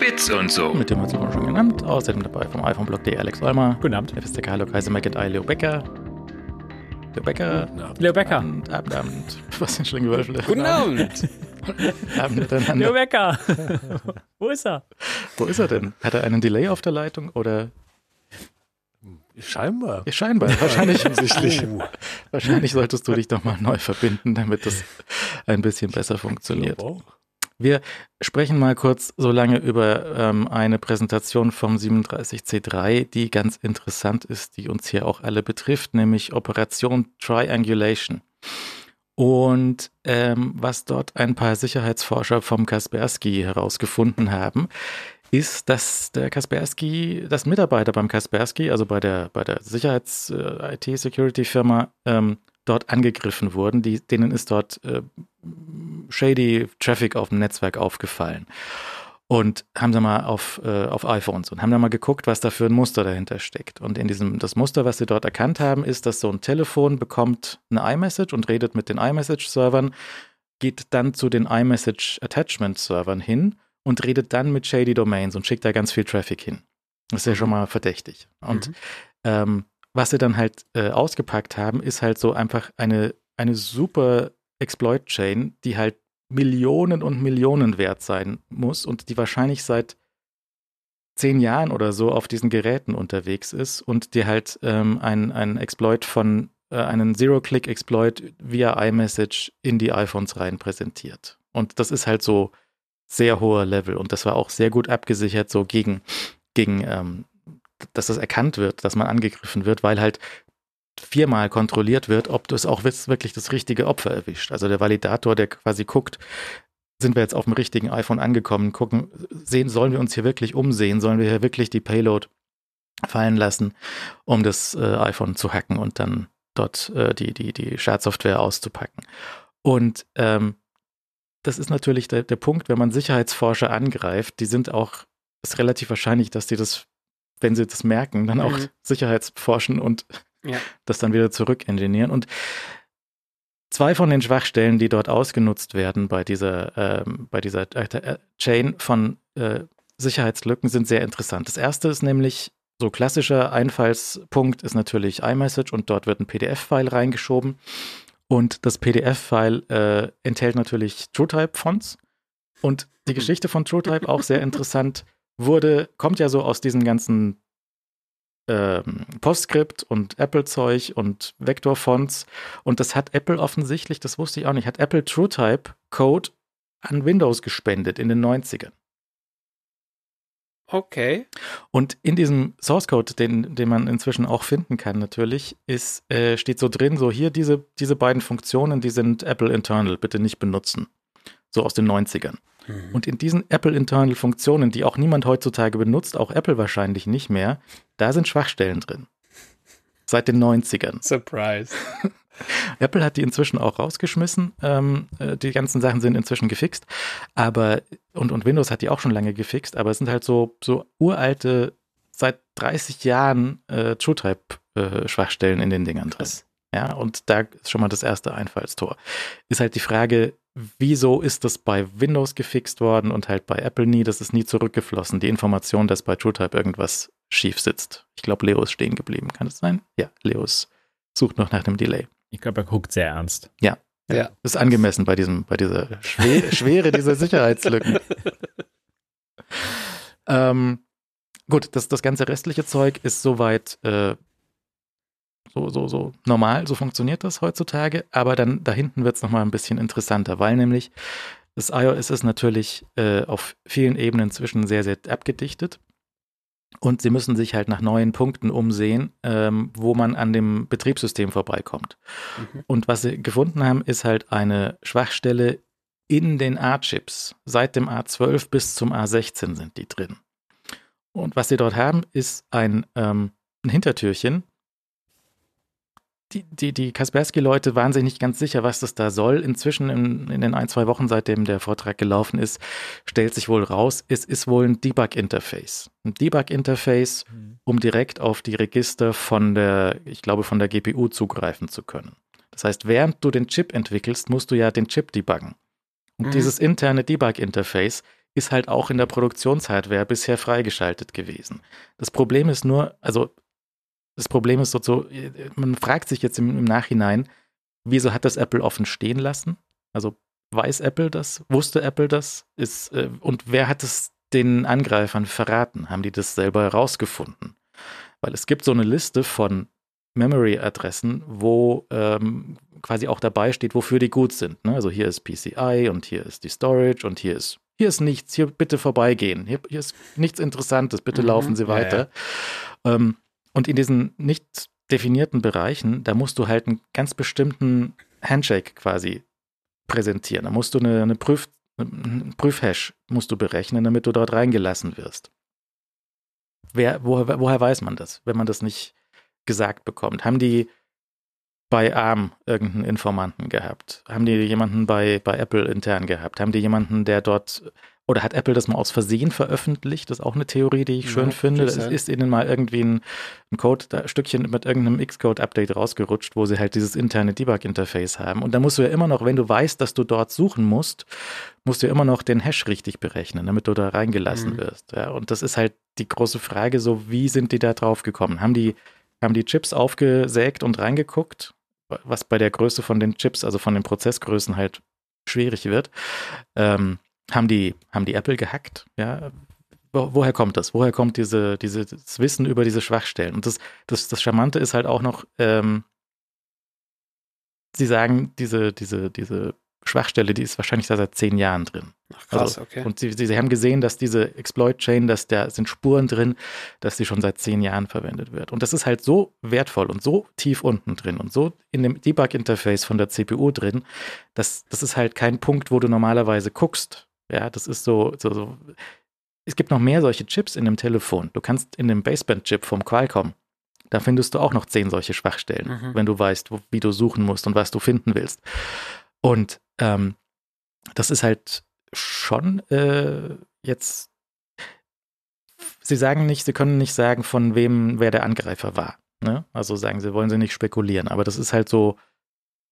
Bits und so. Mit dem hat es schon genannt. Außerdem dabei vom iPhone-Blog.de Alex Olmer. Guten Abend. FSTK Kaiser McIntyre Leo Becker. Leo Becker. Leo Becker. Abend, Abend, Abend. Was sind Schlingwürfel? Guten Abend. Abend Leo. Becker. Wo ist er? Wo ist er denn? Hat er einen Delay auf der Leitung oder? Scheinbar. Ja, scheinbar. Wahrscheinlich, Offensichtlich. wahrscheinlich solltest du dich doch mal neu verbinden, damit das ein bisschen besser funktioniert. Oh. Wir sprechen mal kurz so lange über ähm, eine Präsentation vom 37C3, die ganz interessant ist, die uns hier auch alle betrifft, nämlich Operation Triangulation. Und ähm, was dort ein paar Sicherheitsforscher vom Kaspersky herausgefunden haben, ist, dass der Kaspersky, dass Mitarbeiter beim Kaspersky, also bei der, bei der Sicherheits-IT-Security-Firma, ähm, dort angegriffen wurden. Die, denen ist dort äh, shady Traffic auf dem Netzwerk aufgefallen. Und haben da mal auf, äh, auf iPhones und haben da mal geguckt, was da für ein Muster dahinter steckt. Und in diesem, das Muster, was sie dort erkannt haben, ist, dass so ein Telefon bekommt eine iMessage und redet mit den iMessage-Servern, geht dann zu den iMessage-Attachment-Servern hin und redet dann mit Shady Domains und schickt da ganz viel Traffic hin. Das ist ja schon mal verdächtig. Und Mhm. ähm, was sie dann halt äh, ausgepackt haben, ist halt so einfach eine, eine super Exploit-Chain, die halt Millionen und Millionen wert sein muss und die wahrscheinlich seit zehn Jahren oder so auf diesen Geräten unterwegs ist und dir halt ähm, ein, ein Exploit von äh, einen Zero-Click-Exploit via iMessage in die iPhones rein präsentiert. Und das ist halt so sehr hoher Level und das war auch sehr gut abgesichert so gegen, gegen ähm, dass das erkannt wird, dass man angegriffen wird, weil halt viermal kontrolliert wird, ob das auch wirklich das richtige Opfer erwischt. Also der Validator, der quasi guckt, sind wir jetzt auf dem richtigen iPhone angekommen, gucken, sehen, sollen wir uns hier wirklich umsehen, sollen wir hier wirklich die Payload fallen lassen, um das äh, iPhone zu hacken und dann dort äh, die, die, die Schadsoftware auszupacken. Und ähm, das ist natürlich der, der Punkt, wenn man Sicherheitsforscher angreift, die sind auch, ist relativ wahrscheinlich, dass die das, wenn sie das merken, dann auch Mhm. Sicherheitsforschen und Ja. das dann wieder zurückingenieren. Und zwei von den Schwachstellen, die dort ausgenutzt werden bei dieser, ähm, bei dieser äh, Chain von äh, Sicherheitslücken, sind sehr interessant. Das erste ist nämlich, so klassischer Einfallspunkt ist natürlich iMessage und dort wird ein PDF-File reingeschoben. Und das PDF-File äh, enthält natürlich TrueType-Fonts. Und die Geschichte von TrueType auch sehr interessant wurde, kommt ja so aus diesen ganzen ähm, Postscript und Apple-Zeug und Vektor-Fonts. Und das hat Apple offensichtlich, das wusste ich auch nicht, hat Apple TrueType-Code an Windows gespendet in den 90ern. Okay. Und in diesem Source Code, den, den man inzwischen auch finden kann, natürlich, ist, äh, steht so drin, so hier diese, diese beiden Funktionen, die sind Apple Internal, bitte nicht benutzen. So aus den 90ern. Und in diesen Apple Internal Funktionen, die auch niemand heutzutage benutzt, auch Apple wahrscheinlich nicht mehr, da sind Schwachstellen drin. Seit den 90ern. Surprise. Apple hat die inzwischen auch rausgeschmissen. Ähm, äh, die ganzen Sachen sind inzwischen gefixt. Aber, und, und Windows hat die auch schon lange gefixt, aber es sind halt so, so uralte, seit 30 Jahren äh, TrueType-Schwachstellen in den Dingern drin. Ja, und da ist schon mal das erste Einfallstor. Ist halt die Frage, wieso ist das bei Windows gefixt worden und halt bei Apple nie? Das ist nie zurückgeflossen. Die Information, dass bei TrueType irgendwas schief sitzt. Ich glaube, Leo ist stehen geblieben. Kann es sein? Ja, Leo ist- sucht noch nach dem Delay. Ich glaube, er guckt sehr ernst. Ja. Das ist angemessen bei diesem, bei dieser Schwe Schwere dieser Sicherheitslücken. ähm, gut, das, das ganze restliche Zeug ist soweit äh, so, so, so normal, so funktioniert das heutzutage, aber dann da hinten wird es nochmal ein bisschen interessanter, weil nämlich das iOS ist natürlich äh, auf vielen Ebenen zwischen sehr, sehr abgedichtet. Und sie müssen sich halt nach neuen Punkten umsehen, ähm, wo man an dem Betriebssystem vorbeikommt. Mhm. Und was sie gefunden haben, ist halt eine Schwachstelle in den A-Chips. Seit dem A12 bis zum A16 sind die drin. Und was sie dort haben, ist ein, ähm, ein Hintertürchen. Die, die, die Kaspersky-Leute waren sich nicht ganz sicher, was das da soll. Inzwischen in, in den ein, zwei Wochen, seitdem der Vortrag gelaufen ist, stellt sich wohl raus, es ist wohl ein Debug-Interface. Ein Debug-Interface, um direkt auf die Register von der, ich glaube, von der GPU zugreifen zu können. Das heißt, während du den Chip entwickelst, musst du ja den Chip debuggen. Und Mhm. dieses interne Debug-Interface ist halt auch in der Produktionshardware bisher freigeschaltet gewesen. Das Problem ist nur, also das Problem ist so, so man fragt sich jetzt im, im Nachhinein, wieso hat das Apple offen stehen lassen? Also weiß Apple das? Wusste Apple das? Ist, äh, und wer hat es den Angreifern verraten? Haben die das selber herausgefunden? Weil es gibt so eine Liste von Memory-Adressen, wo ähm, quasi auch dabei steht, wofür die gut sind. Ne? Also hier ist PCI und hier ist die Storage und hier ist hier ist nichts, hier bitte vorbeigehen. Hier, hier ist nichts Interessantes, bitte Mhm, laufen Sie ja, weiter. Ähm, und in diesen nicht definierten Bereichen, da musst du halt einen ganz bestimmten Handshake quasi präsentieren. Da musst du eine, eine Prüf, einen Prüfhash musst du berechnen, damit du dort reingelassen wirst. Wer, woher, woher weiß man das, wenn man das nicht gesagt bekommt? Haben die bei ARM irgendeinen Informanten gehabt? Haben die jemanden bei, bei Apple intern gehabt? Haben die jemanden, der dort oder hat Apple das mal aus Versehen veröffentlicht? Das ist auch eine Theorie, die ich Ja, schön finde. Es ist ihnen mal irgendwie ein, ein Code, ein Stückchen mit irgendeinem Xcode-Update rausgerutscht, wo sie halt dieses interne Debug-Interface haben. Und da musst du ja immer noch, wenn du weißt, dass du dort suchen musst, musst du ja immer noch den Hash richtig berechnen, damit du da reingelassen Mhm. wirst. Ja, und das ist halt die große Frage, so wie sind die da drauf gekommen? Haben die, haben die Chips aufgesägt und reingeguckt? Was bei der Größe von den Chips, also von den Prozessgrößen halt schwierig wird. Ähm, haben die, haben die Apple gehackt? Ja. Wo, woher kommt das? Woher kommt diese, dieses Wissen über diese Schwachstellen? Und das, das, das Charmante ist halt auch noch, ähm, sie sagen, diese, diese, diese Schwachstelle, die ist wahrscheinlich da seit zehn Jahren drin. Ach, krass, Also, okay. Und sie, sie, sie haben gesehen, dass diese Exploit-Chain, dass da sind Spuren drin, dass die schon seit zehn Jahren verwendet wird. Und das ist halt so wertvoll und so tief unten drin und so in dem Debug-Interface von der CPU drin, dass das ist halt kein Punkt, wo du normalerweise guckst. Ja, das ist so, so, so. Es gibt noch mehr solche Chips in dem Telefon. Du kannst in dem Baseband-Chip vom Qualcomm, da findest du auch noch zehn solche Schwachstellen, Mhm. wenn du weißt, wo, wie du suchen musst und was du finden willst. Und ähm, das ist halt schon äh, jetzt. Sie sagen nicht, sie können nicht sagen, von wem wer der Angreifer war. Ne? Also sagen sie, wollen sie nicht spekulieren, aber das ist halt so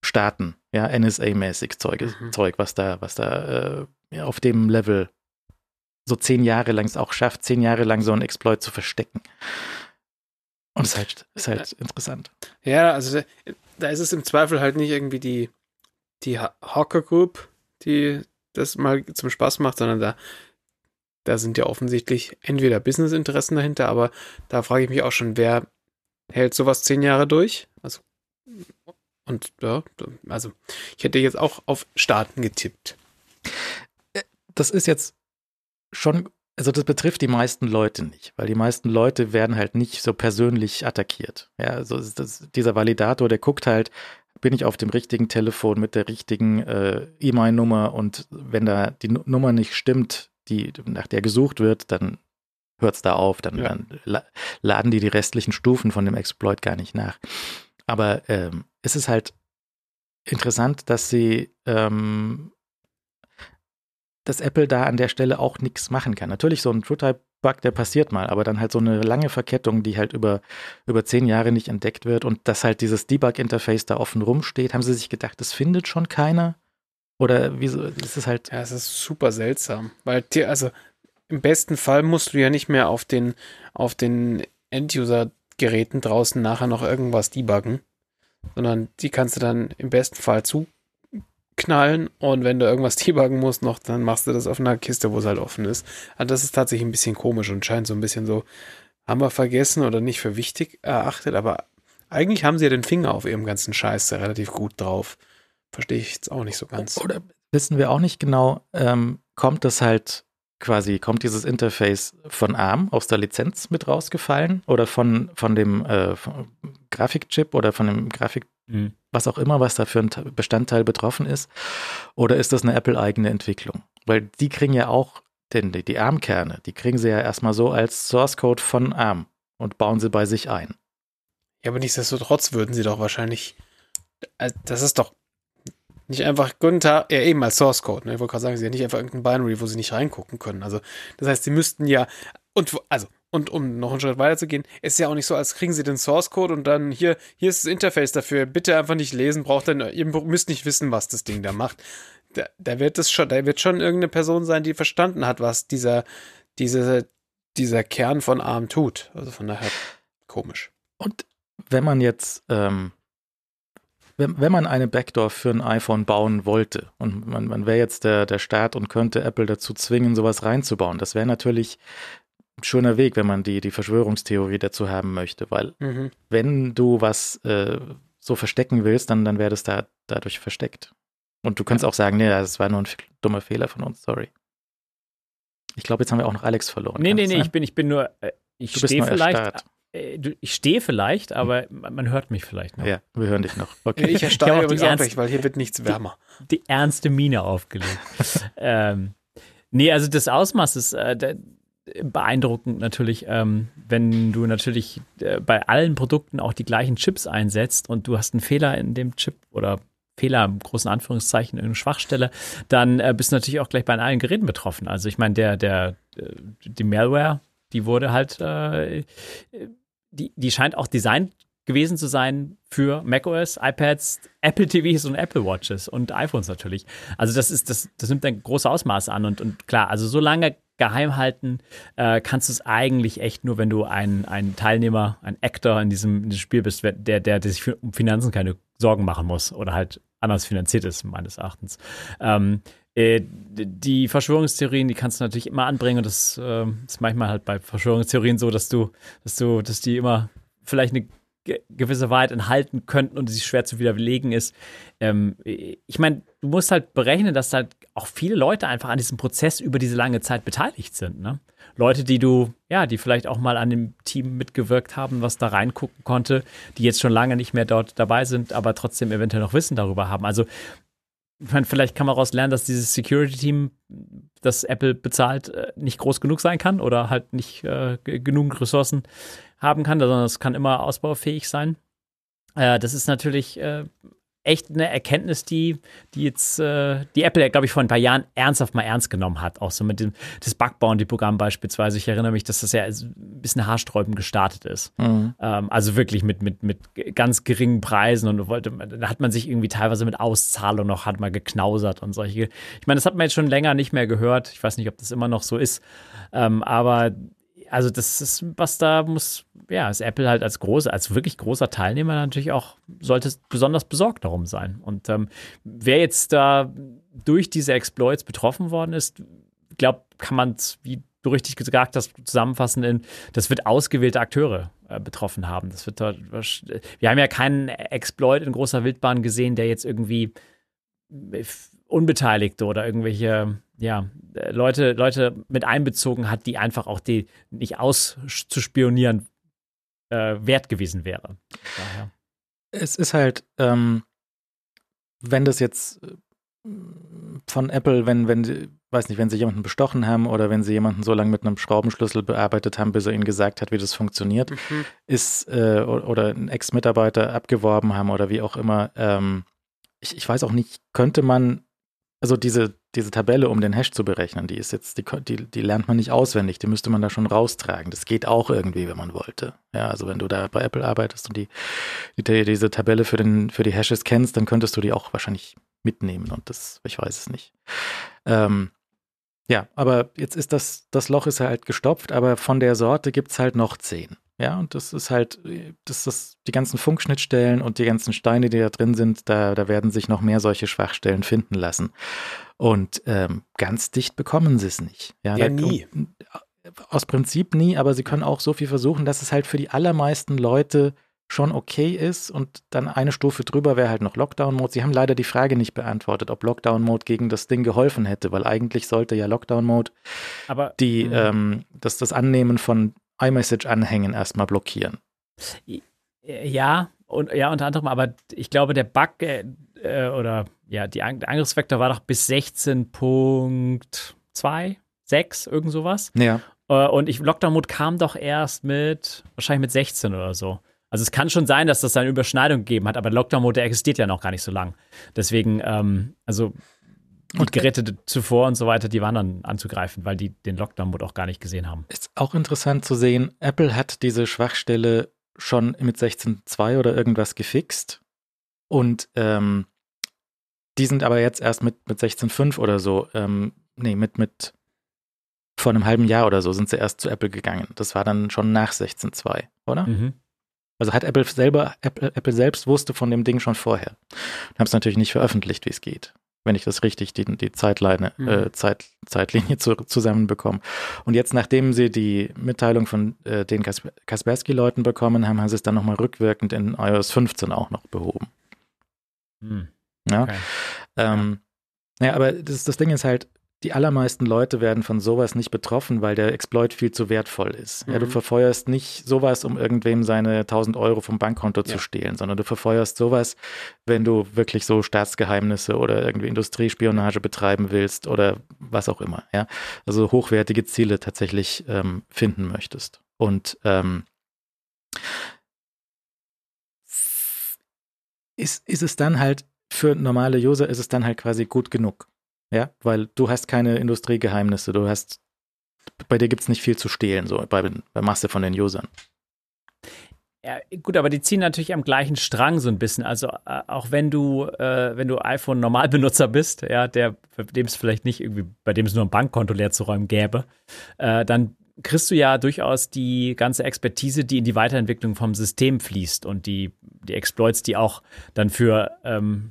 Staaten, ja, NSA-mäßig Zeug, Mhm. Zeug, was da, was da äh, auf dem Level so zehn Jahre lang es auch schafft, zehn Jahre lang so einen Exploit zu verstecken. Und ist halt, ist halt interessant. Ja, also da ist es im Zweifel halt nicht irgendwie die, die Ha- Hawker Group, die das mal zum Spaß macht, sondern da, da sind ja offensichtlich entweder Businessinteressen dahinter, aber da frage ich mich auch schon, wer hält sowas zehn Jahre durch? Also, und ja, also ich hätte jetzt auch auf Staaten getippt. das ist jetzt schon, also das betrifft die meisten Leute nicht, weil die meisten Leute werden halt nicht so persönlich attackiert. Ja, also das, dieser Validator, der guckt halt, bin ich auf dem richtigen Telefon mit der richtigen äh, E-Mail-Nummer und wenn da die Nu- Nummer nicht stimmt, die nach der gesucht wird, dann hört es da auf, dann, Ja. dann la laden die die restlichen Stufen von dem Exploit gar nicht nach. Aber ähm, es ist halt interessant, dass sie ähm, dass Apple da an der Stelle auch nichts machen kann. Natürlich so ein TrueType-Bug, der passiert mal, aber dann halt so eine lange Verkettung, die halt über, über zehn Jahre nicht entdeckt wird und dass halt dieses Debug-Interface da offen rumsteht, haben sie sich gedacht, das findet schon keiner? Oder wieso, ist es halt, Ja, es ist super seltsam, weil dir, also im besten Fall musst du ja nicht mehr auf den, auf den End-User-Geräten draußen nachher noch irgendwas debuggen, sondern die kannst du dann im besten Fall zuknallen und wenn du irgendwas debuggen musst noch, dann machst du das auf einer Kiste, wo es halt offen ist. Also das ist tatsächlich ein bisschen komisch und scheint so ein bisschen so, haben wir vergessen oder nicht für wichtig erachtet, aber eigentlich haben sie ja den Finger auf ihrem ganzen Scheiß da relativ gut drauf. Verstehe ich jetzt auch nicht so ganz. oder wissen wir auch nicht genau, ähm, kommt das halt quasi, kommt dieses Interface von ARM aus der Lizenz mit rausgefallen oder von, von dem äh, von Grafikchip oder von dem Grafik, Mhm. Was auch immer, was da für ein Te- Bestandteil betroffen ist? Oder ist das eine Apple-eigene Entwicklung? Weil die kriegen ja auch den, die, die ARM-Kerne, die kriegen sie ja erstmal so als Source-Code von ARM und bauen sie bei sich ein. Ja, aber nichtsdestotrotz würden sie doch wahrscheinlich. Also Das ist doch nicht einfach Tag, ja eben als Source Code. Ne? Ich wollte gerade sagen, sie haben nicht einfach irgendein Binary, wo sie nicht reingucken können. Also, das heißt, sie müssten ja. Und also, und um noch einen Schritt weiter zu gehen, ist ja auch nicht so, als kriegen sie den Source Code und dann hier, hier ist das Interface dafür. Bitte einfach nicht lesen, braucht dann, ihr müsst nicht wissen, was das Ding da macht. Da, da wird es schon, da wird schon irgendeine Person sein, die verstanden hat, was dieser, diese, dieser Kern von ARM tut. Also von daher komisch. Und wenn man jetzt, ähm, wenn, wenn man eine Backdoor für ein iPhone bauen wollte und man, man wäre jetzt der, der Staat und könnte Apple dazu zwingen, sowas reinzubauen, das wäre natürlich schöner Weg, wenn man die, die Verschwörungstheorie dazu haben möchte, weil Mhm. wenn du was äh, so verstecken willst, dann, dann wäre das da dadurch versteckt. Und du kannst auch sagen, nee, das war nur ein dummer Fehler von uns, sorry. Ich glaube, jetzt haben wir auch noch Alex verloren. Nee, Kann nee, nee, ich bin, ich bin nur, äh, ich stehe vielleicht, erstarrt. äh, du- ich stehe vielleicht, aber man hört mich vielleicht noch. Ja, wir hören dich noch. Okay. Ich erstarre übrigens die auch Ernst- gleich, weil hier wird nichts wärmer. die ernste Miene aufgelegt. ähm, nee, also das Ausmaß ist äh, beeindruckend natürlich, ähm, wenn du natürlich äh, bei allen Produkten auch die gleichen Chips einsetzt und du hast einen Fehler in dem Chip oder Fehler im großen Anführungszeichen, irgendeine Schwachstelle, dann äh, bist du natürlich auch gleich bei allen Geräten betroffen. Also ich meine, der, der, äh, die Malware, die wurde halt, äh, die, die scheint auch designt gewesen zu sein für macOS, iPads, Apple TVs und Apple Watches und iPhones natürlich. Also das ist, das, das nimmt ein großes Ausmaß an und, und klar, also so lange geheim halten äh, kannst du es eigentlich echt nur, wenn du ein, ein Teilnehmer, ein Actor in diesem, in diesem Spiel bist, der, der, der sich um Finanzen keine Sorgen machen muss oder halt anders finanziert ist, meines Erachtens. Ähm, äh, die Verschwörungstheorien, die kannst du natürlich immer anbringen und das äh, ist manchmal halt bei Verschwörungstheorien so, dass du, dass du, dass die immer vielleicht eine ge- gewisse Wahrheit enthalten könnten und sie schwer zu widerlegen ist. Ähm, ich meine, du musst halt berechnen, dass halt auch viele Leute einfach an diesem Prozess über diese lange Zeit beteiligt sind. Ne? Leute, die du, ja, die vielleicht auch mal an dem Team mitgewirkt haben, was da reingucken konnte, die jetzt schon lange nicht mehr dort dabei sind, aber trotzdem eventuell noch Wissen darüber haben. Also ich meine, vielleicht kann man daraus lernen, dass dieses Security-Team, das Apple bezahlt, äh, nicht groß genug sein kann oder halt nicht äh, g- genug Ressourcen haben kann, sondern es kann immer ausbaufähig sein. Äh, das ist natürlich äh, echt eine Erkenntnis, die, die jetzt, äh, die Apple, glaube ich, vor ein paar Jahren ernsthaft mal ernst genommen hat. Auch so mit dem das Bug Bounty Programm beispielsweise. Ich erinnere mich, dass das ja ein bisschen haarsträubend gestartet ist. Mhm. Ähm, also wirklich mit, mit, mit ganz geringen Preisen und wollte, da hat man sich irgendwie teilweise mit Auszahlung noch hat mal geknausert und solche. Ich meine, das hat man jetzt schon länger nicht mehr gehört. Ich weiß nicht, ob das immer noch so ist. Ähm, aber also das ist, was da muss, ja, ist Apple halt als große, als wirklich großer Teilnehmer natürlich auch, sollte besonders besorgt darum sein. Und ähm, wer jetzt da durch diese Exploits betroffen worden ist, glaube, kann man es, wie du richtig gesagt hast, zusammenfassen in, das wird ausgewählte Akteure äh, betroffen haben. Das wird dort, wir haben ja keinen Exploit in großer Wildbahn gesehen, der jetzt irgendwie Unbeteiligte oder irgendwelche ja, äh, Leute, Leute mit einbezogen hat, die einfach auch die nicht auszuspionieren äh, wert gewesen wäre. Daher. Es ist halt, ähm, wenn das jetzt äh, von Apple, wenn, wenn, sie- weiß nicht, wenn sie jemanden bestochen haben oder wenn sie jemanden so lange mit einem Schraubenschlüssel bearbeitet haben, bis er ihnen gesagt hat, wie das funktioniert, Mhm. ist äh, oder einen Ex-Mitarbeiter abgeworben haben oder wie auch immer. Ähm, ich, ich weiß auch nicht, könnte man, also diese, diese Tabelle, um den Hash zu berechnen, die ist jetzt, die, die, die lernt man nicht auswendig, die müsste man da schon raustragen. Das geht auch irgendwie, wenn man wollte. Ja, also wenn du da bei Apple arbeitest und die, die diese Tabelle für, den, für die Hashes kennst, dann könntest du die auch wahrscheinlich mitnehmen und das, ich weiß es nicht. Ähm, ja, aber jetzt ist das, das Loch ist halt gestopft, aber von der Sorte gibt es halt noch zehn. Ja, und das ist halt, das ist die ganzen Funkschnittstellen und die ganzen Steine, die da drin sind, da, da werden sich noch mehr solche Schwachstellen finden lassen. Und ähm, ganz dicht bekommen sie es nicht. Ja, Ja, da- nie. Aus Prinzip nie, aber sie können auch so viel versuchen, dass es halt für die allermeisten Leute schon okay ist und dann eine Stufe drüber wäre halt noch Lockdown-Mode. Sie haben leider die Frage nicht beantwortet, ob Lockdown-Mode gegen das Ding geholfen hätte, weil eigentlich sollte ja Lockdown-Mode die, Mhm. ähm, das, das Annehmen von iMessage-Anhängen erstmal blockieren. Ja, und ja, unter anderem, aber ich glaube, der Bug äh, äh, oder ja, die, der Angriffsvektor war doch bis 16.2, 6, irgend sowas. Ja. Äh, und ich, Lockdown-Mode kam doch erst mit, wahrscheinlich mit 16 oder so. Also es kann schon sein, dass das eine Überschneidung gegeben hat, aber Lockdown-Mode der existiert ja noch gar nicht so lang. Deswegen, ähm, also Und- Geräte zuvor und so weiter, die waren dann anzugreifen, weil die den Lockdown-Mode auch gar nicht gesehen haben. Ist auch interessant zu sehen, Apple hat diese Schwachstelle schon mit 16.2 oder irgendwas gefixt. Und ähm, die sind aber jetzt erst mit, mit 16.5 oder so, ähm, nee, mit, mit vor einem halben Jahr oder so sind sie erst zu Apple gegangen. Das war dann schon nach 16.2, oder? Mhm. Also hat Apple selber, Apple, Apple selbst wusste von dem Ding schon vorher. Haben es natürlich nicht veröffentlicht, wie es geht. Wenn ich das richtig, die, die Zeitleine, Mhm. äh, Zeit, Zeitlinie zu, zusammenbekomme. Und jetzt, nachdem sie die Mitteilung von äh, den Kas Kaspersky-Leuten bekommen haben, haben sie es dann nochmal rückwirkend in iOS 15 auch noch behoben. Hm. Ja. Okay. Ähm, naja, aber das, das Ding ist halt, die allermeisten Leute werden von sowas nicht betroffen, weil der Exploit viel zu wertvoll ist. Ja, du Mhm. verfeuerst nicht sowas, um irgendwem seine 1000 Euro vom Bankkonto zu Ja. stehlen, sondern du verfeuerst sowas, wenn du wirklich so Staatsgeheimnisse oder irgendwie Industriespionage betreiben willst oder was auch immer. Ja, also hochwertige Ziele tatsächlich ähm, finden möchtest. Und ähm, ist, ist es dann halt für normale User ist es dann halt quasi gut genug. Ja, weil du hast keine Industriegeheimnisse, du hast, bei dir gibt es nicht viel zu stehlen, so bei, bei Masse von den Usern. Ja, gut, aber die ziehen natürlich am gleichen Strang so ein bisschen. Also äh, auch wenn du, äh, wenn du iPhone-Normalbenutzer bist, ja, der, bei dem es vielleicht nicht irgendwie, bei dem es nur ein Bankkonto leer zu räumen gäbe, äh, dann kriegst du ja durchaus die ganze Expertise, die in die Weiterentwicklung vom System fließt und die, die Exploits, die auch dann für ähm,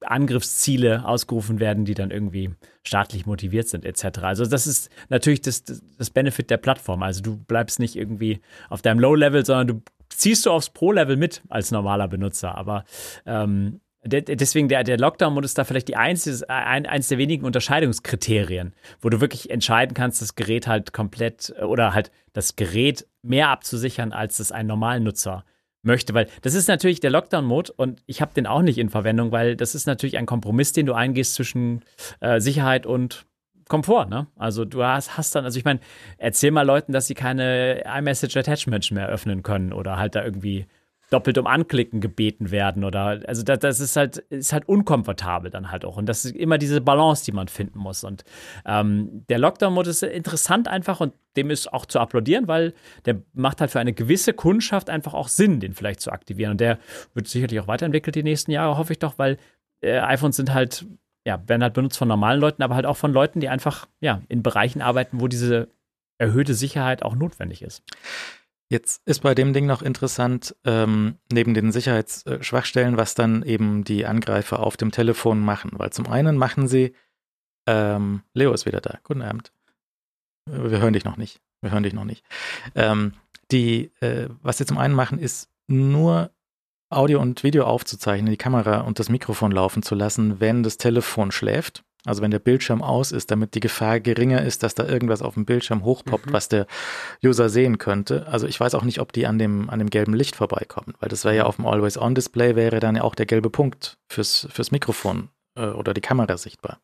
Angriffsziele ausgerufen werden, die dann irgendwie staatlich motiviert sind, etc. Also das ist natürlich das, das, das Benefit der Plattform. Also du bleibst nicht irgendwie auf deinem Low-Level, sondern du ziehst du aufs Pro-Level mit als normaler Benutzer. Aber ähm, de deswegen der, der Lockdown-Modus ist da vielleicht die einzige, ein, eins der wenigen Unterscheidungskriterien, wo du wirklich entscheiden kannst, das Gerät halt komplett oder halt das Gerät mehr abzusichern, als es ein Normalnutzer möchte, weil das ist natürlich der Lockdown-Mode und ich habe den auch nicht in Verwendung, weil das ist natürlich ein Kompromiss, den du eingehst zwischen äh, Sicherheit und Komfort, ne? Also du hast, hast dann, also ich meine, erzähl mal Leuten, dass sie keine iMessage Attachments mehr öffnen können oder halt da irgendwie doppelt um Anklicken gebeten werden oder also das, das ist halt ist halt unkomfortabel dann halt auch. Und das ist immer diese Balance, die man finden muss. Und ähm, der Lockdown-Mode ist interessant einfach und dem ist auch zu applaudieren, weil der macht halt für eine gewisse Kundschaft einfach auch Sinn, den vielleicht zu aktivieren. Und der wird sicherlich auch weiterentwickelt die nächsten Jahre, hoffe ich doch, weil äh, iPhones sind halt ja, werden halt benutzt von normalen Leuten, aber halt auch von Leuten, die einfach ja in Bereichen arbeiten, wo diese erhöhte Sicherheit auch notwendig ist. Jetzt ist bei dem Ding noch interessant, ähm, neben den Sicherheitsschwachstellen, was dann eben die Angreifer auf dem Telefon machen. Weil zum einen machen sie, ähm, Leo ist wieder da, guten Abend. Wir hören dich noch nicht. Wir hören dich noch nicht. Ähm, die, äh, was sie zum einen machen, ist nur Audio und Video aufzuzeichnen, die Kamera und das Mikrofon laufen zu lassen, wenn das Telefon schläft. Also wenn der Bildschirm aus ist, damit die Gefahr geringer ist, dass da irgendwas auf dem Bildschirm hochpoppt, Mhm. was der User sehen könnte. Also ich weiß auch nicht, ob die an dem, an dem gelben Licht vorbeikommen, weil das wäre ja auf dem Always-On-Display wäre dann ja auch der gelbe Punkt fürs, fürs Mikrofon äh, oder die Kamera sichtbar.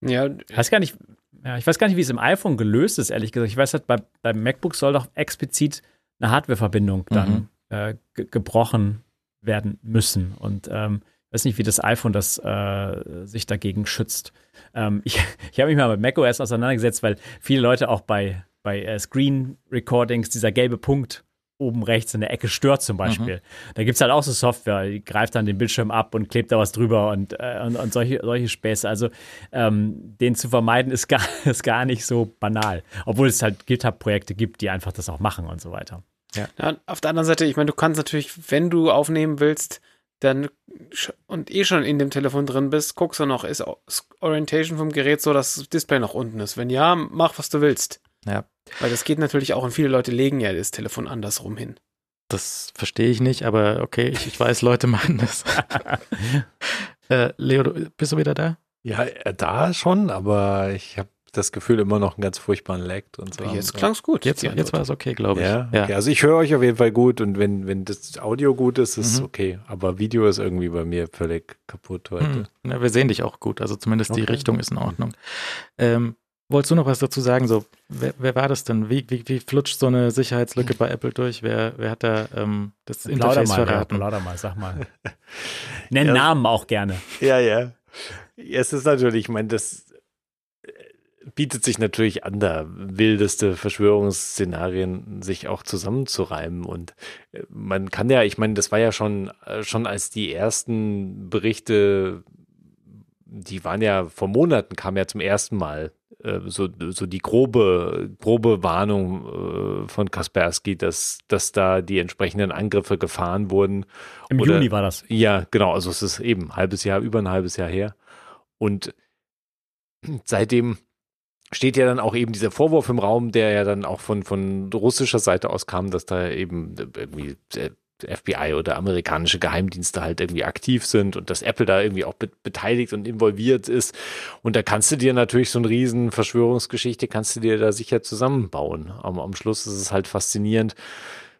Ja, Ich weiß gar nicht, ja, ich weiß gar nicht, wie es im iPhone gelöst ist, ehrlich gesagt. Ich weiß halt, bei, beim MacBook soll doch explizit eine Hardware-Verbindung dann äh, ge gebrochen werden müssen. Und ähm, weiß nicht, wie das iPhone das äh, sich dagegen schützt. Ähm, ich ich habe mich mal mit macOS auseinandergesetzt, weil viele Leute auch bei, bei äh, Screen Recordings dieser gelbe Punkt oben rechts in der Ecke stört zum Beispiel. Da gibt es halt auch so Software, die greift dann den Bildschirm ab und klebt da was drüber und, äh, und, und solche, solche Späße. Also ähm, den zu vermeiden ist gar, ist gar nicht so banal. Obwohl es halt GitHub-Projekte gibt, die einfach das auch machen und so weiter. Ja, auf der anderen Seite, ich meine, du kannst natürlich, wenn du aufnehmen willst, dann und eh schon in dem Telefon drin bist, guckst du noch, ist Orientation vom Gerät so, dass das Display noch unten ist. Wenn ja, mach, was du willst. Ja. Weil das geht natürlich auch und viele Leute legen ja das Telefon andersrum hin. Das verstehe ich nicht, aber okay, ich, ich weiß, Leute machen das. äh, Leo, bist du wieder da? Ja, äh, da schon, aber ich habe das Gefühl immer noch einen ganz furchtbaren Lag und so. Jetzt klang's gut. Jetzt, die jetzt war es okay, glaube ich. Ja, okay. also ich höre euch auf jeden Fall gut und wenn, wenn das Audio gut ist, ist es Mhm. okay. Aber Video ist irgendwie bei mir völlig kaputt heute. Hm, na, wir sehen dich auch gut, also zumindest die Okay. Richtung ist in Ordnung. Ähm, wolltest du noch was dazu sagen? So, wer, wer war das denn? Wie, wie, wie flutscht so eine Sicherheitslücke bei Apple durch? Wer, wer hat da ähm, das Interface mal, verraten? plauder mal, sag mal. Nenn Ja. Namen auch gerne. Ja, ja. Es ist natürlich, ich meine, das bietet sich natürlich an, da wildeste Verschwörungsszenarien sich auch zusammenzureimen. Und äh, man kann ja, ich meine, das war ja schon, äh, schon als die ersten Berichte die waren ja vor Monaten, kam ja zum ersten Mal äh, so, so die grobe, grobe Warnung äh, von Kaspersky, dass, dass da die entsprechenden Angriffe gefahren wurden. Im Oder- Juni war das. Ja, genau. Also es ist eben ein halbes Jahr, über ein halbes Jahr her. Und seitdem steht ja dann auch eben dieser Vorwurf im Raum, der ja dann auch von, von russischer Seite aus kam, dass da eben irgendwie äh, FBI oder amerikanische Geheimdienste halt irgendwie aktiv sind und dass Apple da irgendwie auch be beteiligt und involviert ist. Und da kannst du dir natürlich so eine riesen Verschwörungsgeschichte, kannst du dir da sicher zusammenbauen. Am, am Schluss ist es halt faszinierend,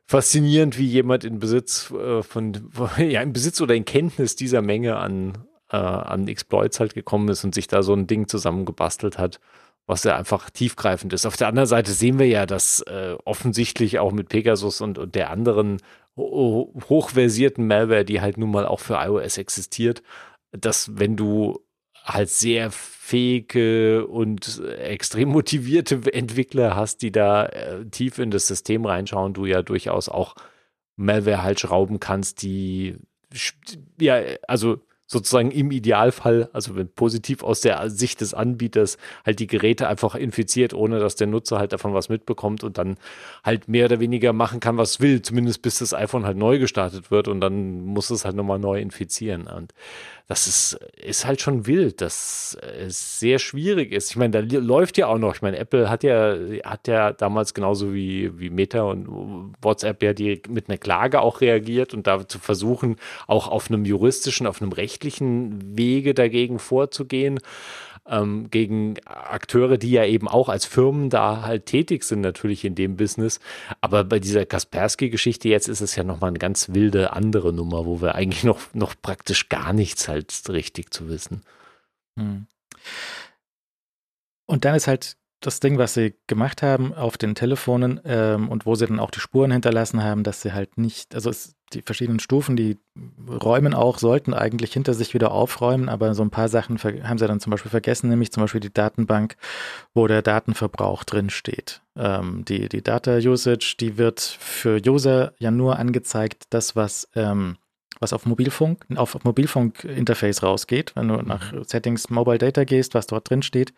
faszinierend, wie jemand in Besitz äh, von, ja, in Besitz oder in Kenntnis dieser Menge an, äh, an Exploits halt gekommen ist und sich da so ein Ding zusammengebastelt hat, was ja einfach tiefgreifend ist. Auf der anderen Seite sehen wir ja, dass äh, offensichtlich auch mit Pegasus und, und der anderen ho hochversierten Malware, die halt nun mal auch für iOS existiert, dass wenn du halt sehr fähige und extrem motivierte Entwickler hast, die da äh, tief in das System reinschauen, du ja durchaus auch Malware halt schrauben kannst, die ja, also sozusagen im Idealfall, also wenn positiv aus der Sicht des Anbieters, halt die Geräte einfach infiziert, ohne dass der Nutzer halt davon was mitbekommt und dann halt mehr oder weniger machen kann, was will, zumindest bis das iPhone halt neu gestartet wird und dann muss es halt nochmal neu infizieren. Und das ist, ist halt schon wild, dass es sehr schwierig ist. Ich meine, da läuft ja auch noch, ich meine, Apple hat ja, hat ja damals genauso wie, wie Meta und WhatsApp ja die mit einer Klage auch reagiert und da zu versuchen, auch auf einem juristischen, auf einem rechtlichen Wege dagegen vorzugehen ähm, gegen Akteure, die ja eben auch als Firmen da halt tätig sind, natürlich in dem Business. Aber bei dieser Kaspersky-Geschichte jetzt ist es ja nochmal eine ganz wilde andere Nummer, wo wir eigentlich noch, noch praktisch gar nichts halt richtig zu wissen. Hm. Und dann ist halt das Ding, was sie gemacht haben auf den Telefonen ähm, und wo sie dann auch die Spuren hinterlassen haben, dass sie halt nicht, also es, die verschiedenen Stufen, die räumen auch, sollten eigentlich hinter sich wieder aufräumen, aber so ein paar Sachen haben sie dann zum Beispiel vergessen, nämlich zum Beispiel die Datenbank, wo der Datenverbrauch drin steht. Ähm, die, die Data Usage, die wird für User ja nur angezeigt, das, was ähm, was auf Mobilfunk, auf Mobilfunk-Interface rausgeht, wenn du nach Settings Mobile Data gehst, was dort drin steht.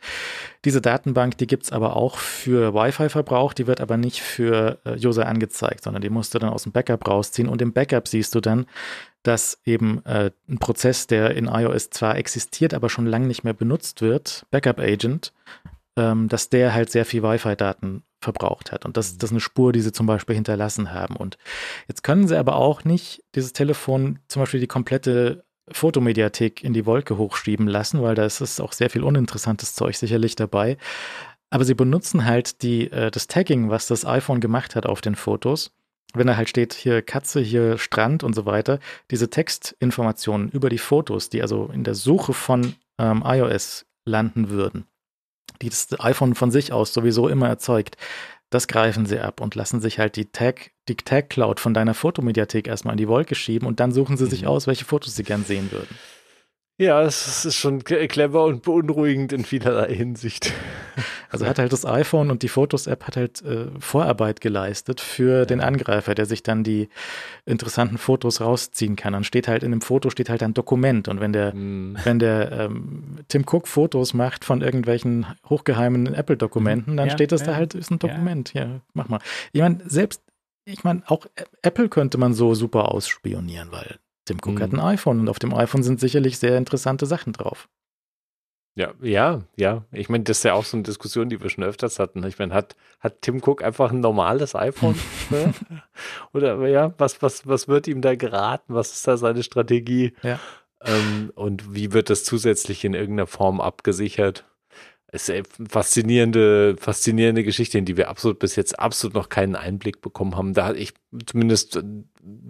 Diese Datenbank, die gibt's aber auch für Wi-Fi-Verbrauch, die wird aber nicht für äh, User angezeigt, sondern die musst du dann aus dem Backup rausziehen und im Backup siehst du dann, dass eben äh, ein Prozess, der in iOS zwar existiert, aber schon lange nicht mehr benutzt wird, Backup Agent, ähm, dass der halt sehr viel Wi-Fi-Daten verbraucht hat. Und das, das ist eine Spur, die sie zum Beispiel hinterlassen haben. Und jetzt können sie aber auch nicht dieses Telefon zum Beispiel die komplette Fotomediathek in die Wolke hochschieben lassen, weil da ist es auch sehr viel uninteressantes Zeug sicherlich dabei. Aber sie benutzen halt die, äh, das Tagging, was das iPhone gemacht hat auf den Fotos. Wenn da halt steht, hier Katze, hier Strand und so weiter, diese Textinformationen über die Fotos, die also in der Suche von ähm, iOS landen würden, die das iPhone von sich aus sowieso immer erzeugt, das greifen sie ab und lassen sich halt die Tag, die Tag Cloud von deiner Fotomediathek erstmal in die Wolke schieben und dann suchen sie sich Mhm. aus, welche Fotos sie gern sehen würden. Ja, es ist schon cle- clever und beunruhigend in vielerlei Hinsicht. Also hat halt das iPhone und die Fotos-App hat halt äh, Vorarbeit geleistet für den Angreifer, der sich dann die interessanten Fotos rausziehen kann. Dann steht halt in dem Foto steht halt ein Dokument und wenn der Hm. wenn der ähm, Tim Cook Fotos macht von irgendwelchen hochgeheimen Apple-Dokumenten, dann Ja, steht das ja. da halt, ist ein Dokument. Ja, mach mal. Ich meine, selbst, ich meine, auch Apple könnte man so super ausspionieren, weil Tim Cook Mhm. hat ein iPhone und auf dem iPhone sind sicherlich sehr interessante Sachen drauf. Ja, ja, ja. Ich meine, das ist ja auch so eine Diskussion, die wir schon öfters hatten. Ich meine, hat, hat Tim Cook einfach ein normales iPhone? ne? Oder ja, was, was, was wird ihm da geraten? Was ist da seine Strategie? Ja. Ähm, und wie wird das zusätzlich in irgendeiner Form abgesichert? Ist eine faszinierende, faszinierende Geschichte, in die wir absolut bis jetzt absolut noch keinen Einblick bekommen haben. Da hat ich zumindest äh,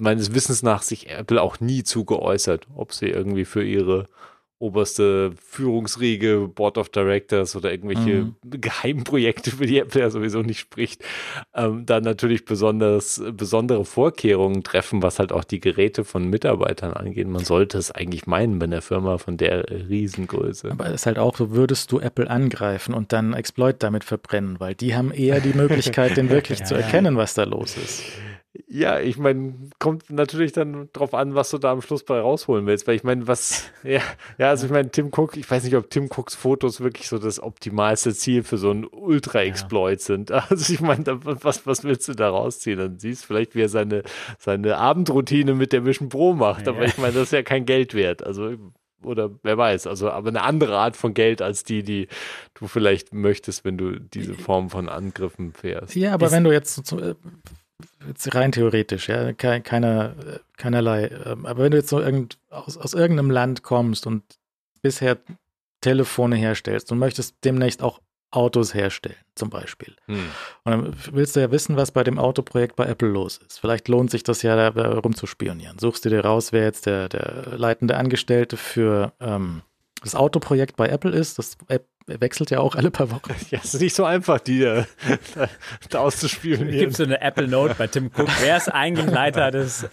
meines Wissens nach sich Apple auch nie zu geäußert, ob sie irgendwie für ihre oberste Führungsriege, Board of Directors oder irgendwelche Mhm. Geheimprojekte, für die Apple ja sowieso nicht spricht, ähm, dann natürlich besonders, besondere Vorkehrungen treffen, was halt auch die Geräte von Mitarbeitern angeht. Man sollte es eigentlich meinen bei einer Firma von der Riesengröße. Aber es ist halt auch so, würdest du Apple angreifen und dann Exploit damit verbrennen, weil die haben eher die Möglichkeit, den wirklich Ja, zu erkennen, was da los ist. Ja, ich meine, kommt natürlich dann drauf an, was du da am Schluss bei rausholen willst. Weil ich meine, was, ja, ja, also ich meine, Tim Cook, ich weiß nicht, ob Tim Cooks Fotos wirklich so das optimalste Ziel für so einen Ultra-Exploit ja. sind. Also ich meine, was, was willst du da rausziehen? Dann siehst du vielleicht, wie er seine, seine Abendroutine mit der Vision Pro macht. Ja. Aber ich meine, das ist ja kein Geld wert. Also oder wer weiß, also aber eine andere Art von Geld als die, die du vielleicht möchtest, wenn du diese Form von Angriffen fährst. Ja, aber ist, wenn du jetzt, jetzt rein theoretisch, ja, keiner, keinerlei, ähm, aber wenn du jetzt so irgend, aus, aus irgendeinem Land kommst und bisher Telefone herstellst und möchtest demnächst auch Autos herstellen, zum Beispiel. Hm. Und dann willst du ja wissen, was bei dem Autoprojekt bei Apple los ist. Vielleicht lohnt sich das ja, da rumzuspionieren. Suchst du dir raus, wer jetzt der, der leitende Angestellte für ähm, das Autoprojekt bei Apple ist. Das App wechselt ja auch alle paar Wochen. Ja, es ist nicht so einfach, die äh, da, da auszuspionieren. Es gibt so eine Apple Note bei Tim Cook. Wer ist eigentlich Leiter des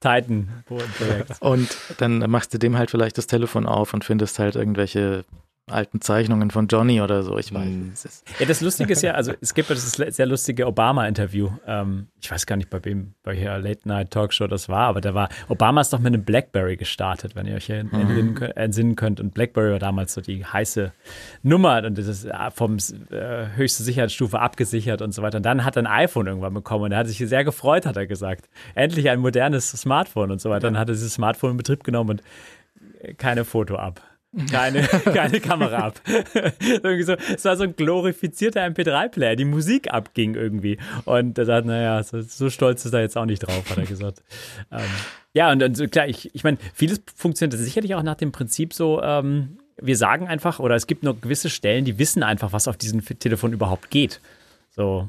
Titan-Projekts? Und dann machst du dem halt vielleicht das Telefon auf und findest halt irgendwelche alten Zeichnungen von Johnny oder so. Ich weiß. Mm. Ja, das Lustige ist ja, also es gibt ja das sehr lustige Obama-Interview. Ähm, ich weiß gar nicht, bei wem, bei hier Late Night Talkshow das war, aber da war Obama ist doch mit einem Blackberry gestartet, wenn ihr euch hier mhm. entsinnen könnt. Und Blackberry war damals so die heiße Nummer und das ist äh, vom äh, höchste Sicherheitsstufe abgesichert und so weiter. Und dann hat er ein iPhone irgendwann bekommen und er hat sich sehr gefreut, hat er gesagt. Endlich ein modernes Smartphone und so weiter. Dann hat er dieses Smartphone in Betrieb genommen und keine Foto ab keine, keine Kamera ab. irgendwie so, es war so ein glorifizierter MP3-Player, die Musik abging irgendwie. Und er sagt, naja, so, so, stolz ist er jetzt auch nicht drauf, hat er gesagt. ähm, ja, und, und klar, ich, ich meine, vieles funktioniert sicherlich auch nach dem Prinzip so, ähm, wir sagen einfach, oder es gibt nur gewisse Stellen, die wissen einfach, was auf diesem Telefon überhaupt geht. So,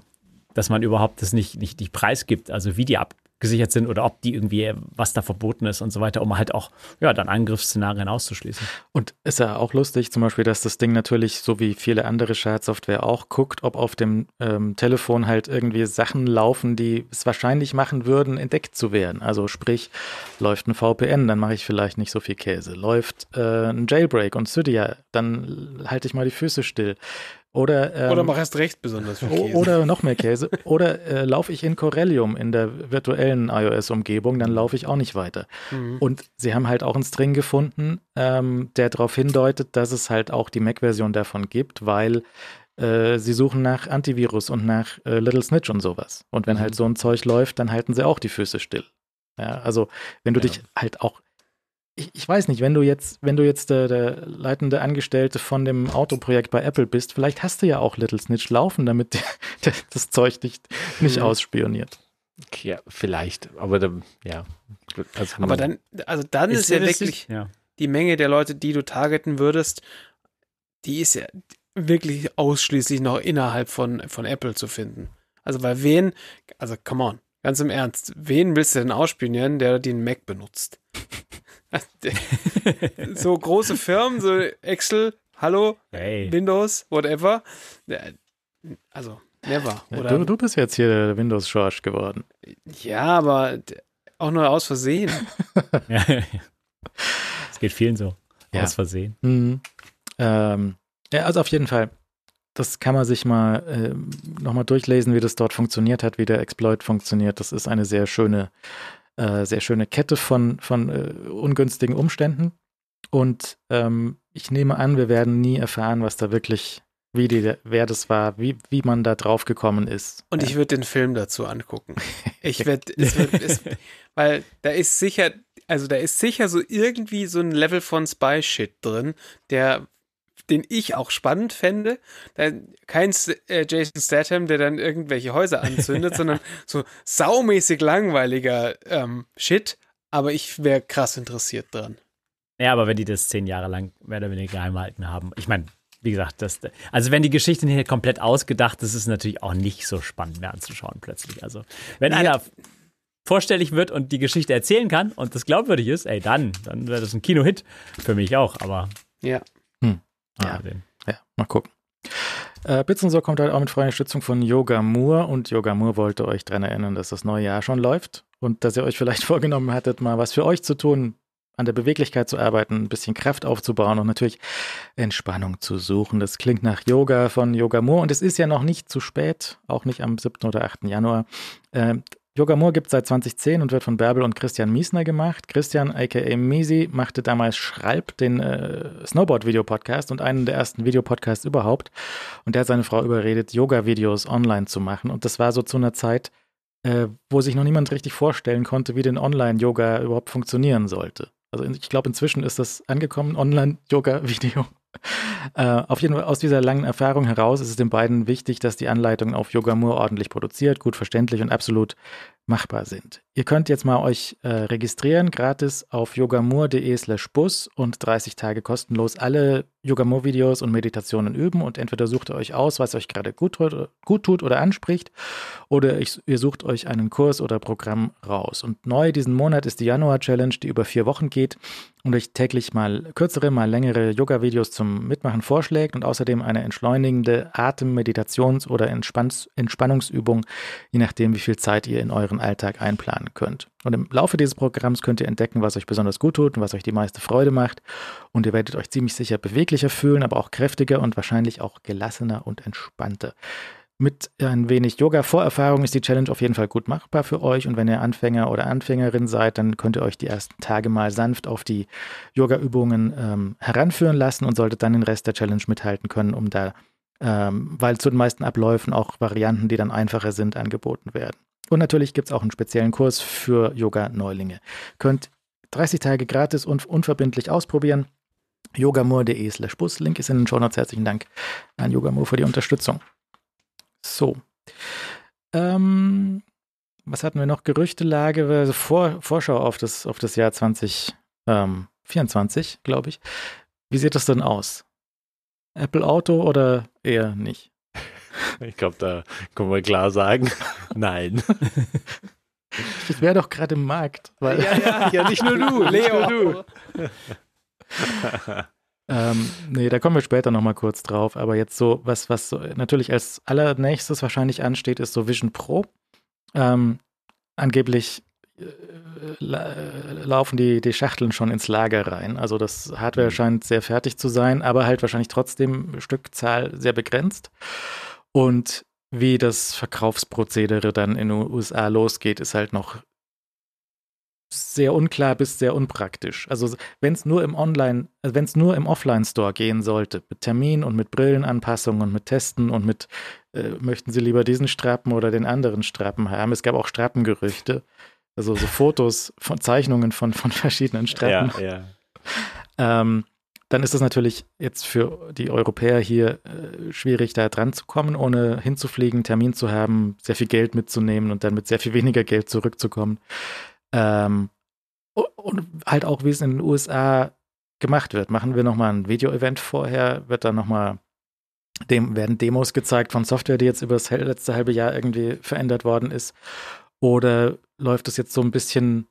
dass man überhaupt das nicht, nicht, nicht preisgibt, also wie die ab, gesichert sind oder ob die irgendwie was da verboten ist und so weiter, um halt auch ja dann Angriffsszenarien auszuschließen. Und ist ja auch lustig, zum Beispiel, dass das Ding natürlich so wie viele andere Schadsoftware auch guckt, ob auf dem ähm, Telefon halt irgendwie Sachen laufen, die es wahrscheinlich machen würden, entdeckt zu werden. Also sprich, läuft ein VPN, dann mache ich vielleicht nicht so viel Käse. Läuft äh, ein Jailbreak und Cydia, dann halte ich mal die Füße still. Oder, ähm, oder mach erst recht besonders viel Käse. Oder noch mehr Käse. oder äh, laufe ich in Corellium in der virtuellen iOS-Umgebung, dann laufe ich auch nicht weiter. Mhm. Und sie haben halt auch einen String gefunden, ähm, der darauf hindeutet, dass es halt auch die Mac-Version davon gibt, weil äh, sie suchen nach Antivirus und nach äh, Little Snitch und sowas. Und wenn mhm. halt so ein Zeug läuft, dann halten sie auch die Füße still. Ja, also wenn du ja. dich halt auch ich, ich, weiß nicht, wenn du jetzt, wenn du jetzt der, der, leitende Angestellte von dem Autoprojekt bei Apple bist, vielleicht hast du ja auch Little Snitch laufen, damit der, der, das Zeug nicht, nicht mhm. ausspioniert. Ja, vielleicht, aber dann, ja. Also aber dann, also dann ist, ist ja wirklich ja. die Menge der Leute, die du targeten würdest, die ist ja wirklich ausschließlich noch innerhalb von, von Apple zu finden. Also weil wen, also come on, ganz im Ernst, wen willst du denn ausspionieren, der den Mac benutzt? so große Firmen, so Excel, hallo, hey. Windows, whatever. Also, never. Oder? Du, du bist jetzt hier der Windows George geworden. Ja, aber auch nur aus Versehen. Es geht vielen so. Ja. Aus Versehen. Mhm. Ähm, ja, also auf jeden Fall. Das kann man sich mal äh, nochmal durchlesen, wie das dort funktioniert hat, wie der Exploit funktioniert. Das ist eine sehr schöne äh, sehr schöne Kette von, von äh, ungünstigen Umständen. Und ähm, ich nehme an, wir werden nie erfahren, was da wirklich, wie die, wer das war, wie, wie man da drauf gekommen ist. Und ja. ich würde den Film dazu angucken. Ich werde, weil da ist sicher, also da ist sicher so irgendwie so ein Level von Spy-Shit drin, der den ich auch spannend fände. Kein äh, Jason Statham, der dann irgendwelche Häuser anzündet, sondern so saumäßig langweiliger ähm, Shit. Aber ich wäre krass interessiert dran. Ja, aber wenn die das zehn Jahre lang mehr oder weniger geheim halten haben, ich meine, wie gesagt, das, also wenn die Geschichte nicht komplett ausgedacht ist, ist es natürlich auch nicht so spannend mehr anzuschauen plötzlich. Also wenn ja. einer vorstellig wird und die Geschichte erzählen kann und das glaubwürdig ist, ey, dann, dann wäre das ein Kino-Hit für mich auch, aber. Ja. Ja, ja mal gucken. Äh, kommt halt auch mit freier Unterstützung von Yoga Moore und Yoga Moore wollte euch daran erinnern, dass das neue Jahr schon läuft und dass ihr euch vielleicht vorgenommen hattet, mal was für euch zu tun, an der Beweglichkeit zu arbeiten, ein bisschen Kraft aufzubauen und natürlich Entspannung zu suchen. Das klingt nach Yoga von Yoga Moore und es ist ja noch nicht zu spät, auch nicht am 7. oder 8. Januar. Äh, Yogamur gibt es seit 2010 und wird von Bärbel und Christian Miesner gemacht. Christian, aka Misi, machte damals Schreib, den äh, Snowboard-Video-Podcast und einen der ersten Videopodcasts überhaupt. Und der hat seine Frau überredet, Yoga-Videos online zu machen. Und das war so zu einer Zeit, äh, wo sich noch niemand richtig vorstellen konnte, wie denn Online-Yoga überhaupt funktionieren sollte. Also ich glaube, inzwischen ist das angekommen, Online-Yoga-Video. Äh, auf jeden Fall aus dieser langen Erfahrung heraus ist es den beiden wichtig, dass die Anleitungen auf Yogamur ordentlich produziert, gut verständlich und absolut machbar sind. Ihr könnt jetzt mal euch äh, registrieren, gratis auf yogamur.de slash bus und 30 Tage kostenlos alle Yogamur-Videos und Meditationen üben und entweder sucht ihr euch aus, was euch gerade gut, gut tut oder anspricht oder ich, ihr sucht euch einen Kurs oder Programm raus. Und neu diesen Monat ist die Januar-Challenge, die über vier Wochen geht und euch täglich mal kürzere, mal längere Yoga-Videos zum Mitmachen vorschlägt und außerdem eine entschleunigende Atem-, Meditations- oder Entspanns Entspannungsübung, je nachdem, wie viel Zeit ihr in euren Alltag einplanen könnt. Und im Laufe dieses Programms könnt ihr entdecken, was euch besonders gut tut und was euch die meiste Freude macht. Und ihr werdet euch ziemlich sicher beweglicher fühlen, aber auch kräftiger und wahrscheinlich auch gelassener und entspannter. Mit ein wenig Yoga-Vorerfahrung ist die Challenge auf jeden Fall gut machbar für euch. Und wenn ihr Anfänger oder Anfängerin seid, dann könnt ihr euch die ersten Tage mal sanft auf die Yoga-Übungen ähm, heranführen lassen und solltet dann den Rest der Challenge mithalten können, um da, ähm, weil zu den meisten Abläufen auch Varianten, die dann einfacher sind, angeboten werden. Und natürlich gibt es auch einen speziellen Kurs für Yoga-Neulinge. Könnt 30 Tage gratis und unverbindlich ausprobieren. yogamur.de slash Bus. Link ist in den Show Notes. Herzlichen Dank an Yogamur für die Unterstützung. So. Ähm, was hatten wir noch? Gerüchtelage, also Vor, Vorschau auf das, auf das Jahr 2024, glaube ich. Wie sieht das denn aus? Apple Auto oder eher nicht? Ich glaube, da können wir klar sagen, nein. Das wäre doch gerade im Markt. ja, ja, ja, nicht nur du, Leo. Nur du. Ähm, nee, da kommen wir später nochmal kurz drauf. Aber jetzt so, was, was so natürlich als allernächstes wahrscheinlich ansteht, ist so Vision Pro. Ähm, angeblich äh, la laufen die, die Schachteln schon ins Lager rein. Also das Hardware mhm. scheint sehr fertig zu sein, aber halt wahrscheinlich trotzdem Stückzahl sehr begrenzt. Und wie das Verkaufsprozedere dann in den USA losgeht, ist halt noch sehr unklar bis sehr unpraktisch. Also wenn es nur im Online, also wenn es nur im Offline-Store gehen sollte, mit Termin und mit Brillenanpassungen und mit Testen und mit äh, möchten Sie lieber diesen Strappen oder den anderen Strappen haben. Es gab auch Strappengerüchte, also so Fotos von Zeichnungen von, von verschiedenen Strappen. Ja, ja. ähm, dann ist es natürlich jetzt für die Europäer hier äh, schwierig, da dran zu kommen, ohne hinzufliegen, Termin zu haben, sehr viel Geld mitzunehmen und dann mit sehr viel weniger Geld zurückzukommen. Ähm, und halt auch, wie es in den USA gemacht wird. Machen wir nochmal ein Video-Event vorher, wird dann nochmal dem werden Demos gezeigt von Software, die jetzt über das letzte halbe Jahr irgendwie verändert worden ist. Oder läuft es jetzt so ein bisschen,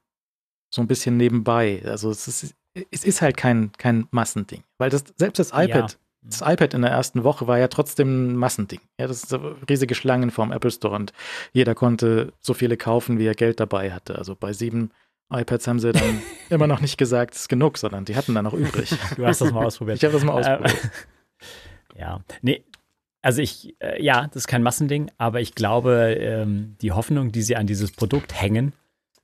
so ein bisschen nebenbei? Also es ist, es ist halt kein, kein Massending. Weil das, selbst das iPad, ja. das iPad in der ersten Woche war ja trotzdem ein Massending. Ja, das ist riesige Schlangen vorm Apple Store und jeder konnte so viele kaufen, wie er Geld dabei hatte. Also bei sieben iPads haben sie dann immer noch nicht gesagt, es ist genug, sondern die hatten dann noch übrig. Du hast das mal ausprobiert. Ich habe das mal ausprobiert. Äh, ja, nee, also ich, äh, ja, das ist kein Massending, aber ich glaube, ähm, die Hoffnung, die sie an dieses Produkt hängen,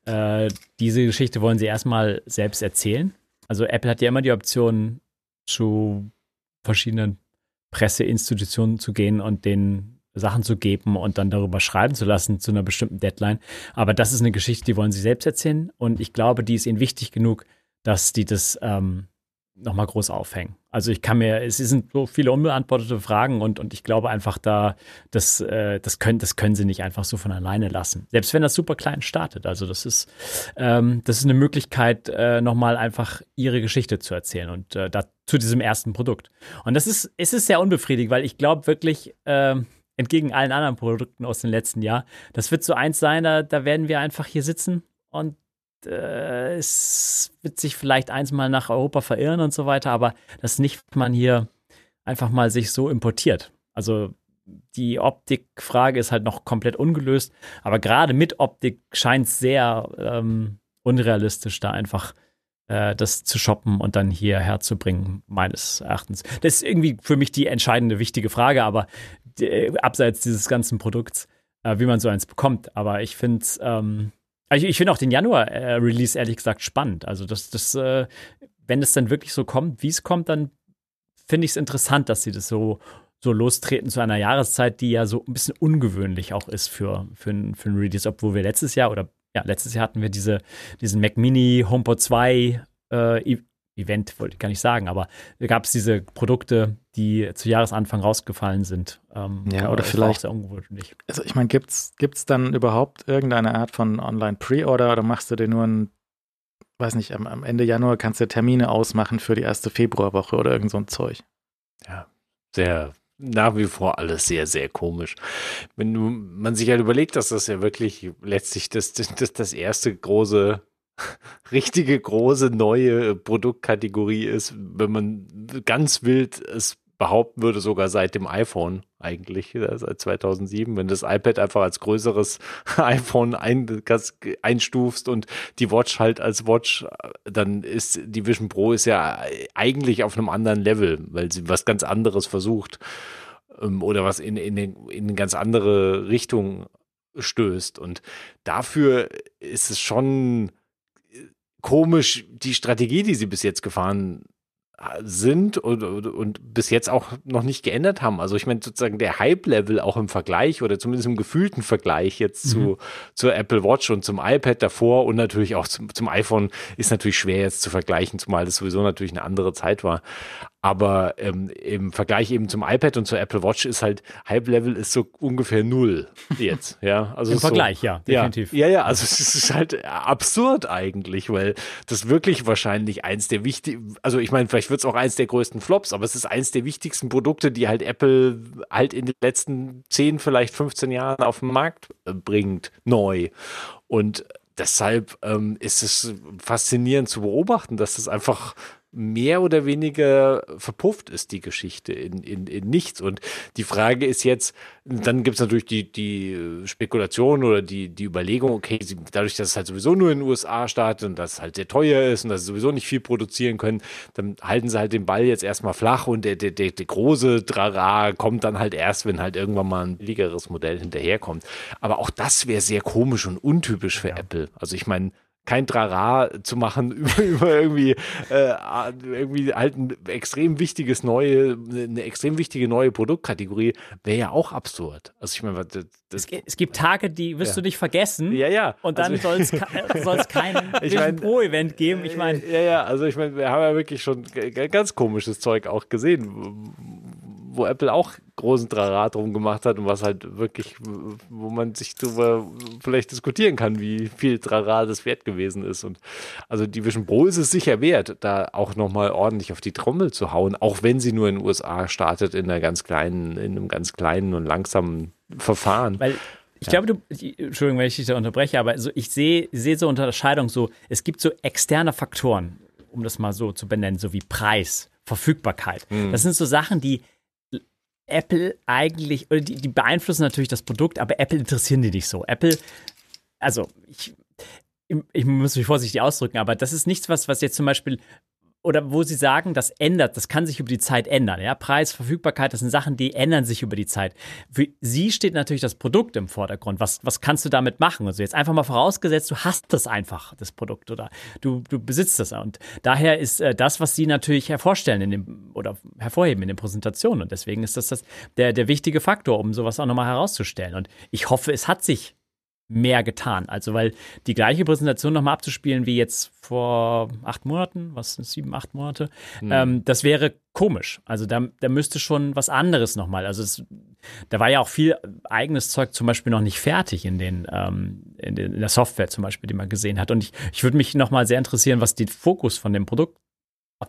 äh, diese Geschichte wollen sie erstmal selbst erzählen. Also Apple hat ja immer die Option, zu verschiedenen Presseinstitutionen zu gehen und den Sachen zu geben und dann darüber schreiben zu lassen zu einer bestimmten Deadline. Aber das ist eine Geschichte, die wollen sie selbst erzählen und ich glaube, die ist ihnen wichtig genug, dass die das ähm, nochmal groß aufhängen. Also ich kann mir, es sind so viele unbeantwortete Fragen und, und ich glaube einfach da, das, äh, das, können, das können sie nicht einfach so von alleine lassen. Selbst wenn das super klein startet. Also das ist, ähm, das ist eine Möglichkeit, äh, nochmal einfach ihre Geschichte zu erzählen und äh, da, zu diesem ersten Produkt. Und das ist, es ist sehr unbefriedigend, weil ich glaube wirklich, äh, entgegen allen anderen Produkten aus dem letzten Jahr, das wird so eins sein, da, da werden wir einfach hier sitzen und äh, es wird sich vielleicht eins mal nach Europa verirren und so weiter, aber das nicht man hier einfach mal sich so importiert. Also die Optikfrage ist halt noch komplett ungelöst, aber gerade mit Optik scheint es sehr ähm, unrealistisch, da einfach äh, das zu shoppen und dann hierher zu bringen, meines Erachtens. Das ist irgendwie für mich die entscheidende, wichtige Frage, aber äh, abseits dieses ganzen Produkts äh, wie man so eins bekommt. Aber ich finde ähm, also ich, finde auch den Januar-Release ehrlich gesagt spannend. Also das, das, äh, wenn es dann wirklich so kommt, wie es kommt, dann finde ich es interessant, dass sie das so, so lostreten zu einer Jahreszeit, die ja so ein bisschen ungewöhnlich auch ist für, für, ein, für ein Release, obwohl wir letztes Jahr oder ja, letztes Jahr hatten wir diese, diesen Mac Mini HomePod 2 äh, Event, wollte ich gar nicht sagen, aber da gab es diese Produkte, die zu Jahresanfang rausgefallen sind. Ähm, ja, oder vielleicht. Sehr ungewöhnlich. Also ich meine, gibt es dann überhaupt irgendeine Art von Online-Pre-Order oder machst du dir nur ein, weiß nicht, am, am, Ende Januar kannst du Termine ausmachen für die erste Februarwoche oder irgend so ein Zeug? Ja, sehr, nach wie vor alles sehr, sehr komisch. Wenn man sich halt überlegt, dass das ja wirklich letztlich das, das, das erste große richtige große neue Produktkategorie ist, wenn man ganz wild es behaupten würde, sogar seit dem iPhone eigentlich, seit 2007, wenn das iPad einfach als größeres iPhone ein, einstufst und die Watch halt als Watch, dann ist die Vision Pro ist ja eigentlich auf einem anderen Level, weil sie was ganz anderes versucht ähm, oder was in, in, in eine ganz andere Richtung stößt. Und dafür ist es schon komisch die Strategie, die sie bis jetzt gefahren sind und, und, und, bis jetzt auch noch nicht geändert haben. Also ich meine sozusagen der Hype-Level auch im Vergleich oder zumindest im gefühlten Vergleich jetzt zu, mhm. zur Apple Watch und zum iPad davor und natürlich auch zum, zum iPhone ist natürlich schwer jetzt zu vergleichen, zumal das sowieso natürlich eine andere Zeit war. Aber ähm, im Vergleich eben zum iPad und zur Apple Watch ist halt Hype-Level ist so ungefähr null jetzt. Ja, also Im Vergleich, so, ja, definitiv. Ja, ja, also es ist halt absurd eigentlich, weil das wirklich wahrscheinlich eins der wichtigen, also ich meine, vielleicht wird es auch eins der größten Flops, aber es ist eins der wichtigsten Produkte, die halt Apple halt in den letzten 10, vielleicht 15 Jahren auf den Markt äh, bringt, neu. Und deshalb ähm, ist es faszinierend zu beobachten, dass das einfach mehr oder weniger verpufft ist die Geschichte in, in, in nichts. Und die Frage ist jetzt, dann gibt es natürlich die, die Spekulation oder die, die Überlegung, okay, sie, dadurch, dass es halt sowieso nur in den USA startet und dass es halt sehr teuer ist und dass sie sowieso nicht viel produzieren können, dann halten sie halt den Ball jetzt erstmal flach und der, der, der, der große Drara kommt dann halt erst, wenn halt irgendwann mal ein billigeres Modell hinterherkommt. Aber auch das wäre sehr komisch und untypisch für ja. Apple. Also ich meine, kein Trara zu machen über, über irgendwie, äh, irgendwie halt ein extrem wichtiges neue, eine extrem wichtige neue Produktkategorie, wäre ja auch absurd. Also ich meine, das, es, es, gibt Tage, die wirst ja. du nicht vergessen. Ja, ja. Und dann also, soll es kein ich mein, Pro-Event geben. Ich meine. Ja, ja, also ich meine, wir haben ja wirklich schon ganz komisches Zeug auch gesehen, wo Apple auch großen Draht drum gemacht hat und was halt wirklich, wo man sich darüber vielleicht diskutieren kann, wie viel Draht das wert gewesen ist. Und also die Vision Pro ist es sicher wert, da auch nochmal ordentlich auf die Trommel zu hauen, auch wenn sie nur in den USA startet, in einer ganz kleinen, in einem ganz kleinen und langsamen Verfahren. Weil ich glaube, du, Entschuldigung, wenn ich dich da unterbreche, aber so, ich sehe seh so Unterscheidung so, es gibt so externe Faktoren, um das mal so zu benennen, so wie Preis, Verfügbarkeit. Mhm. Das sind so Sachen, die Apple eigentlich, oder die, die beeinflussen natürlich das Produkt, aber Apple interessieren die nicht so. Apple, also ich, ich muss mich vorsichtig ausdrücken, aber das ist nichts, was, was jetzt zum Beispiel oder wo sie sagen, das ändert, das kann sich über die Zeit ändern. Ja? Preis, Verfügbarkeit, das sind Sachen, die ändern sich über die Zeit. Für sie steht natürlich das Produkt im Vordergrund. Was, was kannst du damit machen? Also jetzt einfach mal vorausgesetzt, du hast das einfach, das Produkt, oder du, du besitzt das. Und daher ist äh, das, was sie natürlich hervorstellen in dem, oder hervorheben in den Präsentationen. Und deswegen ist das, das der, der wichtige Faktor, um sowas auch nochmal herauszustellen. Und ich hoffe, es hat sich mehr getan. Also, weil die gleiche Präsentation nochmal abzuspielen wie jetzt vor acht Monaten, was sind sieben, acht Monate, mhm. ähm, das wäre komisch. Also, da, da müsste schon was anderes nochmal. Also, es, da war ja auch viel eigenes Zeug zum Beispiel noch nicht fertig in, den, ähm, in, den, in der Software zum Beispiel, die man gesehen hat. Und ich, ich würde mich nochmal sehr interessieren, was der Fokus von dem Produkt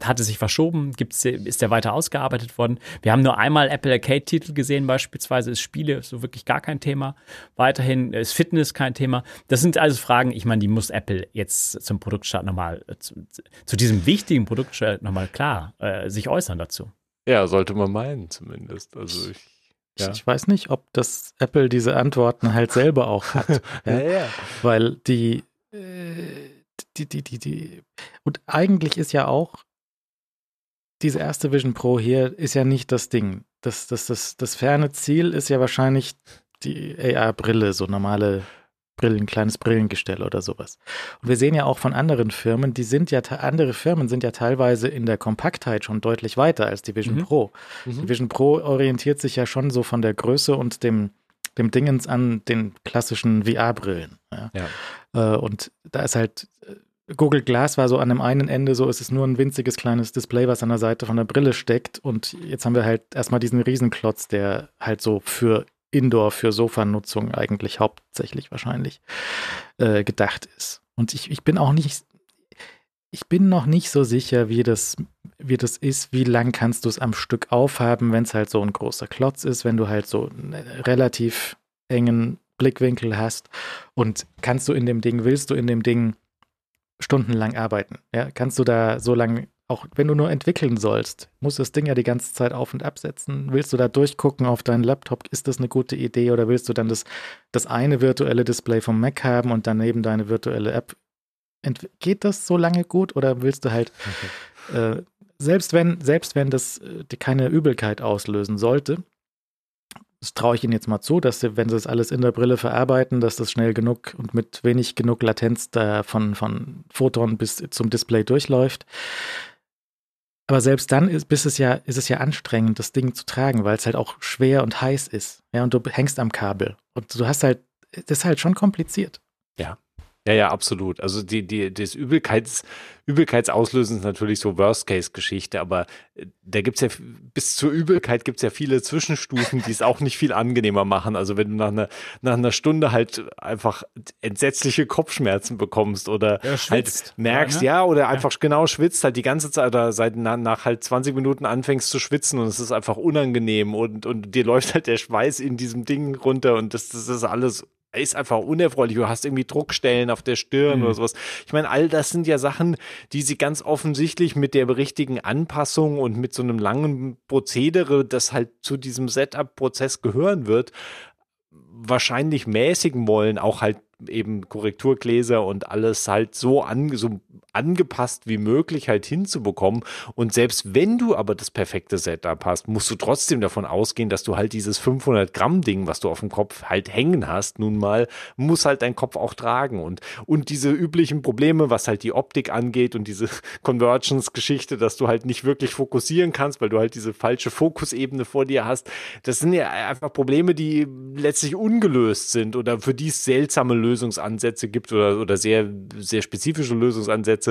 hat es sich verschoben? Gibt's, ist der weiter ausgearbeitet worden? Wir haben nur einmal Apple Arcade-Titel gesehen, beispielsweise ist Spiele so wirklich gar kein Thema. Weiterhin ist Fitness kein Thema. Das sind also Fragen, ich meine, die muss Apple jetzt zum Produktstart nochmal, äh, zu, zu, diesem wichtigen Produktstart nochmal klar äh, sich äußern dazu. Ja, sollte man meinen zumindest. Also ich, ja. ich weiß nicht, ob das Apple diese Antworten halt selber auch hat. ja, ja. Weil die, äh, die, die, die, die, und eigentlich ist ja auch diese erste Vision Pro hier ist ja nicht das Ding. Das, das, das, das ferne Ziel ist ja wahrscheinlich die AR-Brille, so normale Brillen, kleines Brillengestell oder sowas. Und wir sehen ja auch von anderen Firmen, die sind ja, andere Firmen sind ja teilweise in der Kompaktheit schon deutlich weiter als die Vision Mhm. Pro. Mhm. Die Vision Pro orientiert sich ja schon so von der Größe und dem, dem Dingens an den klassischen VR-Brillen. Ja. Äh, und da ist halt, äh, Google Glass war so an dem einen Ende so, es ist nur ein winziges kleines Display, was an der Seite von der Brille steckt. Und jetzt haben wir halt erstmal diesen Riesenklotz, der halt so für Indoor, für Sofanutzung eigentlich hauptsächlich wahrscheinlich äh, gedacht ist. Und ich, ich bin auch nicht, ich bin noch nicht so sicher, wie das, wie das ist, wie lang kannst du es am Stück aufhaben, wenn es halt so ein großer Klotz ist, wenn du halt so einen relativ engen Blickwinkel hast und kannst du in dem Ding, willst du in dem Ding stundenlang arbeiten? Ja, kannst du da so lange, auch wenn du nur entwickeln sollst, musst du das Ding ja die ganze Zeit auf und absetzen. Willst du da durchgucken auf deinen Laptop? Ist das eine gute Idee oder willst du dann das, das eine virtuelle Display vom Mac haben und daneben deine virtuelle App? Ent geht das so lange gut oder willst du halt äh, selbst wenn, selbst wenn das äh, keine Übelkeit auslösen sollte, das traue ich Ihnen jetzt mal zu, dass sie, wenn sie das alles in der Brille verarbeiten, dass das schnell genug und mit wenig genug Latenz da von, von Photon bis zum Display durchläuft. Aber selbst dann ist, bis es ja, ist es ja anstrengend, das Ding zu tragen, weil es halt auch schwer und heiß ist. Ja, und du hängst am Kabel. Und du hast halt, das ist halt schon kompliziert. Ja, ja, absolut. Also die, die, das Übelkeits, Übelkeitsauslösen ist natürlich so Worst-Case-Geschichte, aber äh, da gibt's ja, bis zur Übelkeit gibt's ja viele Zwischenstufen, die es auch nicht viel angenehmer machen. Also wenn du nach einer, nach einer Stunde halt einfach entsetzliche Kopfschmerzen bekommst oder Ja, halt schwitzt. merkst, Ja, ja, oder einfach genau schwitzt halt die ganze Zeit oder seit nach, nach halt 20 Minuten anfängst zu schwitzen und es ist einfach unangenehm und, und dir läuft halt der Schweiß in diesem Ding runter und das, das ist alles ist einfach unerfreulich. Du hast irgendwie Druckstellen auf der Stirn Mhm. oder sowas. Ich meine, all das sind ja Sachen, die sie ganz offensichtlich mit der richtigen Anpassung und mit so einem langen Prozedere, das halt zu diesem Setup-Prozess gehören wird, wahrscheinlich mäßigen wollen, auch halt eben Korrekturgläser und alles halt so, an, so angepasst wie möglich halt hinzubekommen. Und selbst wenn du aber das perfekte Setup hast, musst du trotzdem davon ausgehen, dass du halt dieses 500 Gramm Ding, was du auf dem Kopf halt hängen hast, nun mal, muss halt dein Kopf auch tragen. Und, und diese üblichen Probleme, was halt die Optik angeht und diese Convergence-Geschichte, dass du halt nicht wirklich fokussieren kannst, weil du halt diese falsche Fokusebene vor dir hast, das sind ja einfach Probleme, die letztlich ungelöst sind oder für die es seltsame Lösungsansätze gibt oder, oder sehr, sehr spezifische Lösungsansätze,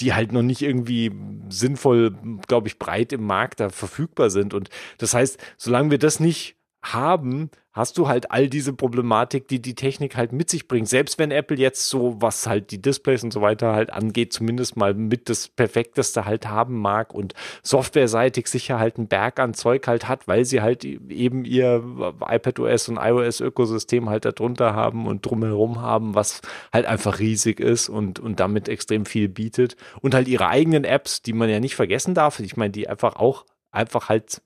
die halt noch nicht irgendwie sinnvoll, glaube ich, breit im Markt da verfügbar sind. Und das heißt, solange wir das nicht haben, hast du halt all diese Problematik, die die Technik halt mit sich bringt. Selbst wenn Apple jetzt so, was halt die Displays und so weiter halt angeht, zumindest mal mit das Perfekteste halt haben mag und softwareseitig sicher halt einen Berg an Zeug halt hat, weil sie halt eben ihr iPadOS und iOS-Ökosystem halt darunter haben und drumherum haben, was halt einfach riesig ist und, und damit extrem viel bietet. Und halt ihre eigenen Apps, die man ja nicht vergessen darf. Ich meine, die einfach auch einfach halt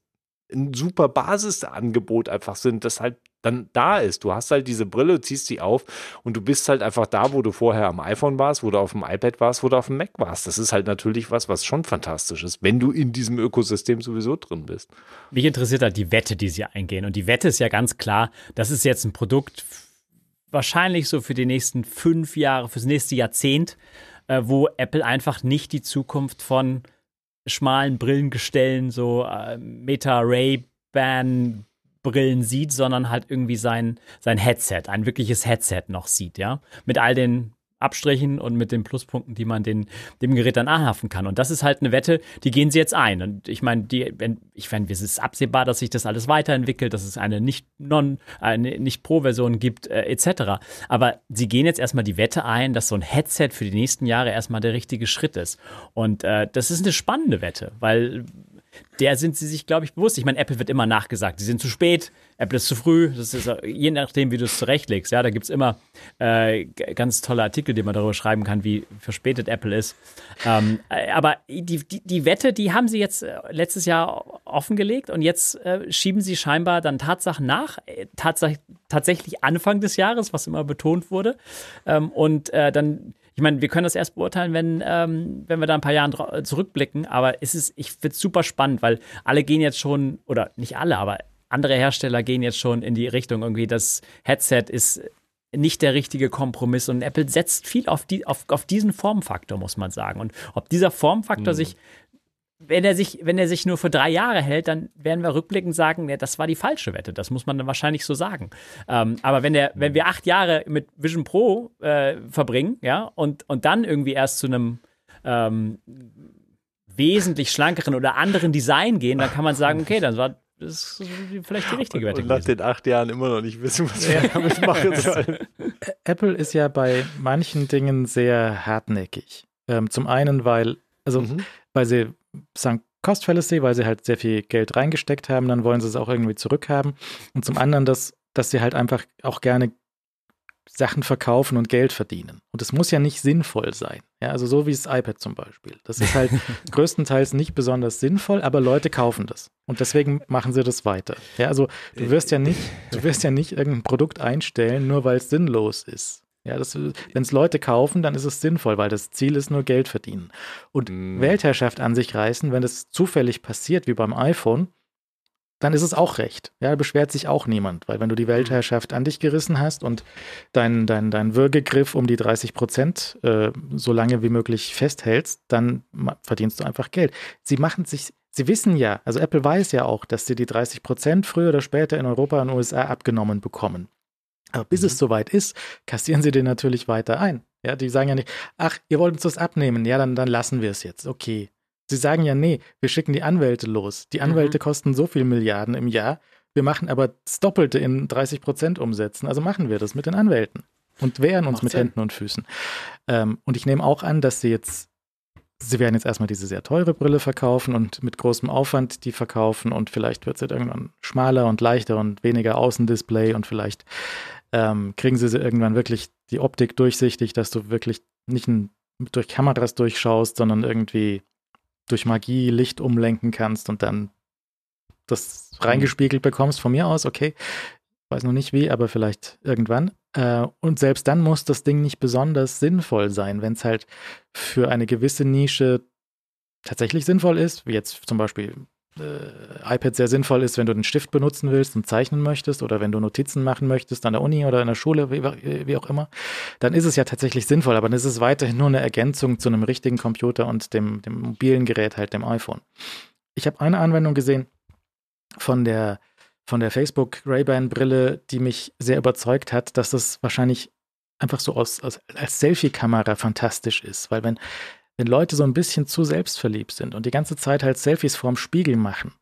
ein super Basisangebot einfach sind, das halt dann da ist. Du hast halt diese Brille, ziehst sie auf und du bist halt einfach da, wo du vorher am iPhone warst, wo du auf dem iPad warst, wo du auf dem Mac warst. Das ist halt natürlich was, was schon fantastisch ist, wenn du in diesem Ökosystem sowieso drin bist. Mich interessiert halt die Wette, die sie eingehen. Und die Wette ist ja ganz klar, das ist jetzt ein Produkt wahrscheinlich so für die nächsten fünf Jahre, fürs nächste Jahrzehnt, äh, wo Apple einfach nicht die Zukunft von schmalen Brillengestellen, so äh, Meta-Ray-Ban Brillen sieht, sondern halt irgendwie sein, sein Headset, ein wirkliches Headset noch sieht, ja. Mit all den Abstrichen und mit den Pluspunkten, die man den, dem Gerät dann anhaften kann. Und das ist halt eine Wette, die gehen sie jetzt ein. Und ich meine, die, ich meine, es ist absehbar, dass sich das alles weiterentwickelt, dass es eine nicht non, eine nicht Pro-Version gibt, äh, etc. Aber sie gehen jetzt erstmal die Wette ein, dass so ein Headset für die nächsten Jahre erstmal der richtige Schritt ist. Und äh, das ist eine spannende Wette, weil der sind sie sich, glaube ich, bewusst. Ich meine, Apple wird immer nachgesagt, sie sind zu spät, Apple ist zu früh. Das ist äh, je nachdem, wie du es zurechtlegst. Ja, da gibt es immer äh, ganz tolle Artikel, die man darüber schreiben kann, wie verspätet Apple ist. Ähm, äh, aber die, die, die Wette, die haben sie jetzt äh, letztes Jahr offengelegt und jetzt äh, schieben sie scheinbar dann Tatsachen nach. Tatsache, tatsächlich Anfang des Jahres, was immer betont wurde. Ähm, und äh, dann ich meine, wir können das erst beurteilen, wenn, ähm, wenn wir da ein paar Jahre zurückblicken, aber es ist, ich finde es super spannend, weil alle gehen jetzt schon, oder nicht alle, aber andere Hersteller gehen jetzt schon in die Richtung irgendwie, das Headset ist nicht der richtige Kompromiss und Apple setzt viel auf, die, auf, auf diesen Formfaktor, muss man sagen. Und ob dieser Formfaktor Mhm. sich, wenn er sich, wenn er sich nur für drei Jahre hält, dann werden wir rückblickend sagen, ja, das war die falsche Wette. Das muss man dann wahrscheinlich so sagen. Ähm, aber wenn der, wenn wir acht Jahre mit Vision Pro äh, verbringen, ja, und, und dann irgendwie erst zu einem ähm, wesentlich schlankeren oder anderen Design gehen, dann kann man sagen, okay, dann war das ist vielleicht die richtige Wette Und nach gewesen. den acht Jahren immer noch nicht wissen, was wir damit machen sollen. Apple ist ja bei manchen Dingen sehr hartnäckig. Ähm, zum einen, weil, also, Mhm. weil sie Sunk Cost Fallacy, weil sie halt sehr viel Geld reingesteckt haben, dann wollen sie es auch irgendwie zurückhaben. Und zum anderen, dass, dass sie halt einfach auch gerne Sachen verkaufen und Geld verdienen. Und es muss ja nicht sinnvoll sein. Ja, also so wie das iPad zum Beispiel. Das ist halt größtenteils nicht besonders sinnvoll, aber Leute kaufen das. Und deswegen machen sie das weiter. Ja, also du wirst ja nicht, du wirst ja nicht irgendein Produkt einstellen, nur weil es sinnlos ist. Ja, wenn es Leute kaufen, dann ist es sinnvoll, weil das Ziel ist nur Geld verdienen. Und Mm. Weltherrschaft an sich reißen, wenn es zufällig passiert, wie beim iPhone, dann ist es auch recht. Ja, beschwert sich auch niemand, weil wenn du die Weltherrschaft an dich gerissen hast und dein, dein, dein Würgegriff um die 30 Prozent äh, so lange wie möglich festhältst, dann verdienst du einfach Geld. Sie machen sich, sie wissen ja, also Apple weiß ja auch, dass sie die 30 Prozent früher oder später in Europa und USA abgenommen bekommen. Aber bis es soweit ist, kassieren sie den natürlich weiter ein. Ja, die sagen ja nicht, ach, ihr wollt uns das abnehmen, ja, dann, dann lassen wir es jetzt. Okay. Sie sagen ja, nee, wir schicken die Anwälte los. Die Anwälte kosten so viel Milliarden im Jahr. Wir machen aber das Doppelte in 30 Prozent umsetzen. Also machen wir das mit den Anwälten und wehren uns Macht mit Sinn. Händen und Füßen. Ähm, und ich nehme auch an, dass sie jetzt, sie werden jetzt erstmal diese sehr teure Brille verkaufen und mit großem Aufwand die verkaufen und vielleicht wird es irgendwann schmaler und leichter und weniger Außendisplay und vielleicht ähm, kriegen sie irgendwann wirklich die Optik durchsichtig, dass du wirklich nicht ein, durch Kameras durchschaust, sondern irgendwie durch Magie Licht umlenken kannst und dann das reingespiegelt bekommst von mir aus, okay. Weiß noch nicht wie, aber vielleicht irgendwann. Äh, und selbst dann muss das Ding nicht besonders sinnvoll sein, wenn es halt für eine gewisse Nische tatsächlich sinnvoll ist, wie jetzt zum Beispiel äh, iPad sehr sinnvoll ist, wenn du den Stift benutzen willst und zeichnen möchtest oder wenn du Notizen machen möchtest an der Uni oder in der Schule, wie, wie auch immer, dann ist es ja tatsächlich sinnvoll, aber dann ist es weiterhin nur eine Ergänzung zu einem richtigen Computer und dem, dem mobilen Gerät, halt dem iPhone. Ich habe eine Anwendung gesehen von der, von der Facebook Ray-Ban-Brille, die mich sehr überzeugt hat, dass das wahrscheinlich einfach so aus, aus, als Selfie-Kamera fantastisch ist, weil wenn wenn Leute so ein bisschen zu selbstverliebt sind und die ganze Zeit halt Selfies vorm Spiegel machen,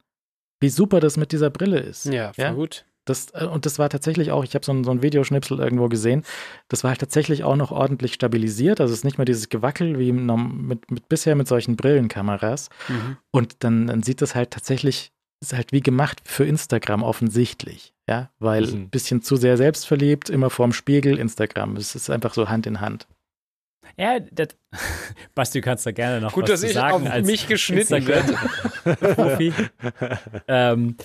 wie super das mit dieser Brille ist. Ja, Ja? gut. Das, äh, und das war tatsächlich auch, ich habe so ein, so ein Videoschnipsel irgendwo gesehen, das war halt tatsächlich auch noch ordentlich stabilisiert. Also es ist nicht mehr dieses Gewackel wie mit, mit bisher mit solchen Brillenkameras. Mhm. Und dann, dann sieht das halt tatsächlich, ist halt wie gemacht für Instagram offensichtlich. Ja, weil Mhm. ein bisschen zu sehr selbstverliebt, immer vorm Spiegel, Instagram. Es ist einfach so Hand in Hand. Ja, das, Basti, du kannst da gerne noch Gut, was dass zu ich sagen auf als mich geschnitten Instagram-Profi. ähm,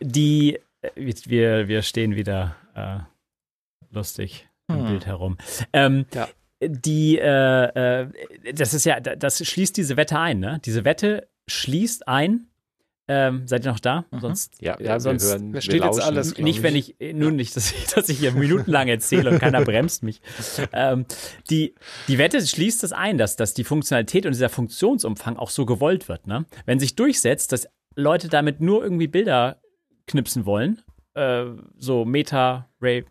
die, äh, wir, wir stehen wieder äh, lustig im Hm. Bild herum. Ähm, Ja. Die, äh, äh, das ist ja, das schließt diese Wette ein, ne? Diese Wette schließt ein. Ähm, seid ihr noch da? Mhm. Sonst Ja, ja sonst wir hören. da wir steht jetzt lauschen. alles, glaub nicht, wenn ich, nun nicht, dass ich, dass ich hier minutenlang erzähle und keiner bremst mich. Ähm, die, die Wette schließt das ein, dass, dass die Funktionalität und dieser Funktionsumfang auch so gewollt wird. Ne? Wenn sich durchsetzt, dass Leute damit nur irgendwie Bilder knipsen wollen, äh, so Meta, Ray,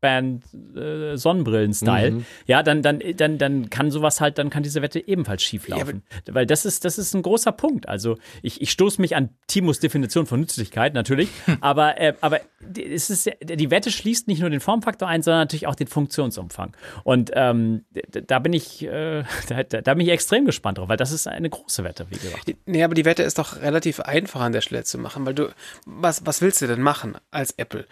Band, äh, Sonnenbrillen-Style, Mhm. ja, dann, dann, dann, dann kann sowas halt, dann kann diese Wette ebenfalls schieflaufen. Weil das ist, das ist ein großer Punkt. Also ich, ich stoße mich an Timos Definition von Nützlichkeit, natürlich, aber, äh, aber die- es ist, die Wette schließt nicht nur den Formfaktor ein, sondern natürlich auch den Funktionsumfang. Und ähm, da bin ich, äh, da, da da bin ich extrem gespannt drauf, weil das ist eine große Wette, wie gesagt. Nee, aber die Wette ist doch relativ einfach an der Stelle zu machen, weil du, was, was willst du denn machen als Apple?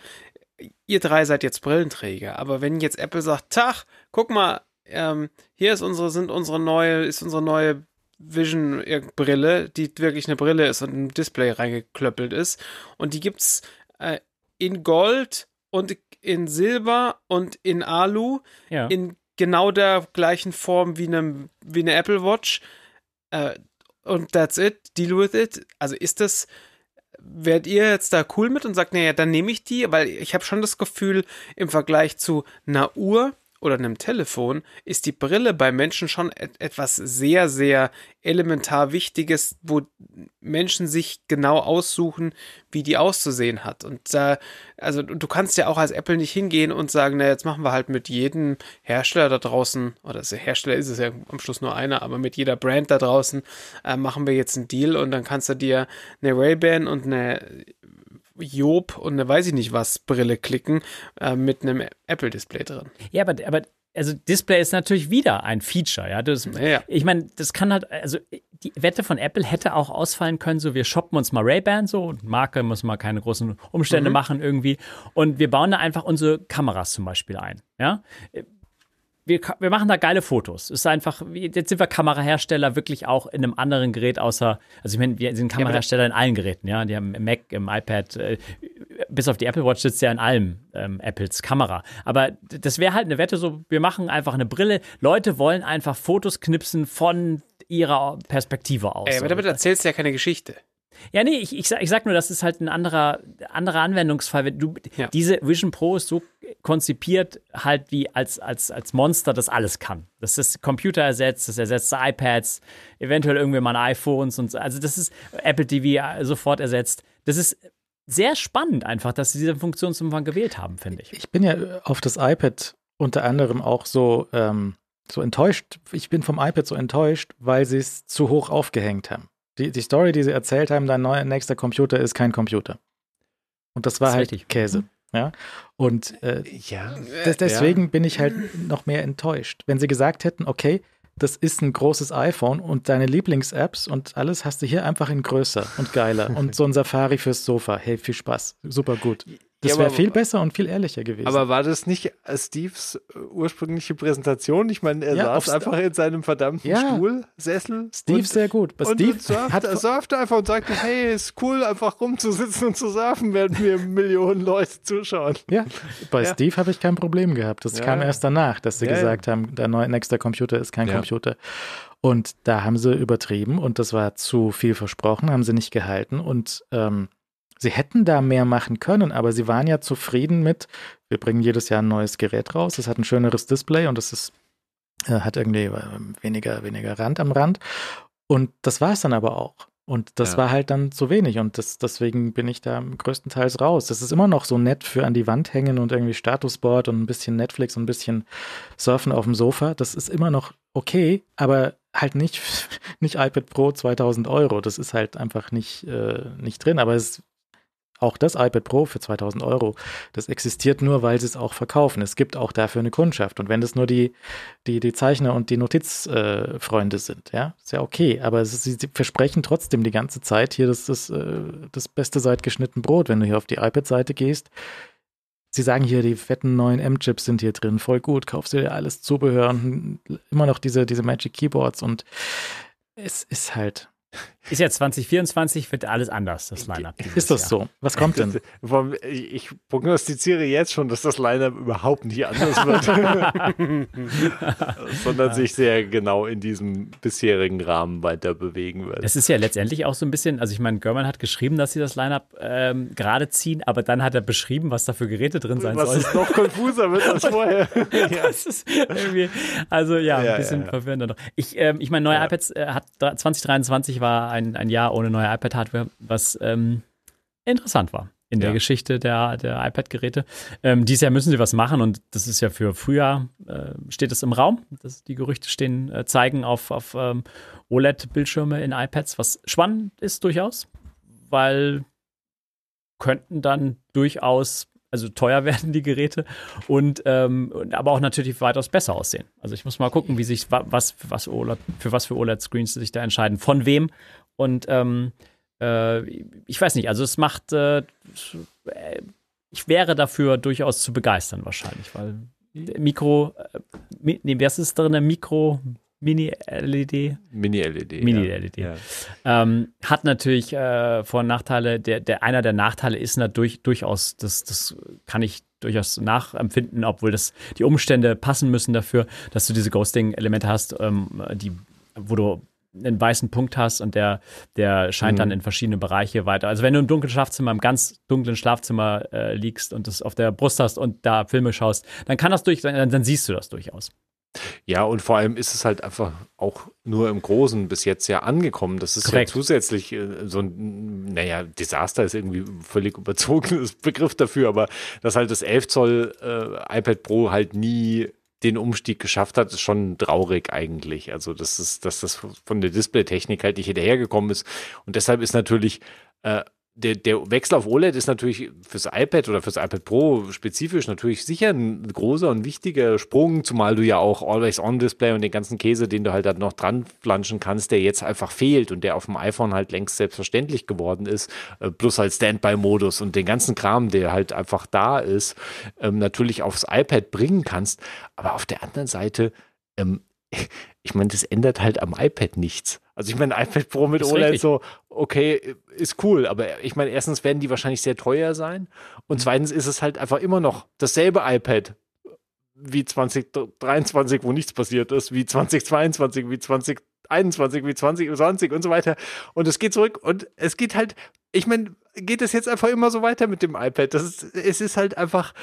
Ihr drei seid jetzt Brillenträger, aber wenn jetzt Apple sagt, Tach, guck mal, ähm, hier ist unsere, sind unsere neue, ist unsere neue Vision Brille, die wirklich eine Brille ist und ein Display reingeklöppelt ist und die gibt's äh, in Gold und in Silber und in Alu Ja. in genau der gleichen Form wie eine, wie eine Apple Watch. Äh, und that's it, deal with it. Also ist das, Werdet ihr jetzt da cool mit und sagt, naja, dann nehme ich die, weil ich habe schon das Gefühl, im Vergleich zu Uhr oder einem Telefon ist die Brille bei Menschen schon et etwas sehr, sehr elementar Wichtiges, wo Menschen sich genau aussuchen, wie die auszusehen hat. Und da, also du kannst ja auch als Apple nicht hingehen und sagen, na, jetzt machen wir halt mit jedem Hersteller da draußen, oder der Hersteller ist es ja am Schluss nur einer, aber mit jeder Brand da draußen äh, machen wir jetzt einen Deal und dann kannst du dir eine Ray-Ban und eine Job und eine weiß ich nicht was Brille klicken äh, mit einem Apple-Display drin. Ja, aber, aber also Display ist natürlich wieder ein Feature, ja. Das, Ja. Ich meine, das kann halt, also die Wette von Apple hätte auch ausfallen können, so wir shoppen uns mal Ray-Ban so, und Marke muss mal keine großen Umstände machen irgendwie und wir bauen da einfach unsere Kameras zum Beispiel ein, ja. Wir, wir machen da geile Fotos. Es ist einfach, jetzt sind wir Kamerahersteller wirklich auch in einem anderen Gerät außer, also ich meine, wir sind Kamerahersteller in allen Geräten, ja. Die haben im Mac, im iPad, äh, bis auf die Apple Watch sitzt ja in allem ähm, Apples Kamera. Aber das wäre halt eine Wette, so wir machen einfach eine Brille. Leute wollen einfach Fotos knipsen von ihrer Perspektive aus. Ey, aber damit erzählst du ja keine Geschichte. Ja, nee, ich, ich, sag, ich sag nur, das ist halt ein anderer, anderer Anwendungsfall. Du, Ja. Diese Vision Pro ist so konzipiert, halt wie als, als, als Monster, das alles kann. Das ist Computer ersetzt, das ersetzt iPads, eventuell irgendwie mal iPhones und so. Also das ist Apple TV sofort ersetzt. Das ist sehr spannend einfach, dass sie diese Funktionsumfang gewählt haben, finde ich. Ich bin ja auf das iPad unter anderem auch so, ähm, so enttäuscht. Ich bin vom iPad so enttäuscht, weil sie es zu hoch aufgehängt haben. Die, die Story, die sie erzählt haben, dein neuer nächster Computer ist kein Computer. Und das war Das halt richtig. Käse. Ja. Und äh, Ja. des- deswegen bin ich halt noch mehr enttäuscht. Wenn sie gesagt hätten, okay, das ist ein großes iPhone und deine Lieblings-Apps und alles hast du hier einfach in größer und geiler. und so ein Safari fürs Sofa. Hey, viel Spaß. Super gut. Das Ja, wäre viel besser und viel ehrlicher gewesen. Aber war das nicht äh, Steves äh, ursprüngliche Präsentation? Ich meine, er Ja, saß einfach in seinem verdammten Ja. Stuhl, Sessel. Steve und, sehr gut. Und, Steve und surft, hat surft einfach und sagte, hey, ist cool, einfach rumzusitzen und zu surfen, während mir Millionen Leute zuschauen. Ja, bei Ja. Steve habe ich kein Problem gehabt. Das kam erst danach, dass sie gesagt haben, der neue nächste Computer ist kein. Computer. Und da haben sie übertrieben und das war zu viel versprochen, haben sie nicht gehalten. Und ähm, sie hätten da mehr machen können, aber sie waren ja zufrieden mit, wir bringen jedes Jahr ein neues Gerät raus, es hat ein schöneres Display und es ist, äh, hat irgendwie äh, weniger, weniger Rand am Rand. Und das war es dann aber auch. Und das Ja. war halt dann zu wenig und das, deswegen bin ich da größtenteils raus. Das ist immer noch so nett für an die Wand hängen und irgendwie Statusboard und ein bisschen Netflix und ein bisschen Surfen auf dem Sofa. Das ist immer noch okay, aber halt nicht, nicht iPad Pro 2000 Euro. Das ist halt einfach nicht, äh, nicht drin. Aber es auch das iPad Pro für 2000 Euro, das existiert nur, weil sie es auch verkaufen. Es gibt auch dafür eine Kundschaft. Und wenn das nur die, die, die Zeichner und die Notizfreunde äh, sind, ja, ist ja okay. Aber es sie, sie versprechen trotzdem die ganze Zeit, hier, das ist äh, das Beste seit geschnitten Brot. Wenn du hier auf die iPad-Seite gehst, sie sagen hier, die fetten neuen M-Chips sind hier drin, voll gut, kaufst dir alles Zubehör und immer noch diese, diese Magic Keyboards und es ist halt. Ist ja 2024, wird alles anders, das Line-Up. Ist das Jahr. so? Was kommt denn? Ich prognostiziere jetzt schon, dass das Line-Up überhaupt nicht anders wird, sondern sich sehr genau in diesem bisherigen Rahmen weiter bewegen wird. Es ist ja letztendlich auch so ein bisschen, also ich meine, German hat geschrieben, dass sie das Line-Up ähm, gerade ziehen, aber dann hat er beschrieben, was da für Geräte drin sein Was sollen. es noch konfuser wird als vorher. Das ist irgendwie, also ja, Ja, ein bisschen ja, ja. verwirrender noch. Ich, ähm, ich meine, neue Ja. iPads äh, hat 2023 war ein, ein Jahr ohne neue iPad-Hardware, was ähm, interessant war in der Ja. Geschichte der, der iPad-Geräte. Ähm, dieses Jahr müssen sie was machen und das ist ja für Frühjahr, äh, steht es im Raum. Das, die Gerüchte stehen, äh, zeigen auf, auf ähm, OLED-Bildschirme in iPads, was spannend ist durchaus, weil könnten dann durchaus also teuer werden die Geräte und, ähm, aber auch natürlich weitaus besser aussehen. Also ich muss mal gucken, wie sich wa- was für was OLED, für was für OLED-Screens sie sich da entscheiden, von wem und ähm, äh, ich weiß nicht. Also es macht, äh, ich wäre dafür durchaus zu begeistern wahrscheinlich, weil Mikro, äh, nee, was ist drin? Mikro, Mini-LED, Mini-LED. Mini-LED. Ja. ähm, hat natürlich äh, Vor- und Nachteile. Der, der, einer der Nachteile ist natürlich durchaus, das, das kann ich durchaus nachempfinden, obwohl das die Umstände passen müssen dafür, dass du diese Ghosting-Elemente hast, ähm, die, wo du einen weißen Punkt hast und der, der scheint Mhm. dann in verschiedene Bereiche weiter. Also wenn du im dunklen Schlafzimmer, im ganz dunklen Schlafzimmer äh, liegst und das auf der Brust hast und da Filme schaust, dann kann das durch, dann, dann siehst du das durchaus. Ja, und vor allem ist es halt einfach auch nur im Großen bis jetzt ja angekommen. Das ist Korrekt. ja zusätzlich äh, so ein, naja, Desaster ist irgendwie völlig überzogenes Begriff dafür, aber dass halt das 11 Zoll äh, iPad Pro halt nie den Umstieg geschafft hat, ist schon traurig eigentlich. Also, das ist, dass das von der Displaytechnik halt nicht hinterhergekommen ist. Und deshalb ist natürlich äh, der, der Wechsel auf OLED ist natürlich fürs iPad oder fürs iPad Pro spezifisch natürlich sicher ein großer und wichtiger Sprung, zumal du ja auch Always-On-Display und den ganzen Käse, den du halt dann noch dran flanschen kannst, der jetzt einfach fehlt und der auf dem iPhone halt längst selbstverständlich geworden ist, äh, plus halt Standby-Modus und den ganzen Kram, der halt einfach da ist, ähm, natürlich aufs iPad bringen kannst. Aber auf der anderen Seite, ähm, ich meine, das ändert halt am iPad nichts. Also ich meine, iPad Pro mit Ist OLED richtig. so, okay, ist cool, aber ich meine, erstens werden die wahrscheinlich sehr teuer sein und zweitens ist es halt einfach immer noch dasselbe iPad wie 2023, wo nichts passiert ist, wie 2022, wie 2021, wie 2020 und so weiter. Und es geht zurück und es geht halt, ich meine, geht es jetzt einfach immer so weiter mit dem iPad? Das ist, es ist halt einfach,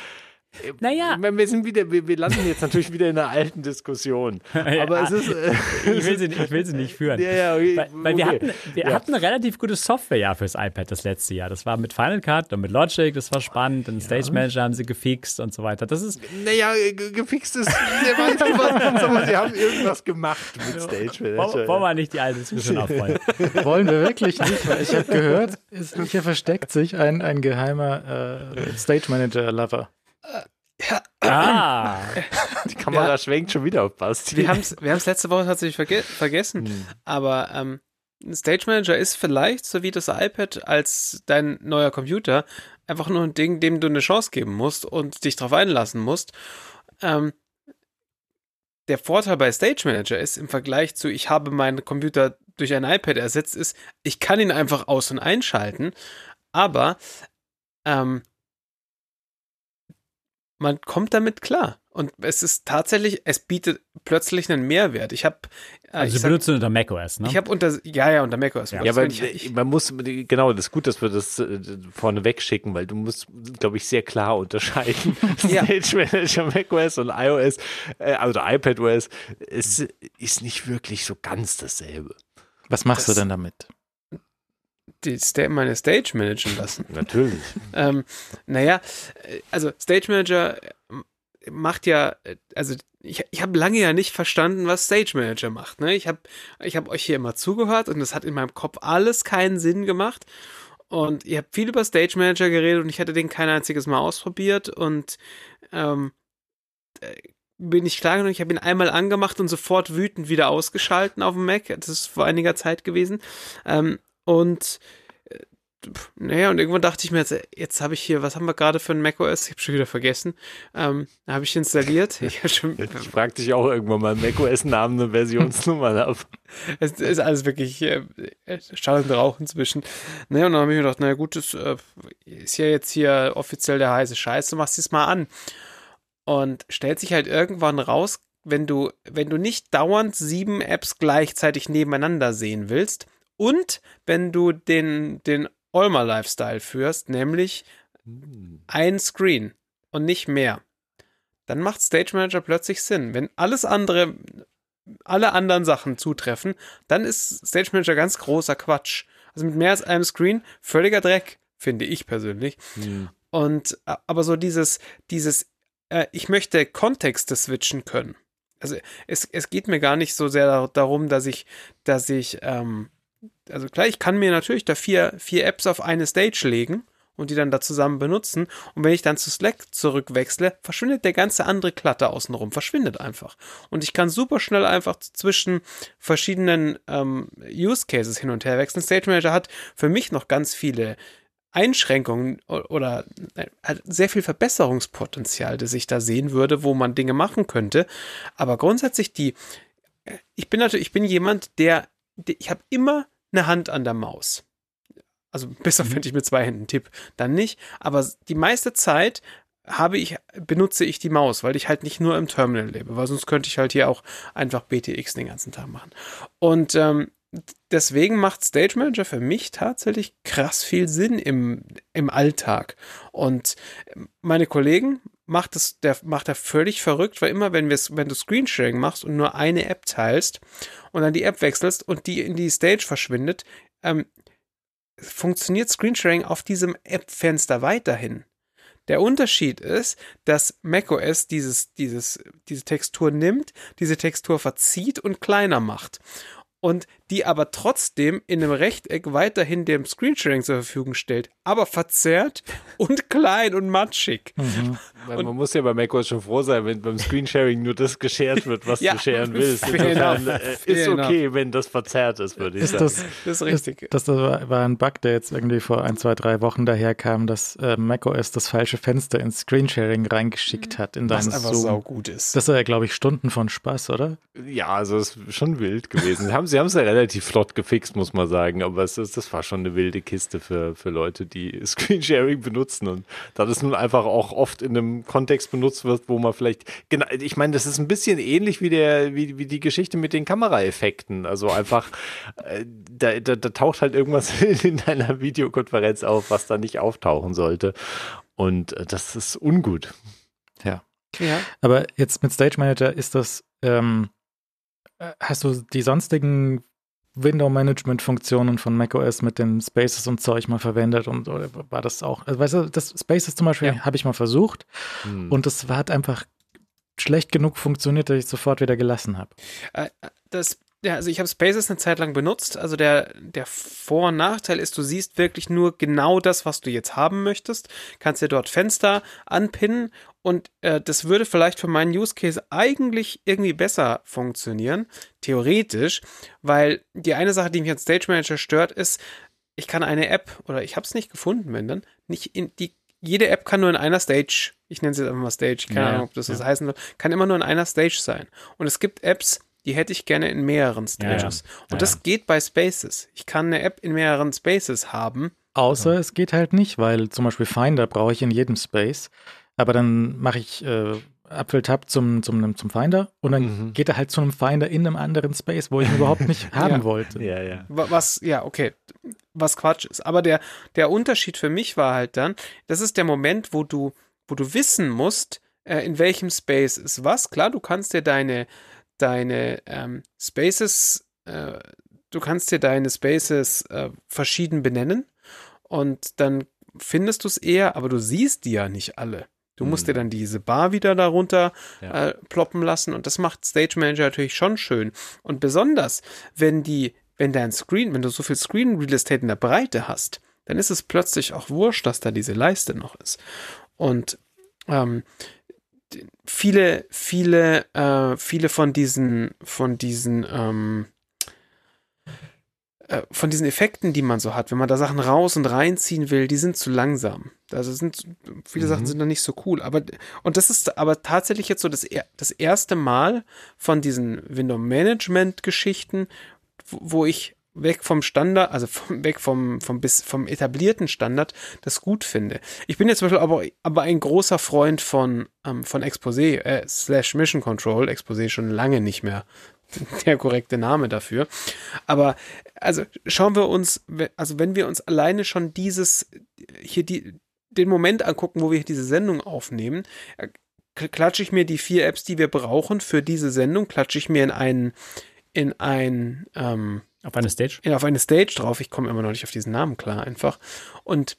Naja. wir sind wieder, wir, wir landen jetzt natürlich wieder in einer alten Diskussion. Aber es ist, äh, ich, will sie, nicht- ich will sie nicht führen. ja, ja, okay, Weil, weil wir, okay. hatten, wir Ja. hatten eine relativ gute Software ja fürs iPad das letzte Jahr. Das war mit Final Cut und mit Logic, das war spannend. Den Stage Manager haben sie gefixt und so weiter. Das ist, Naja, ge- gefixt ist sehr weit aber sie haben irgendwas gemacht mit Stage wollen wollen wir nicht die alte Diskussion aufrollen. Wollen wir wirklich nicht, weil ich habe gehört, es, hier versteckt sich ein, ein geheimer äh, Stage Manager-Lover. Ah, Die Kamera schwenkt schon wieder auf Basti. Wir haben es wir haben's letzte Woche tatsächlich verge vergessen. Hm. Aber ähm, ein Stage Manager ist vielleicht, so wie das iPad als dein neuer Computer, einfach nur ein Ding, dem du eine Chance geben musst und dich darauf einlassen musst. Ähm, der Vorteil bei Stage Manager ist im Vergleich zu, ich habe meinen Computer durch ein iPad ersetzt, ist, ich kann ihn einfach aus- und einschalten, aber ähm, man kommt damit klar. Und es ist tatsächlich, es bietet plötzlich einen Mehrwert. Ich habe äh, also ich sie sag- benutzen unter macOS, ne? ich habe unter, ja, ja, unter macOS. Ja, Ja, aber ich, ich, man muss, genau, das ist gut, dass wir das äh, vorne wegschicken, weil du musst, glaube ich, sehr klar unterscheiden. Ja. Stage Manager, macOS und iOS, äh, also iPadOS, es ist nicht wirklich so ganz dasselbe. Was machst Das- du denn damit? Die Sta meine Stage managen lassen. Natürlich. ähm, naja, äh, also Stage Manager äh, macht ja, äh, also ich, ich habe lange ja nicht verstanden, was Stage Manager macht. Ne? Ich habe ich hab euch hier immer zugehört und das hat in meinem Kopf alles keinen Sinn gemacht. Und ihr habt viel über Stage Manager geredet und ich hatte den kein einziges Mal ausprobiert und ähm, äh, bin ich klar genug, ich habe ihn einmal angemacht und sofort wütend wieder ausgeschalten auf dem Mac. Das ist vor einiger Zeit gewesen. Ähm, und äh, naja, und irgendwann dachte ich mir, jetzt, jetzt habe ich hier, was haben wir gerade für ein macOS? Ich habe schon wieder vergessen. Ähm, habe ich installiert. Ich schon, Ich frag dich auch irgendwann mal macOS-Namen und Versionsnummern ab. es ist alles wirklich äh, Schall und Rauch inzwischen. Naja, und dann habe ich mir gedacht, naja gut, das äh, ist ja jetzt hier offiziell der heiße Scheiß, du machst es mal an. Und stellt sich halt irgendwann raus, wenn du, wenn du nicht dauernd sieben Apps gleichzeitig nebeneinander sehen willst und wenn du den, den Olmer Lifestyle führst, nämlich ein Screen und nicht mehr, dann macht Stage Manager plötzlich Sinn. Wenn alles andere, alle anderen Sachen zutreffen, dann ist Stage Manager ganz großer Quatsch. Also mit mehr als einem Screen völliger Dreck, finde ich persönlich. Hm. Und aber so dieses, dieses, äh, ich möchte Kontexte switchen können. Also es, es geht mir gar nicht so sehr dar- darum, dass ich, dass ich, ähm, also klar, ich kann mir natürlich da vier, vier Apps auf eine Stage legen und die dann da zusammen benutzen. Und wenn ich dann zu Slack zurückwechsle, verschwindet der ganze andere Klatter außenrum, verschwindet einfach. Und ich kann super schnell einfach zwischen verschiedenen ähm, Use Cases hin und her wechseln. Stage Manager hat für mich noch ganz viele Einschränkungen oder äh, hat sehr viel Verbesserungspotenzial, das ich da sehen würde, wo man Dinge machen könnte. Aber grundsätzlich die, äh, ich bin natürlich, ich bin jemand, der, der ich habe immer eine Hand an der Maus. Also bis auf wenn ich mit zwei Händen tipp, dann nicht. Aber die meiste Zeit habe ich, benutze ich die Maus, weil ich halt nicht nur im Terminal lebe, weil sonst könnte ich halt hier auch einfach BTX den ganzen Tag machen. Und ähm, deswegen macht Stage Manager für mich tatsächlich krass viel Sinn im, im Alltag. Und meine Kollegen macht es, der macht er völlig verrückt, weil immer, wenn wenn du Screensharing machst und nur eine App teilst und dann die App wechselst und die in die Stage verschwindet, ähm, funktioniert Screensharing auf diesem App-Fenster weiterhin. Der Unterschied ist, dass macOS dieses, dieses, diese Textur nimmt, diese Textur verzieht und kleiner macht und die aber trotzdem in einem Rechteck weiterhin dem Screensharing zur Verfügung stellt, aber verzerrt und klein und matschig. Mhm. Und man muss ja bei macOS schon froh sein, wenn beim Screensharing nur das geshared wird, was ja, du scheren willst. Insofern äh, ist okay, wenn das verzerrt ist, würde ich ist sagen. Das, das ist richtig. Ist, das war ein Bug, der jetzt irgendwie vor ein, zwei, drei Wochen daherkam, dass äh, macOS das falsche Fenster ins Screensharing reingeschickt hat in Was einfach Zoom. gut ist. Das ist ja, glaube ich, Stunden von Spaß, oder? Ja, also es ist schon wild gewesen. haben, sie haben es ja relativ flott gefixt, muss man sagen, aber es ist, das war schon eine wilde Kiste für, für Leute, die Screensharing benutzen und da das nun einfach auch oft in einem Kontext benutzt wird, wo man vielleicht, genau, ich meine, das ist ein bisschen ähnlich wie der, wie, wie die Geschichte mit den Kameraeffekten. Also einfach, äh, da, da, da taucht halt irgendwas in deiner Videokonferenz auf, was da nicht auftauchen sollte. Und äh, das ist ungut. Ja. ja. Aber jetzt mit Stage Manager ist das, ähm, äh, hast du die sonstigen Window-Management-Funktionen von macOS mit den Spaces und Zeug mal verwendet und oder war das auch, also weißt du, das Spaces zum Beispiel ja. habe ich mal versucht hm. und das hat einfach schlecht genug funktioniert, dass ich sofort wieder gelassen habe. Äh, das ja, also ich habe Spaces eine Zeit lang benutzt. Also der, der Vor- und Nachteil ist, du siehst wirklich nur genau das, was du jetzt haben möchtest. Kannst dir dort Fenster anpinnen und äh, das würde vielleicht für meinen Use Case eigentlich irgendwie besser funktionieren, theoretisch, weil die eine Sache, die mich an Stage Manager stört, ist, ich kann eine App, oder ich habe es nicht gefunden, wenn dann, nicht in die jede App kann nur in einer Stage, ich nenne sie jetzt einfach mal Stage, keine ja, Ahnung, ob das ja. das heißen soll, kann immer nur in einer Stage sein. Und es gibt Apps, die hätte ich gerne in mehreren Stages. Ja, Und das geht bei Spaces. Ich kann eine App in mehreren Spaces haben. Außer also. es geht halt nicht, weil zum Beispiel Finder brauche ich in jedem Space. Aber dann mache ich äh, Apfeltab zum, zum, zum Finder und dann mhm. geht er halt zu einem Finder in einem anderen Space, wo ich ihn überhaupt nicht haben ja. wollte. Ja, ja. Was, ja, okay. Was Quatsch ist. Aber der, der Unterschied für mich war halt dann, das ist der Moment, wo du, wo du wissen musst, äh, in welchem Space ist was. Klar, du kannst dir deine, deine ähm, Spaces, äh, du kannst dir deine Spaces äh, verschieden benennen und dann findest du es eher, aber du siehst die ja nicht alle. Du hm. musst dir dann diese Bar wieder darunter ja. äh, ploppen lassen und das macht Stage Manager natürlich schon schön. Und besonders, wenn die, wenn dein Screen, wenn du so viel Screen Real Estate in der Breite hast, dann ist es plötzlich auch wurscht, dass da diese Leiste noch ist. Und ähm, viele, viele, äh, viele von diesen, von diesen, ähm, äh, von diesen Effekten, die man so hat, wenn man da Sachen raus und reinziehen will, die sind zu langsam. Also sind, viele mhm. Sachen sind noch nicht so cool. Aber, und das ist aber tatsächlich jetzt so das, das erste Mal von diesen Window Management Geschichten, wo ich weg vom Standard, also vom, weg vom, vom, bis, vom etablierten Standard, das gut finde. Ich bin jetzt zum Beispiel aber, aber ein großer Freund von, ähm, von Exposé, äh, slash Mission Control, Exposé schon lange nicht mehr der korrekte Name dafür. Aber also schauen wir uns, also wenn wir uns alleine schon dieses, hier die, den Moment angucken, wo wir diese Sendung aufnehmen, äh, klatsche ich mir die vier Apps, die wir brauchen für diese Sendung, klatsche ich mir in einen, in ein, ähm, auf eine Stage? Ja, auf eine Stage drauf. Ich komme immer noch nicht auf diesen Namen klar einfach. Und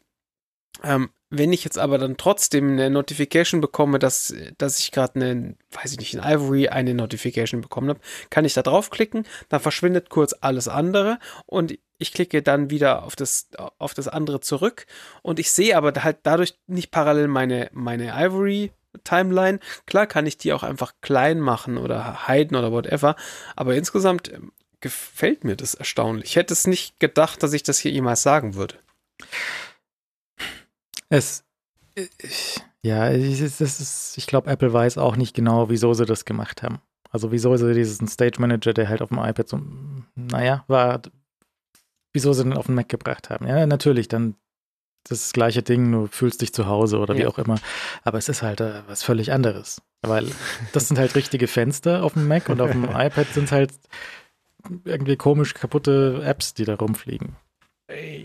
ähm, wenn ich jetzt aber dann trotzdem eine Notification bekomme, dass, dass ich gerade eine, weiß ich nicht, in Ivory eine Notification bekommen habe, kann ich da draufklicken, dann verschwindet kurz alles andere und ich klicke dann wieder auf das, auf das andere zurück und ich sehe aber halt dadurch nicht parallel meine, meine Ivory Timeline. Klar kann ich die auch einfach klein machen oder heiden oder whatever, aber insgesamt gefällt mir das erstaunlich. Ich hätte es nicht gedacht, dass ich das hier jemals sagen würde. Es, ich, ja, ich, das ist, ich glaube, Apple weiß auch nicht genau, wieso sie das gemacht haben. Also wieso sie diesen Stage Manager, der halt auf dem iPad so, naja, war, wieso sie den auf den Mac gebracht haben. Ja, natürlich, dann das gleiche Ding, du fühlst dich zu Hause oder ja. wie auch immer. Aber es ist halt äh, was völlig anderes. Weil das sind halt richtige Fenster auf dem Mac und auf dem iPad sind halt irgendwie komisch kaputte Apps, die da rumfliegen.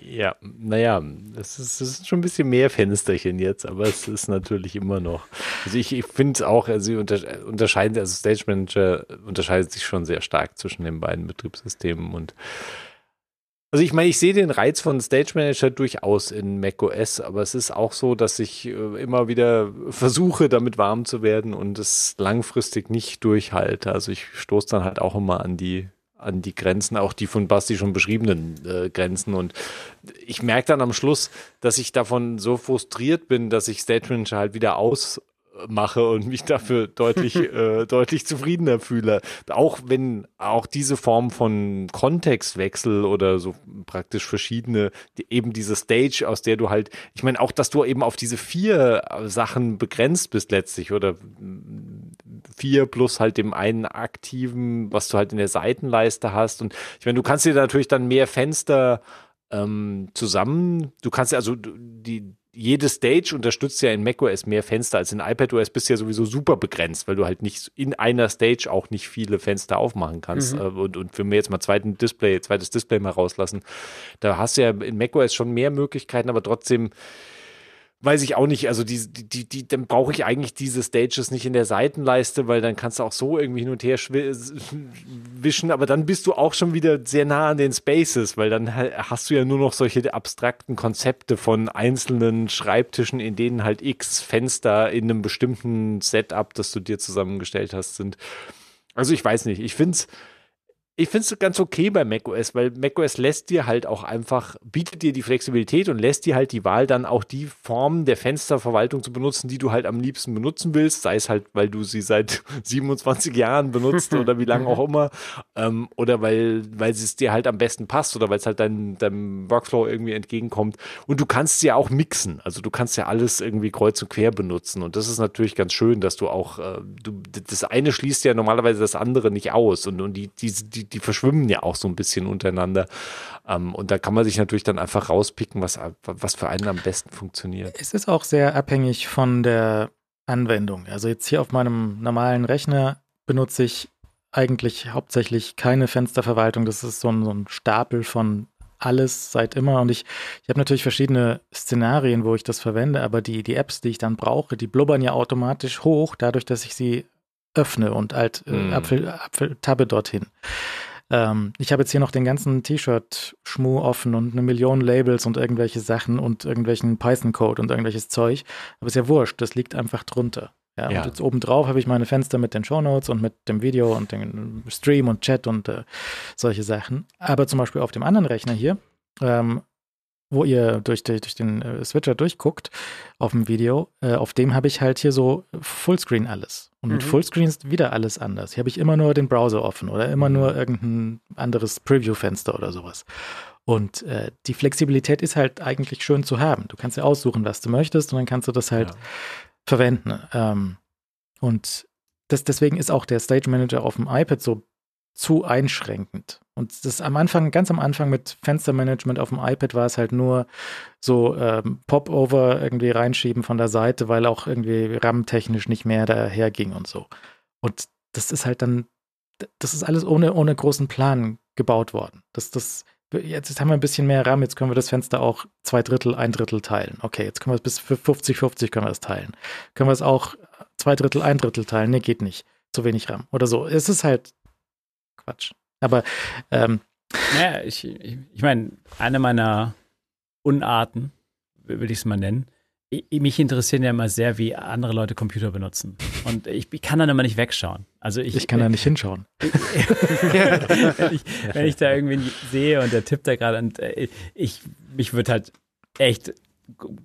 Ja, naja, es ist, es ist schon ein bisschen mehr Fensterchen jetzt, aber es ist natürlich immer noch. Also ich, ich finde es auch, also sie unter, unterscheiden, also Stage Manager unterscheidet sich schon sehr stark zwischen den beiden Betriebssystemen und also ich meine, ich sehe den Reiz von Stage Manager durchaus in macOS, aber es ist auch so, dass ich äh, immer wieder versuche, damit warm zu werden und es langfristig nicht durchhalte. Also ich stoße dann halt auch immer an die an die Grenzen, auch die von Basti schon beschriebenen äh, Grenzen. Und ich merke dann am Schluss, dass ich davon so frustriert bin, dass ich Stage Manager halt wieder ausmache und mich dafür deutlich, äh, deutlich zufriedener fühle. Auch wenn auch diese Form von Kontextwechsel oder so praktisch verschiedene, die, eben diese Stage, aus der du halt, ich meine auch, dass du eben auf diese vier Sachen begrenzt bist letztlich oder vier plus halt dem einen aktiven, was du halt in der Seitenleiste hast. Und ich meine, du kannst dir natürlich dann mehr Fenster ähm, zusammen, du kannst ja also die, jede Stage unterstützt ja in macOS mehr Fenster als in iPadOS bist ja sowieso super begrenzt, weil du halt nicht in einer Stage auch nicht viele Fenster aufmachen kannst. Mhm. Äh, und, und für mir jetzt mal zweiten Display, zweites Display mal rauslassen. Da hast du ja in macOS schon mehr Möglichkeiten, aber trotzdem weiß ich auch nicht, also die, die, die, dann brauche ich eigentlich diese Stages nicht in der Seitenleiste, weil dann kannst du auch so irgendwie hin und her wischen, aber dann bist du auch schon wieder sehr nah an den Spaces, weil dann hast du ja nur noch solche abstrakten Konzepte von einzelnen Schreibtischen, in denen halt x Fenster in einem bestimmten Setup, das du dir zusammengestellt hast, sind. Also ich weiß nicht, ich finde es ich finde es ganz okay bei macOS, weil macOS lässt dir halt auch einfach, bietet dir die Flexibilität und lässt dir halt die Wahl, dann auch die Form der Fensterverwaltung zu benutzen, die du halt am liebsten benutzen willst, sei es halt, weil du sie seit 27 Jahren benutzt oder wie lange auch immer, ähm, oder weil, weil es dir halt am besten passt oder weil es halt deinem dein Workflow irgendwie entgegenkommt. Und du kannst sie ja auch mixen, also du kannst ja alles irgendwie kreuz und quer benutzen. Und das ist natürlich ganz schön, dass du auch, äh, du, das eine schließt ja normalerweise das andere nicht aus. Und, und die, die, die die verschwimmen ja auch so ein bisschen untereinander. Ähm, und da kann man sich natürlich dann einfach rauspicken, was, was für einen am besten funktioniert. Es ist auch sehr abhängig von der Anwendung. Also jetzt hier auf meinem normalen Rechner benutze ich eigentlich hauptsächlich keine Fensterverwaltung. Das ist so ein, so ein Stapel von alles seit immer. Und ich, ich habe natürlich verschiedene Szenarien, wo ich das verwende, aber die, die Apps, die ich dann brauche, die blubbern ja automatisch hoch, dadurch, dass ich sie öffne und halt äh, mm. Apfel, Apfel tabbe dorthin. Ähm, ich habe jetzt hier noch den ganzen T-Shirt-Schmuh offen und eine Million Labels und irgendwelche Sachen und irgendwelchen Python-Code und irgendwelches Zeug. Aber ist ja wurscht, das liegt einfach drunter. Ja, ja. Und jetzt obendrauf habe ich meine Fenster mit den Shownotes und mit dem Video und dem Stream und Chat und äh, solche Sachen. Aber zum Beispiel auf dem anderen Rechner hier ähm, wo ihr durch, durch den äh, Switcher durchguckt auf dem Video, äh, auf dem habe ich halt hier so Fullscreen alles. Und mit mhm. Fullscreen ist wieder alles anders. Hier habe ich immer nur den Browser offen oder immer nur irgendein anderes Preview-Fenster oder sowas. Und äh, die Flexibilität ist halt eigentlich schön zu haben. Du kannst ja aussuchen, was du möchtest und dann kannst du das halt ja. verwenden. Ähm, und das, deswegen ist auch der Stage Manager auf dem iPad so zu einschränkend. Und das am Anfang, ganz am Anfang mit Fenstermanagement auf dem iPad war es halt nur so ähm, Popover irgendwie reinschieben von der Seite, weil auch irgendwie RAM-technisch nicht mehr daher ging und so. Und das ist halt dann, das ist alles ohne, ohne großen Plan gebaut worden. Das, das, jetzt haben wir ein bisschen mehr RAM, jetzt können wir das Fenster auch zwei Drittel, ein Drittel teilen. Okay, jetzt können wir es bis 50, 50 können wir es teilen. Können wir es auch zwei Drittel, ein Drittel teilen? Nee, geht nicht. Zu wenig RAM oder so. Es ist halt Quatsch. Aber ähm, naja, ich, ich, ich meine, eine meiner Unarten, will ich es mal nennen, ich, mich interessieren ja immer sehr, wie andere Leute Computer benutzen. Und ich, ich kann dann immer nicht wegschauen. Also ich, ich kann da nicht hinschauen. wenn, ich, wenn ich da irgendwie sehe und der tippt da gerade und äh, ich, mich würde halt echt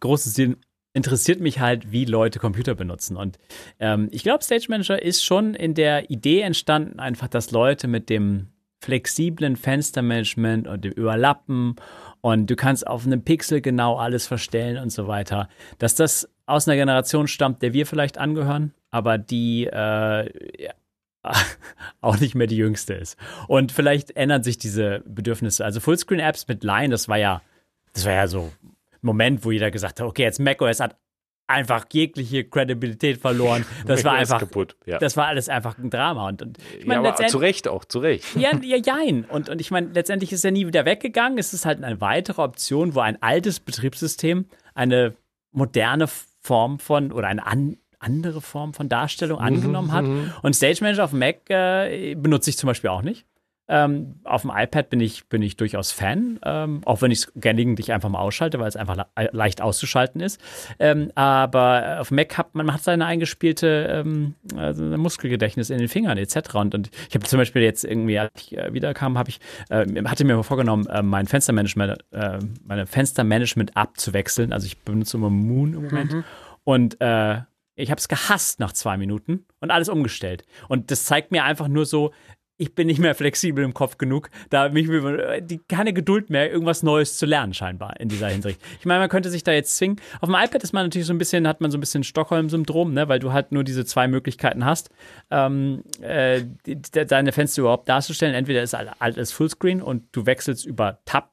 großes Sinn interessiert mich halt, wie Leute Computer benutzen. Und ähm, ich glaube, Stage Manager ist schon in der Idee entstanden, einfach, dass Leute mit dem flexiblen Fenstermanagement und dem Überlappen und du kannst auf einem Pixel genau alles verstellen und so weiter, dass das aus einer Generation stammt, der wir vielleicht angehören, aber die äh, ja, auch nicht mehr die jüngste ist. Und vielleicht ändern sich diese Bedürfnisse. Also Fullscreen-Apps mit Line, das war ja, das war ja so Moment, wo jeder gesagt hat, okay, jetzt macOS hat einfach jegliche Credibilität verloren. Das war einfach, kaputt. Ja. das war alles einfach ein Drama. Und, und ich ja, meine, aber zu Recht auch, zu Recht. ja, ja, jein. Und, und ich meine, letztendlich ist er nie wieder weggegangen. Es ist halt eine weitere Option, wo ein altes Betriebssystem eine moderne Form von oder eine an, andere Form von Darstellung angenommen hat. Und Stage Manager auf Mac äh, benutze ich zum Beispiel auch nicht. Ähm, auf dem iPad bin ich, bin ich durchaus Fan, ähm, auch wenn ich es gelegentlich einfach mal ausschalte, weil es einfach le leicht auszuschalten ist. Ähm, aber auf dem Mac hat man hat seine eingespielte ähm, also Muskelgedächtnis in den Fingern etc. Und, und ich habe zum Beispiel jetzt irgendwie, als ich äh, wiederkam, habe ich äh, hatte mir vorgenommen, äh, mein Fenstermanagement, äh, meine Fenstermanagement abzuwechseln. Also ich benutze immer Moon im Moment und äh, ich habe es gehasst nach zwei Minuten und alles umgestellt. Und das zeigt mir einfach nur so, ich bin nicht mehr flexibel im Kopf genug, da mich die, keine Geduld mehr, irgendwas Neues zu lernen, scheinbar in dieser Hinsicht. Ich meine, man könnte sich da jetzt zwingen. Auf dem iPad ist man natürlich so ein bisschen, hat man so ein bisschen Stockholm-Syndrom, ne, weil du halt nur diese zwei Möglichkeiten hast, ähm, äh, deine Fenster überhaupt darzustellen. Entweder ist alles Fullscreen und du wechselst über Tab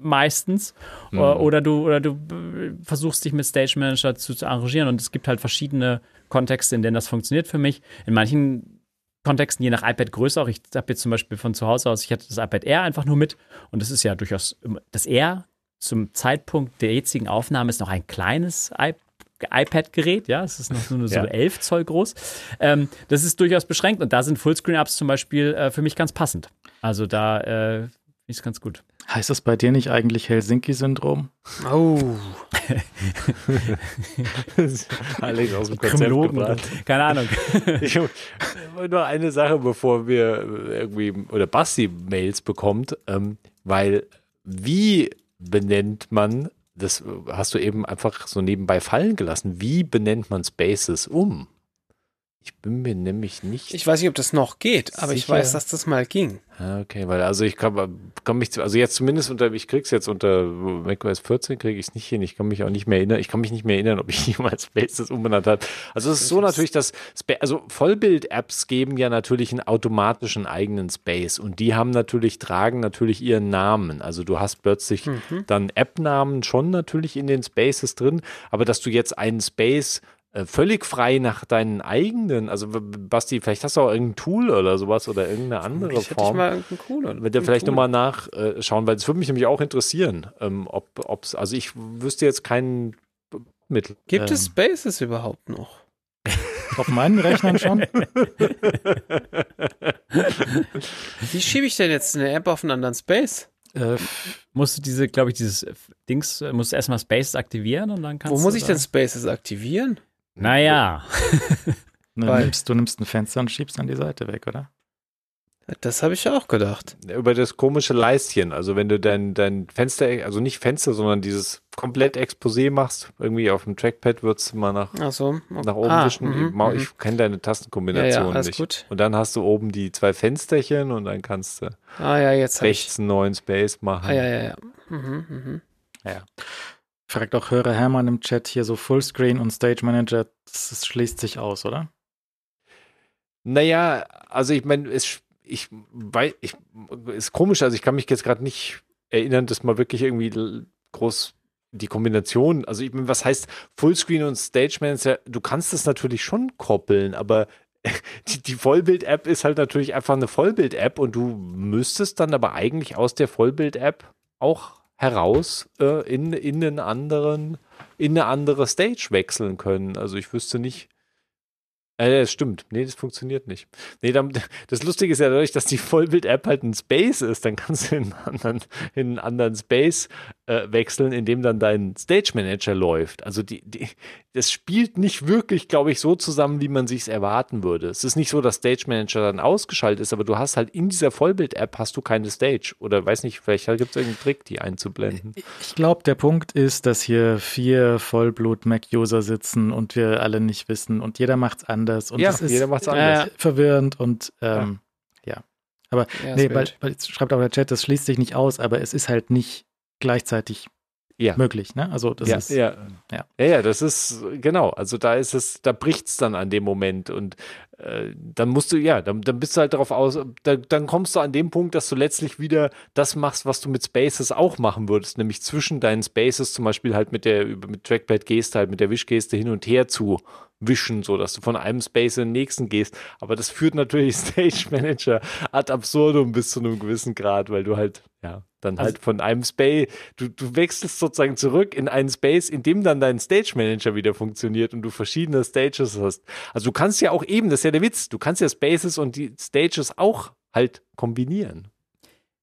meistens Mhm. oder du oder du äh, versuchst dich mit Stage Manager zu, zu arrangieren und es gibt halt verschiedene Kontexte, in denen das funktioniert für mich. In manchen Kontexten, je nach iPad-Größe auch. Ich habe jetzt zum Beispiel von zu Hause aus, ich hatte das iPad Air einfach nur mit und das ist ja durchaus, das Air zum Zeitpunkt der jetzigen Aufnahme ist noch ein kleines iPad. iPad-Gerät, ja, es ist noch nur so Ja. 11 Zoll groß. Ähm, das ist durchaus beschränkt und da sind Fullscreen-Apps zum Beispiel äh, für mich ganz passend. Also da äh, finde ich es ganz gut. Heißt das bei dir nicht eigentlich Helsinki-Syndrom? Oh. Alex aus dem Konzept gebracht. Keine Ahnung. Ich wollte nur eine Sache, bevor wir irgendwie oder Basti Mails bekommt, ähm, weil wie benennt man, das hast du eben einfach so nebenbei fallen gelassen, wie benennt man Spaces um? Ich bin mir nämlich nicht. Ich weiß nicht, ob das noch geht, aber ich Sicher. weiß, dass das mal ging. Ah, okay, weil also ich kann, kann mich, also jetzt zumindest unter, ich krieg's jetzt unter macOS 14 kriege ich es nicht hin. Ich kann mich auch nicht mehr erinnern. Ich kann mich nicht mehr erinnern, ob ich jemals Spaces umbenannt habe. Also es ist so natürlich, dass also Vollbild-Apps geben ja natürlich einen automatischen eigenen Space und die haben natürlich tragen natürlich ihren Namen. Also du hast plötzlich dann App-Namen schon natürlich in den Spaces drin, aber dass du jetzt einen Space völlig frei nach deinen eigenen, also Basti, vielleicht hast du auch irgendein Tool oder sowas oder irgendeine andere Ich hätte ich Form. mal irgendeinen coolen. Wenn wir vielleicht nochmal nachschauen, weil das würde mich nämlich auch interessieren, ähm, ob es, also ich wüsste jetzt keinen Mittel. Gibt es Ähm. Spaces überhaupt noch? Auf meinen Rechnern schon? Wie schiebe ich denn jetzt eine App auf einen anderen Space? äh, musst du diese, glaube ich, dieses Dings, äh, musst du erstmal Spaces aktivieren und dann kannst Wo du muss ich denn Spaces aktivieren? Naja. Weil- nimmst, du nimmst ein Fenster und schiebst an die Seite weg, oder? Das habe ich ja auch gedacht. Über das komische Leistchen, also wenn du dein, dein Fenster, also nicht Fenster, sondern dieses komplett Exposé machst, irgendwie auf dem Trackpad wird's mal nach, Ach so. nach oben Ah, wischen. mhm, ich mhm. ich kenne deine ja, Tastenkombination ja, alles nicht. gut. Und dann hast du oben die zwei Fensterchen und dann kannst du Ah ja, rechts einen neuen Space machen. Ah ja, ja, ja. Mhm, mhm. Fragt auch Hörer Hermann im Chat hier so Fullscreen und Stage Manager, das, das schließt sich aus, oder? Naja, also ich meine, es ich weiß, ich ist komisch, also ich kann mich jetzt gerade nicht erinnern, dass mal wirklich irgendwie groß die Kombination, also ich meine, was heißt Fullscreen und Stage Manager, du kannst das natürlich schon koppeln, aber die, die Vollbild-App ist halt natürlich einfach eine Vollbild-App und du müsstest dann aber eigentlich aus der Vollbild-App auch heraus äh, in, in einen anderen, in eine andere Stage wechseln können. Also ich wüsste nicht. Äh, das stimmt. Nee, das funktioniert nicht. Nee, dann, das Lustige ist ja dadurch, dass die Vollbild-App halt ein Space ist, dann kannst du in einen anderen, in einen anderen Space äh, wechseln, in dem dann dein Stage Manager läuft. Also die, die, das spielt nicht wirklich, glaube ich, so zusammen, wie man sich erwarten würde. Es ist nicht so, dass Stage Manager dann ausgeschaltet ist, aber du hast halt in dieser Vollbild-App hast du keine Stage. Oder weiß nicht, vielleicht gibt es irgendeinen Trick, die einzublenden. Ich glaube, der Punkt ist, dass hier vier Vollblut-Mac-User sitzen und wir alle nicht wissen und jeder macht's anders und ja, das ist jeder macht es Ja, anders. ja. verwirrend und ähm, ja. Aber Ja, nee, weil, weil jetzt schreibt auch der Chat, das schließt sich nicht aus, aber es ist halt nicht gleichzeitig Ja. möglich. Ne? Also das ja, ist ja. ja. ja, ja, das ist genau. Also da ist es, da bricht's dann an dem Moment und äh, dann musst du, ja, dann, dann bist du halt darauf aus, da, dann kommst du an dem Punkt, dass du letztlich wieder das machst, was du mit Spaces auch machen würdest, nämlich zwischen deinen Spaces zum Beispiel halt mit der über- mit Trackpad Geste halt mit der Wischgeste hin und her zu wischen, so dass du von einem Space in den nächsten gehst. Aber das führt natürlich Stage Manager ad absurdum bis zu einem gewissen Grad, weil du halt, ja, dann Also- halt von einem Space, du, du wechselst sozusagen zurück in einen Space, in dem dann dein Stage Manager wieder funktioniert und du verschiedene Stages hast. Also du kannst ja auch eben, das ist ja der Witz, du kannst ja Spaces und die Stages auch halt kombinieren.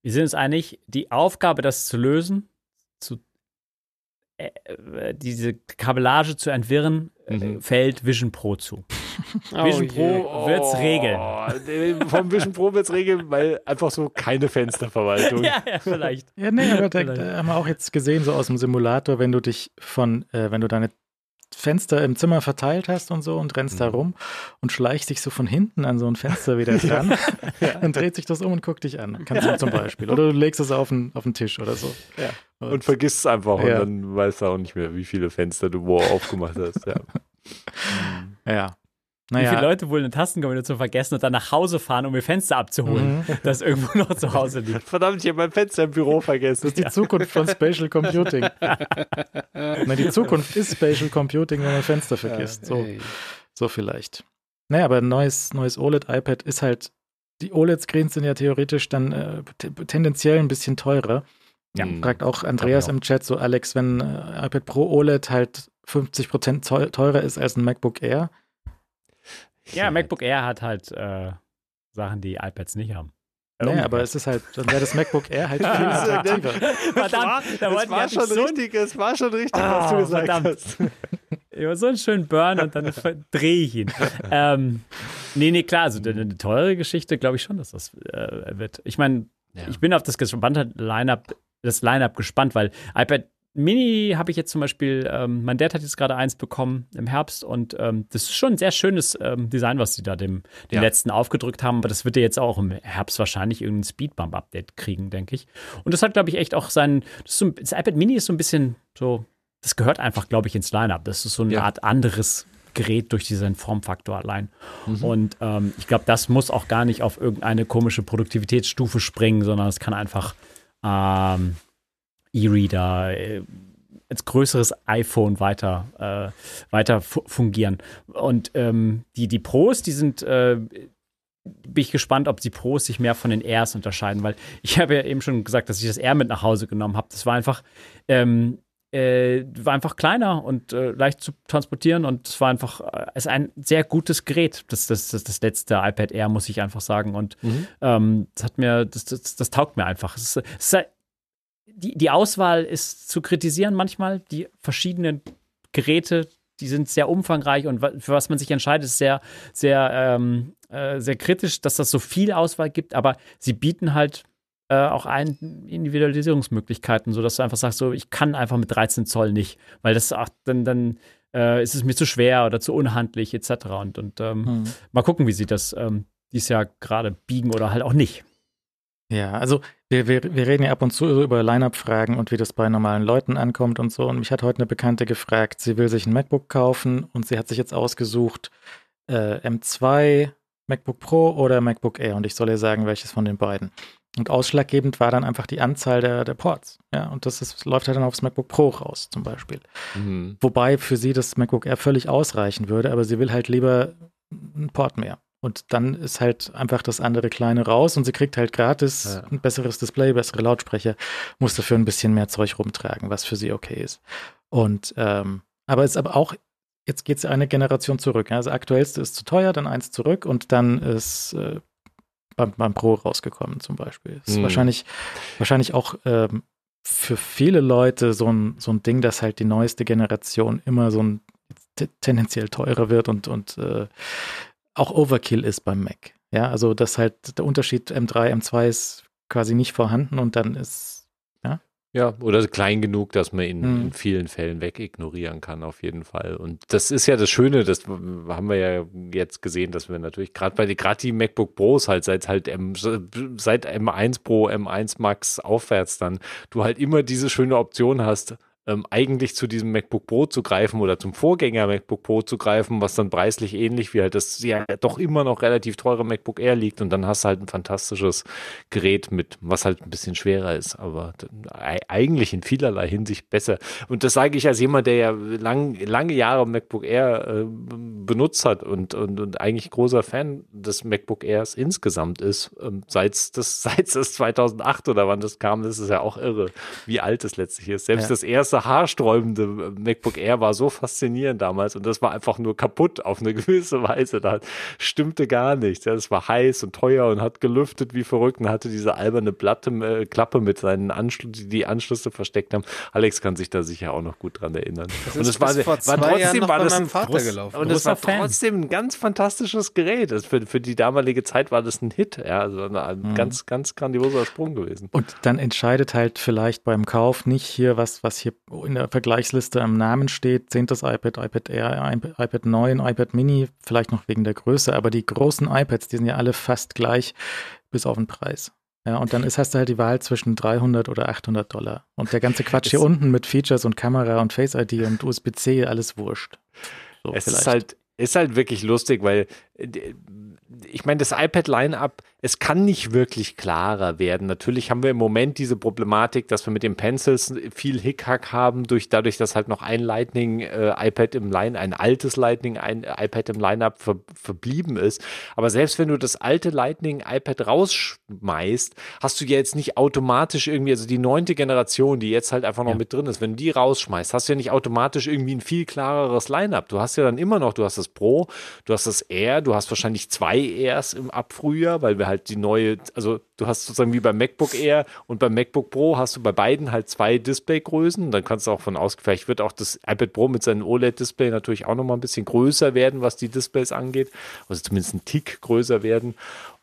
Wir sind uns einig, die Aufgabe, das zu lösen, zu, diese Kabellage zu entwirren, äh, Mhm. fällt Vision Pro zu. Oh Vision je. Pro wird's regeln. nee, Vom Vision Pro wird's regeln, weil einfach so keine Fensterverwaltung. ja, ja, vielleicht. Ja, nee, aber da haben wir auch jetzt gesehen, so aus dem Simulator, wenn du dich von, äh, wenn du deine Fenster im Zimmer verteilt hast und so und rennst da Mhm. rum und schleichst dich so von hinten an so ein Fenster wieder dran, dann dreht sich das um und guckt dich an. Kannst du zum Beispiel. Oder du legst es auf den, auf den Tisch oder so. Ja. Und vergisst es einfach Ja. und dann weißt du auch nicht mehr, wie viele Fenster du wo aufgemacht hast. Ja. Ja. Wie viele Naja. Leute wohl eine Tastenkombination vergessen und dann nach Hause fahren, um ihr Fenster abzuholen, Mhm. das irgendwo noch zu Hause liegt. Verdammt, ich habe mein Fenster im Büro vergessen. Das ist die Zukunft von Spatial Computing. Na, die Zukunft ist Spatial Computing, wenn man Fenster vergisst. So, so vielleicht. Naja, aber ein neues, neues OLED-iPad ist halt, die OLED-Screens sind ja theoretisch dann äh, te- tendenziell ein bisschen teurer. Ja. Fragt auch Andreas auch. im Chat so, Alex, wenn äh, iPad Pro OLED halt 50% teu- teurer ist als ein MacBook Air. Ja, MacBook Air hat halt äh, Sachen, die iPads nicht haben. Naja, umgekehrt. aber es ist halt, dann wäre das MacBook Air halt viel attraktiver. Verdammt, da es wollten war wir schon so, richtig, es war schon richtig, Ah, was du gesagt verdammt. hast. Ja, so einen schönen Burn und dann verdrehe ich ihn. ähm, nee, nee, klar, also eine, eine teure Geschichte glaube ich schon, dass das äh, wird. Ich meine, Ja. ich bin auf das gespannte Line-Up, das Line-Up gespannt, weil iPad Mini habe ich jetzt zum Beispiel, ähm, mein Dad hat jetzt gerade eins bekommen im Herbst und ähm, das ist schon ein sehr schönes ähm, Design, was sie da dem, dem Ja. letzten aufgedrückt haben, aber das wird ja jetzt auch im Herbst wahrscheinlich irgendein Speedbump-Update kriegen, denke ich. Und das hat, glaube ich, echt auch sein, das, so, das iPad Mini ist so ein bisschen so, das gehört einfach, glaube ich, ins Line-Up. Das ist so eine Ja. Art anderes Gerät durch diesen Formfaktor allein. Mhm. Und ähm, ich glaube, das muss auch gar nicht auf irgendeine komische Produktivitätsstufe springen, sondern es kann einfach ähm, E-Reader, äh, als größeres iPhone weiter, äh, weiter fu fungieren. Und ähm, die, die Pros, die sind, äh, bin ich gespannt, ob die Pros sich mehr von den Airs unterscheiden, weil ich habe ja eben schon gesagt, dass ich das Air mit nach Hause genommen habe. Das war einfach, ähm, äh, war einfach kleiner und äh, leicht zu transportieren und es war einfach, äh, es ist ein sehr gutes Gerät. Das, das, das, das letzte iPad Air, muss ich einfach sagen. Und Mhm. ähm, das hat mir, das, das, das taugt mir einfach. Es ist, es ist, die, die Auswahl ist zu kritisieren manchmal. Die verschiedenen Geräte, die sind sehr umfangreich und für was man sich entscheidet, ist sehr, sehr, ähm, äh, sehr kritisch, dass das so viel Auswahl gibt, aber sie bieten halt äh, auch ein Individualisierungsmöglichkeiten, sodass du einfach sagst, so ich kann einfach mit 13 Zoll nicht, weil das ach, dann, dann äh, ist es mir zu schwer oder zu unhandlich etc. Und, und ähm, Hm. mal gucken, wie sie das ähm, dieses Jahr gerade biegen oder halt auch nicht. Ja, also wir, wir, wir reden ja ab und zu über Line-Up-Fragen und wie das bei normalen Leuten ankommt und so. Und mich hat heute eine Bekannte gefragt, sie will sich ein MacBook kaufen und sie hat sich jetzt ausgesucht äh, M2, MacBook Pro oder MacBook Air und ich soll ihr sagen, welches von den beiden. Und ausschlaggebend war dann einfach die Anzahl der, der Ports. Ja, und das ist, läuft halt dann aufs MacBook Pro raus, zum Beispiel. Mhm. Wobei für sie das MacBook Air völlig ausreichen würde, aber sie will halt lieber einen Port mehr. Und dann ist halt einfach das andere kleine raus und sie kriegt halt gratis Ja. ein besseres Display, bessere Lautsprecher, muss dafür ein bisschen mehr Zeug rumtragen, was für sie okay ist. Und ähm, aber es ist aber auch, jetzt geht es eine Generation zurück. Also aktuellste ist zu teuer, dann eins zurück und dann ist äh, beim, beim Pro rausgekommen zum Beispiel. Ist Mhm. wahrscheinlich, wahrscheinlich auch ähm, für viele Leute so ein, so ein Ding, dass halt die neueste Generation immer so ein te- tendenziell teurer wird und, und äh, auch Overkill ist beim Mac. Ja, also dass halt der Unterschied M3, M2 ist quasi nicht vorhanden und dann ist Ja, oder klein genug, dass man ihn Mhm. in vielen Fällen wegignorieren kann, auf jeden Fall. Und das ist ja das Schöne, das haben wir ja jetzt gesehen, dass wir natürlich gerade bei gerade die MacBook Pros halt seit halt M, seit M1 Pro, M1 Max aufwärts dann, du halt immer diese schöne Option hast, ähm, eigentlich zu diesem MacBook Pro zu greifen oder zum Vorgänger MacBook Pro zu greifen, was dann preislich ähnlich wie halt das ja doch immer noch relativ teure MacBook Air liegt und dann hast du halt ein fantastisches Gerät mit, was halt ein bisschen schwerer ist, aber eigentlich in vielerlei Hinsicht besser. Und das sage ich als jemand, der ja lang, lange Jahre MacBook Air äh, benutzt hat und, und, und eigentlich großer Fan des MacBook Airs insgesamt ist, ähm, seit das, seit das 2008 oder wann das kam, das ist ja auch irre, wie alt es letztlich ist. Selbst ja. das erste erste haarsträubende MacBook Air war so faszinierend damals und das war einfach nur kaputt auf eine gewisse Weise. Da stimmte gar nichts. Das war heiß und teuer und hat gelüftet wie verrückt und hatte diese alberne Platte, äh, Klappe mit seinen Anschlüssen, die die Anschlüsse versteckt haben. Alex kann sich da sicher auch noch gut dran erinnern. Das und es war, war trotzdem war das ein Vater Groß, gelaufen. Und es war trotzdem ein ganz fantastisches Gerät. Das für, für die damalige Zeit war das ein Hit. Ja, also ein mhm. ganz, ganz grandioser Sprung gewesen. Und dann entscheidet halt vielleicht beim Kauf nicht hier was, was hier in der Vergleichsliste am Namen steht, 10. iPad, iPad Air, iPad 9, iPad Mini, vielleicht noch wegen der Größe, aber die großen iPads, die sind ja alle fast gleich, bis auf den Preis. Ja, und dann ist, hast du halt die Wahl zwischen 300 oder 800 Dollar. Und der ganze Quatsch hier unten mit Features und Kamera und Face ID und USB-C, alles wurscht. So es vielleicht. ist halt, ist halt wirklich lustig, weil ich meine, das iPad-Line-Up, es kann nicht wirklich klarer werden. Natürlich haben wir im Moment diese Problematik, dass wir mit den Pencils viel Hickhack haben, durch, dadurch, dass halt noch ein Lightning-iPad äh, im Line, ein altes Lightning-iPad im Line-Up ver, verblieben ist. Aber selbst wenn du das alte Lightning-iPad rausschmeißt, hast du ja jetzt nicht automatisch irgendwie, also die neunte Generation, die jetzt halt einfach noch ja. mit drin ist, wenn du die rausschmeißt, hast du ja nicht automatisch irgendwie ein viel klareres Line-Up. Du hast ja dann immer noch, du hast das Pro, du hast das Air, du hast wahrscheinlich zwei Airs im Abfrühjahr, weil wir halt die neue, also du hast sozusagen wie beim MacBook Air und beim MacBook Pro hast du bei beiden halt zwei Displaygrößen. Dann kannst du auch von aus, vielleicht wird auch das iPad Pro mit seinem OLED-Display natürlich auch nochmal ein bisschen größer werden, was die Displays angeht. Also zumindest ein Tick größer werden.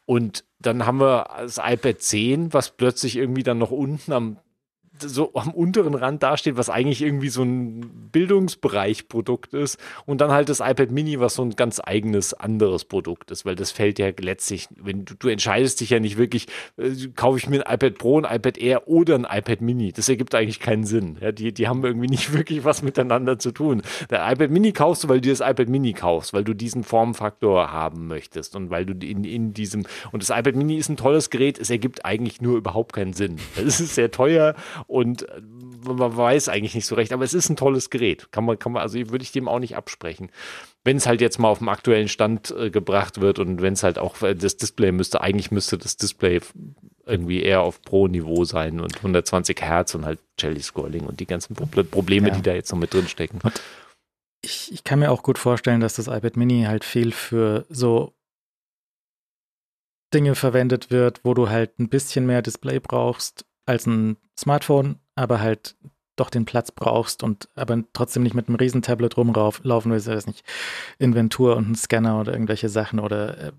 Und dann haben wir das iPad 10, was plötzlich irgendwie dann noch unten am so am unteren Rand dasteht, was eigentlich irgendwie so ein Bildungsbereich-Produkt ist. Und dann halt das iPad Mini, was so ein ganz eigenes anderes Produkt ist, weil das fällt ja letztlich, wenn du, du entscheidest dich ja nicht wirklich, äh, kaufe ich mir ein iPad Pro, ein iPad Air oder ein iPad Mini. Das ergibt eigentlich keinen Sinn. Ja, die, die haben irgendwie nicht wirklich was miteinander zu tun. Der iPad Mini kaufst du, weil du das iPad Mini kaufst, weil du diesen Formfaktor haben möchtest und weil du in, in diesem, und das iPad Mini ist ein tolles Gerät, es ergibt eigentlich nur überhaupt keinen Sinn. Es ist sehr teuer und äh, man weiß eigentlich nicht so recht, aber es ist ein tolles Gerät. Kann man, kann man, also würde ich dem auch nicht absprechen. Wenn es halt jetzt mal auf dem aktuellen Stand äh, gebracht wird und wenn es halt auch äh, das Display müsste, eigentlich müsste das Display irgendwie eher auf Pro-Niveau sein und 120 Hertz und halt Jelly Scrolling und die ganzen Probleme, ja. die da jetzt noch mit drin stecken. Ich, ich kann mir auch gut vorstellen, dass das iPad Mini halt viel für so Dinge verwendet wird, wo du halt ein bisschen mehr Display brauchst als ein Smartphone, aber halt doch den Platz brauchst und aber trotzdem nicht mit einem riesen Tablet rumlaufen willst, weiß nicht, Inventur und ein Scanner oder irgendwelche Sachen oder äh,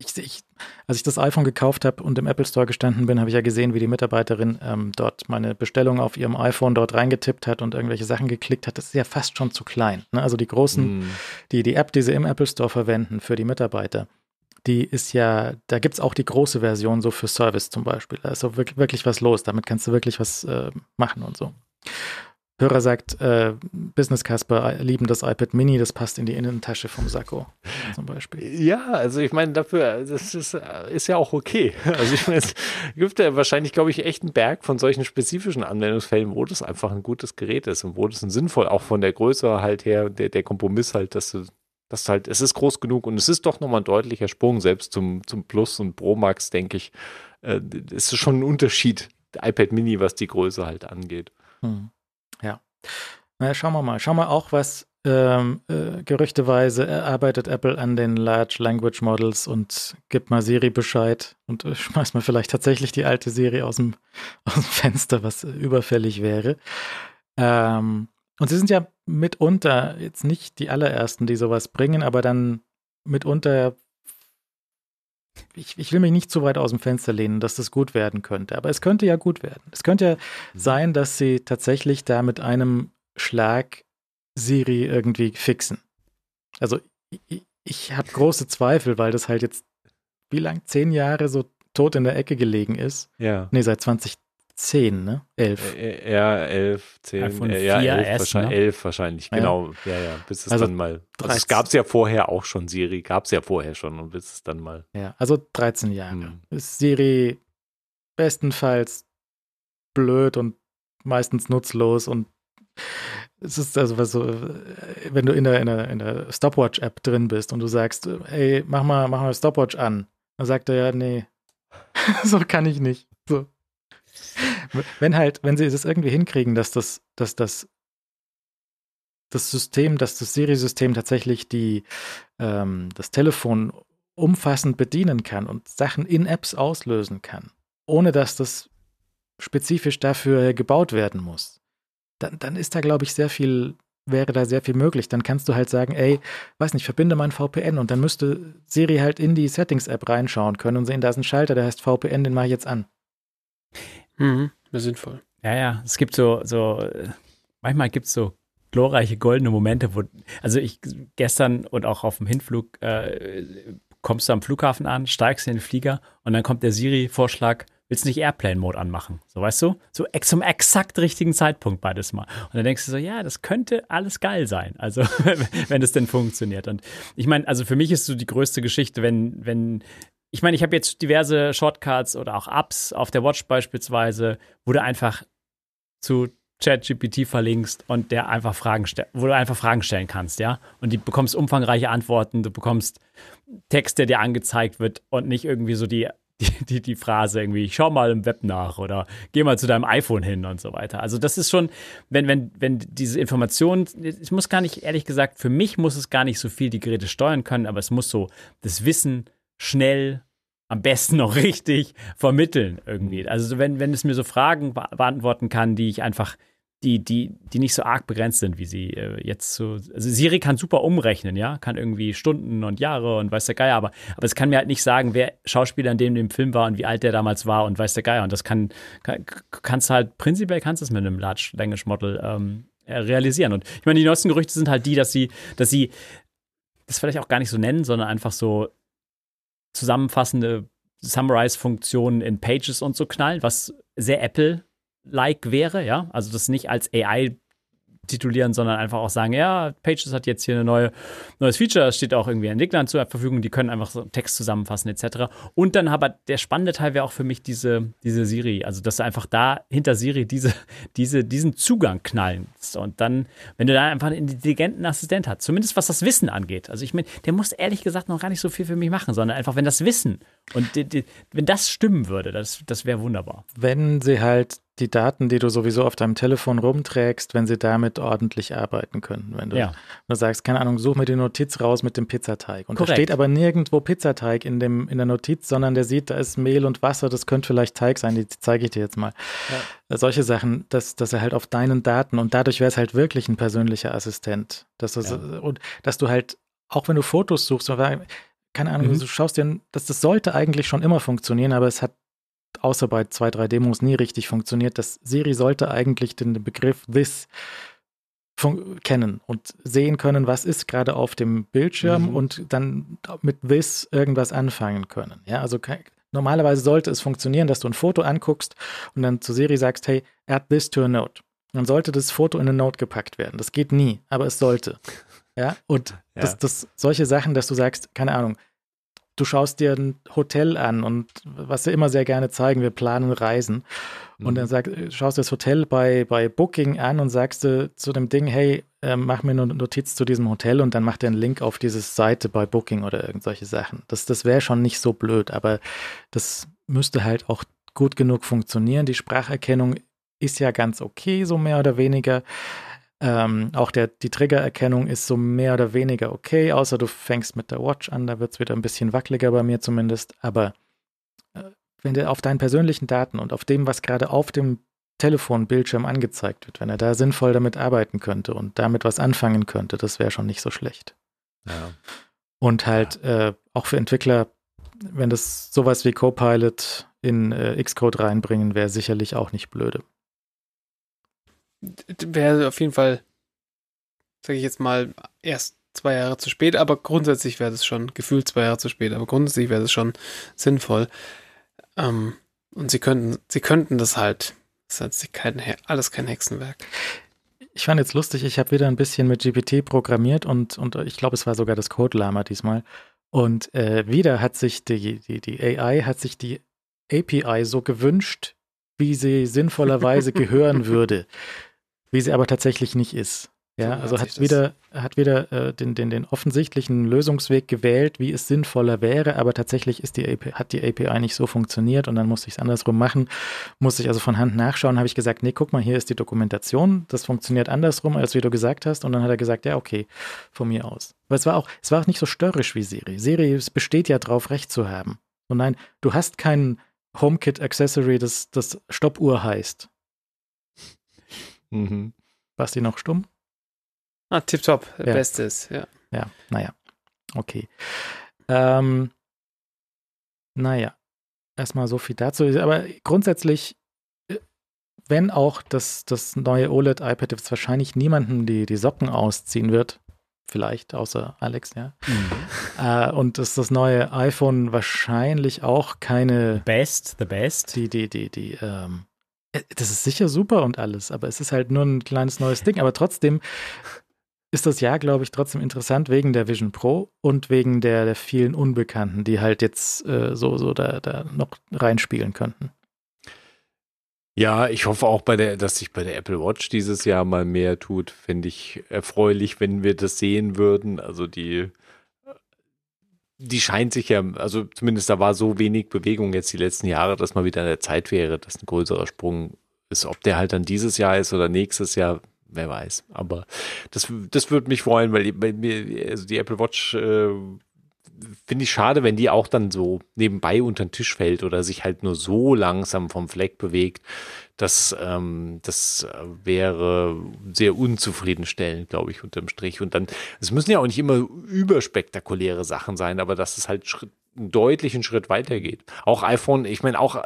ich, ich, als ich das iPhone gekauft habe und im Apple Store gestanden bin, habe ich ja gesehen, wie die Mitarbeiterin ähm, dort meine Bestellung auf ihrem iPhone dort reingetippt hat und irgendwelche Sachen geklickt hat. Das ist ja fast schon zu klein. Ne? Also die großen, mm. die, die App, die sie im Apple Store verwenden für die Mitarbeiter, die ist ja, da gibt es auch die große Version so für Service zum Beispiel. Da ist so wirklich, wirklich was los. Damit kannst du wirklich was äh, machen und so. Hörer sagt, äh, Business Casper äh, lieben das iPad Mini, das passt in die Innentasche vom Sakko zum Beispiel. Ja, also ich meine, dafür, das ist, ist ja auch okay. Also ich meine, es gibt ja wahrscheinlich, glaube ich, echt einen Berg von solchen spezifischen Anwendungsfällen, wo das einfach ein gutes Gerät ist und wo das ein sinnvoll, auch von der Größe halt her, der, der Kompromiss halt, dass du das halt, es ist groß genug und es ist doch nochmal ein deutlicher Sprung, selbst zum, zum Plus und Pro Max, denke ich. Äh, ist schon ein Unterschied, iPad Mini, was die Größe halt angeht. Hm. Ja. Naja, schauen wir mal. Schauen wir auch, was ähm, äh, gerüchteweise arbeitet Apple an den Large Language Models und gibt mal Siri Bescheid und äh, schmeißt mal vielleicht tatsächlich die alte Siri aus dem, aus dem Fenster, was überfällig wäre. Ähm, und sie sind ja mitunter jetzt nicht die allerersten, die sowas bringen, aber dann mitunter. Ich, ich will mich nicht zu weit aus dem Fenster lehnen, dass das gut werden könnte, aber es könnte ja gut werden. Es könnte ja mhm. sein, dass sie tatsächlich da mit einem Schlag Siri irgendwie fixen. Also ich, ich habe große Zweifel, weil das halt jetzt wie lang? Zehn Jahre so tot in der Ecke gelegen ist. Ja. Nee, seit 20 10, ne? 11. Äh, Ja, 11, 10, iPhone äh, ja, 4S, 11, wahrscheinlich, ne? 11 wahrscheinlich, Ja. genau. Ja, ja, bis es Also dann mal. Also es 13. gab es ja vorher auch schon, Siri gab es ja vorher schon und bis es dann mal. Ja, also 13 Jahre. Hm. Ist Siri bestenfalls blöd und meistens nutzlos und es ist also was so, äh, wenn du in der, in der, in der Stopwatch-App drin bist und du sagst, ey, mach mal, mach mal Stopwatch an, dann sagt er ja, nee, so kann ich nicht. So. Wenn halt, wenn sie es irgendwie hinkriegen, dass das, dass das das System, dass das Siri-System tatsächlich die, ähm, das Telefon umfassend bedienen kann und Sachen in Apps auslösen kann, ohne dass das spezifisch dafür gebaut werden muss, dann, dann ist da, glaube ich, sehr viel, wäre da sehr viel möglich. Dann kannst du halt sagen, ey, weiß nicht, verbinde mein VPN und dann müsste Siri halt in die Settings-App reinschauen können und sehen, da ist ein Schalter, der heißt VPN, den mache ich jetzt an. Mhm. Wäre sinnvoll. Ja, ja, es gibt so, so, manchmal gibt es so glorreiche goldene Momente, wo, also ich gestern und auch auf dem Hinflug äh, kommst du am Flughafen an, steigst in den Flieger und dann kommt der Siri-Vorschlag, willst du nicht Airplane-Mode anmachen? So, weißt du? So zum exakt richtigen Zeitpunkt beides Mal. Und dann denkst du so, ja, das könnte alles geil sein. Also, wenn es denn funktioniert. Und ich meine, also für mich ist so die größte Geschichte, wenn, wenn, ich meine, ich habe jetzt diverse Shortcuts oder auch Apps auf der Watch beispielsweise, wo du einfach zu ChatGPT verlinkst und der einfach Fragen wo du einfach Fragen stellen kannst, ja? Und die bekommst umfangreiche Antworten, du bekommst Text, der dir angezeigt wird und nicht irgendwie so die, die, die, die Phrase irgendwie, schau mal im Web nach oder geh mal zu deinem iPhone hin und so weiter. Also das ist schon, wenn, wenn, wenn diese Information, ich muss gar nicht, ehrlich gesagt, für mich muss es gar nicht so viel die Geräte steuern können, aber es muss so das Wissen schnell am besten noch richtig vermitteln irgendwie. Also wenn, wenn es mir so Fragen be beantworten kann, die ich einfach, die, die, die nicht so arg begrenzt sind, wie sie äh, jetzt so. Also Siri kann super umrechnen, ja, kann irgendwie Stunden und Jahre und weiß der Geier, aber, aber es kann mir halt nicht sagen, wer Schauspieler in dem dem Film war und wie alt der damals war und weiß der Geier. Und das kann, kann kannst halt, prinzipiell kannst du es mit einem Large Language Model ähm, äh, realisieren. Und ich meine, die neuesten Gerüchte sind halt die, dass sie, dass sie das vielleicht auch gar nicht so nennen, sondern einfach so zusammenfassende Summarize-Funktionen in Pages und so knallen, was sehr Apple-like wäre, ja. Also das nicht als AI titulieren, sondern einfach auch sagen, ja, Pages hat jetzt hier ein neue, neues Feature, es steht auch irgendwie Entwicklern zur Verfügung, die können einfach so Text zusammenfassen etc. Und dann aber der spannende Teil wäre auch für mich diese, diese Siri, also dass du einfach da hinter Siri diese, diese, diesen Zugang knallen und dann, wenn du da einfach einen intelligenten Assistent hast, zumindest was das Wissen angeht, also ich meine, der muss ehrlich gesagt noch gar nicht so viel für mich machen, sondern einfach, wenn das Wissen und die, die, wenn das stimmen würde, das, das wäre wunderbar. Wenn sie halt die Daten, die du sowieso auf deinem Telefon rumträgst, wenn sie damit ordentlich arbeiten können. Wenn du, Ja. du sagst, keine Ahnung, such mir die Notiz raus mit dem Pizzateig. Und Korrekt. da steht aber nirgendwo Pizzateig in, dem, in der Notiz, sondern der sieht, da ist Mehl und Wasser, das könnte vielleicht Teig sein, die zeige ich dir jetzt mal. Äh, Solche Sachen, dass, dass er halt auf deinen Daten und dadurch wäre es halt wirklich ein persönlicher Assistent. Dass du, Und dass du halt, auch wenn du Fotos suchst, keine Ahnung, Mhm. du schaust dir, das, das sollte eigentlich schon immer funktionieren, aber es hat außer bei zwei, drei Demos nie richtig funktioniert. Das Siri sollte eigentlich den Begriff this kennen und sehen können, was ist gerade auf dem Bildschirm Mhm. und dann mit this irgendwas anfangen können. Ja, also normalerweise sollte es funktionieren, dass du ein Foto anguckst und dann zu Siri sagst, hey, add this to a note. Dann sollte das Foto in eine Note gepackt werden. Das geht nie, aber es sollte. Ja, und Ja. Das, das, solche Sachen, dass du sagst, keine Ahnung, du schaust dir ein Hotel an und was sie immer sehr gerne zeigen, wir planen Reisen. Und Mhm. dann sag, schaust du das Hotel bei, bei Booking an und sagst du zu dem Ding, hey, äh, mach mir eine Notiz zu diesem Hotel und dann macht er einen Link auf diese Seite bei Booking oder irgend solche Sachen. Das, das wäre schon nicht so blöd, aber das müsste halt auch gut genug funktionieren. Die Spracherkennung ist ja ganz okay, so mehr oder weniger. Ähm, auch der, die Triggererkennung ist so mehr oder weniger okay, außer du fängst mit der Watch an, da wird es wieder ein bisschen wackeliger bei mir zumindest. Aber äh, wenn der auf deinen persönlichen Daten und auf dem, was gerade auf dem Telefonbildschirm angezeigt wird, wenn er da sinnvoll damit arbeiten könnte und damit was anfangen könnte, das wäre schon nicht so schlecht. Ja. Und halt äh, auch für Entwickler, wenn das sowas wie Copilot in äh, Xcode reinbringen, wäre sicherlich auch nicht blöde. Wäre auf jeden Fall, sage ich jetzt mal, erst zwei Jahre zu spät, aber grundsätzlich wäre das schon, gefühlt zwei Jahre zu spät, aber grundsätzlich wäre das schon sinnvoll. Ähm, und sie könnten, sie könnten das halt Das ist kein, He- alles kein Hexenwerk. Ich fand jetzt lustig, ich habe wieder ein bisschen mit GPT programmiert und, und ich glaube, es war sogar das Code Lama diesmal. Und äh, wieder hat sich die, die, die AI hat sich die API so gewünscht, wie sie sinnvollerweise gehören würde, wie sie aber tatsächlich nicht ist. Ja, So also hat wieder, hat wieder äh, den, den, den offensichtlichen Lösungsweg gewählt, wie es sinnvoller wäre, aber tatsächlich ist die API, hat die API nicht so funktioniert und dann musste ich es andersrum machen musste ich also von Hand nachschauen, habe ich gesagt, nee, guck mal, hier ist die Dokumentation, das funktioniert andersrum, als wie du gesagt hast. Und dann hat er gesagt, ja, okay, von mir aus. Aber es war auch, es war auch nicht so störrisch wie Siri. Siri es besteht ja drauf, Recht zu haben. Und nein, du hast kein HomeKit-Accessory, das, das Stoppuhr heißt. Mhm. Warst du noch stumm? Ah, tipptopp. Der Ja. Beste ist, ja. Ja, naja. Okay. Ähm, naja, erstmal so viel dazu. Aber grundsätzlich, äh, wenn auch das, das neue OLED-iPad jetzt wahrscheinlich niemanden die, die Socken ausziehen wird, vielleicht außer Alex, ja. Äh, und dass das neue iPhone wahrscheinlich auch keine, Best, the best. die, die, die, die, ähm, äh, das ist sicher super und alles, aber es ist halt nur ein kleines neues Ding. Aber trotzdem ist das Jahr, glaube ich, trotzdem interessant wegen der Vision Pro und wegen der, der vielen Unbekannten, die halt jetzt äh, so, so da, da noch reinspielen könnten. Ja, ich hoffe auch bei der, dass sich bei der Apple Watch dieses Jahr mal mehr tut. Fände ich erfreulich, wenn wir das sehen würden. Also die, die scheint sich ja, also zumindest da war so wenig Bewegung jetzt die letzten Jahre, dass mal wieder an der Zeit wäre, dass ein größerer Sprung ist. Ob der halt dann dieses Jahr ist oder nächstes Jahr, wer weiß. Aber das, das würde mich freuen, weil, weil mir, also die Apple Watch äh, finde ich schade, wenn die auch dann so nebenbei unter den Tisch fällt oder sich halt nur so langsam vom Fleck bewegt. Das, ähm, das äh, wäre sehr unzufriedenstellend, glaube ich, unterm Strich. Und dann, es müssen ja auch nicht immer überspektakuläre Sachen sein, aber dass es halt Schritt, einen deutlichen Schritt weitergeht. Auch iPhone, ich meine, auch,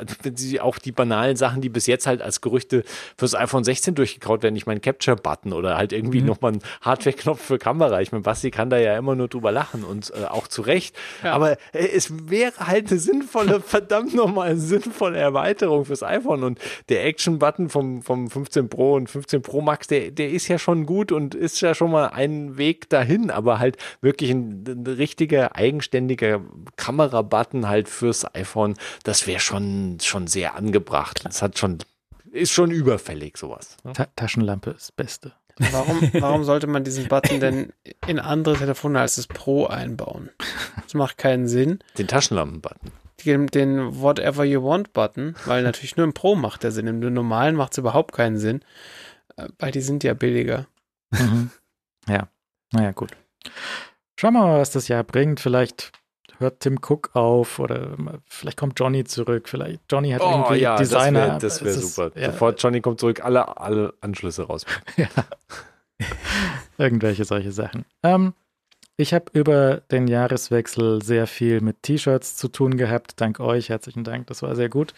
auch die banalen Sachen, die bis jetzt halt als Gerüchte fürs iPhone 16 durchgekaut werden, ich meine, Capture-Button oder halt irgendwie Mhm. nochmal ein Hardware-Knopf für Kamera. Ich meine, Basti kann da ja immer nur drüber lachen und äh, auch zu Recht. Ja. Aber äh, es wäre halt eine sinnvolle, verdammt nochmal eine sinnvolle Erweiterung fürs iPhone. Und der Action-Button vom, vom 15 Pro und 15 Pro Max, der, der ist ja schon gut und ist ja schon mal ein Weg dahin, aber halt wirklich ein, ein richtiger, eigenständiger Kamera-Button halt fürs iPhone, das wäre schon, schon sehr angebracht. Das hat schon, ist schon überfällig, sowas. ne? Ta Taschenlampe ist das Beste. Warum, warum sollte man diesen Button denn in andere Telefone als das Pro einbauen? Das macht keinen Sinn. Den Taschenlampen-Button. Den, den Whatever You Want Button, weil natürlich nur im Pro macht der Sinn. Im normalen macht es überhaupt keinen Sinn, äh, weil die sind ja billiger. Mhm. Ja, naja, gut. Schauen wir mal, was das Jahr bringt. Vielleicht hört Tim Cook auf oder vielleicht kommt Johnny zurück. Vielleicht Johnny hat irgendwie Designer. das wäre wär super. Ja, Sofort Johnny kommt zurück, alle, alle Anschlüsse raus. ja. Irgendwelche solche Sachen. Ähm, ich habe über den Jahreswechsel sehr viel mit T-Shirts zu tun gehabt. Dank euch, herzlichen Dank, das war sehr gut.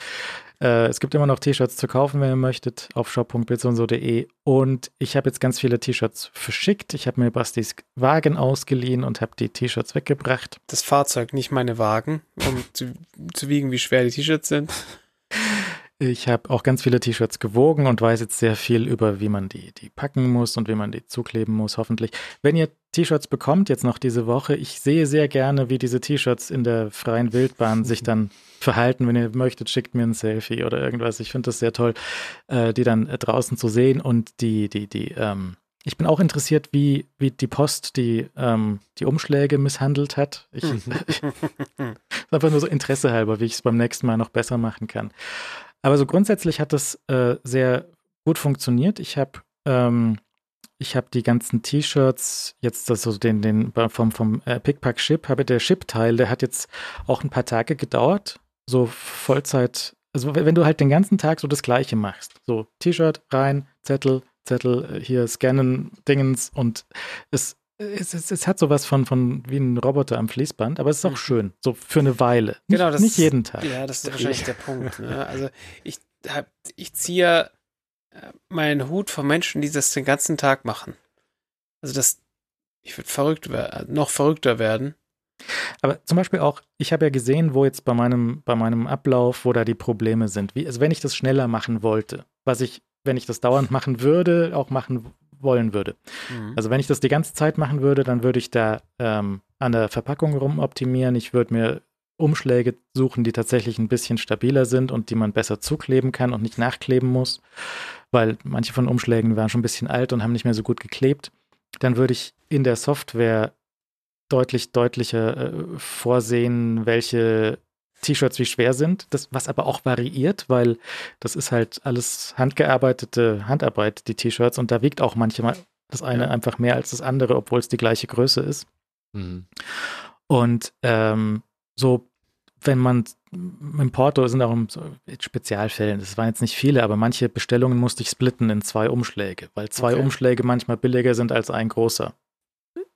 Äh, es gibt immer noch T-Shirts zu kaufen, wenn ihr möchtet, auf shop.blitzundso.de. Und ich habe jetzt ganz viele T-Shirts verschickt. Ich habe mir Bastis Wagen ausgeliehen und habe die T-Shirts weggebracht. Das Fahrzeug, nicht meine Wagen, um zu, zu wiegen, wie schwer die T-Shirts sind. Ich habe auch ganz viele T-Shirts gewogen und weiß jetzt sehr viel über, wie man die, die packen muss und wie man die zukleben muss, hoffentlich. Wenn ihr T-Shirts bekommt, jetzt noch diese Woche, ich sehe sehr gerne, wie diese T-Shirts in der freien Wildbahn sich dann verhalten. Wenn ihr möchtet, schickt mir ein Selfie oder irgendwas. Ich finde das sehr toll, äh, die dann äh, draußen zu sehen und die, die, die, ähm, ich bin auch interessiert, wie, wie die Post die, ähm, die Umschläge misshandelt hat. Ich, einfach nur so Interesse halber, wie ich es beim nächsten Mal noch besser machen kann. Aber so grundsätzlich hat das äh, sehr gut funktioniert. Ich habe ähm, ich habe die ganzen T-Shirts jetzt also den den vom vom äh, Pickpack Ship habe der Ship Teil, der hat jetzt auch ein paar Tage gedauert, so Vollzeit. Also wenn du halt den ganzen Tag so das Gleiche machst, so T-Shirt rein, Zettel, Zettel äh, hier scannen, Dingens und es es, es, es hat sowas von, von wie ein Roboter am Fließband, aber es ist auch Mhm. schön, so für eine Weile. Nicht, Genau, das nicht jeden Tag. Ja, das ist wahrscheinlich der Punkt. Ne? Also ich, hab, ich ziehe äh, meinen Hut vor Menschen, die das den ganzen Tag machen. Also das, ich würde verrückt werden, noch verrückter werden. Aber zum Beispiel auch, ich habe ja gesehen, wo jetzt bei meinem, bei meinem Ablauf, wo da die Probleme sind. Wie, also wenn ich das schneller machen wollte, was ich, wenn ich das dauernd machen würde, auch machen wollen würde. Mhm. Also wenn ich das die ganze Zeit machen würde, dann würde ich da ähm, an der Verpackung rumoptimieren. Ich würde mir Umschläge suchen, die tatsächlich ein bisschen stabiler sind und die man besser zukleben kann und nicht nachkleben muss, weil manche von Umschlägen waren schon ein bisschen alt und haben nicht mehr so gut geklebt. Dann würde ich in der Software deutlich deutlicher äh, vorsehen, welche T-Shirts wie schwer sind, das, was aber auch variiert, weil das ist halt alles handgearbeitete Handarbeit, die T-Shirts, und da wiegt auch manchmal das eine Ja. einfach mehr als das andere, obwohl es die gleiche Größe ist. Mhm. Und ähm, so, wenn man im Porto sind auch in Spezialfällen, das waren jetzt nicht viele, aber manche Bestellungen musste ich splitten in zwei Umschläge, weil zwei Okay. Umschläge manchmal billiger sind als ein großer.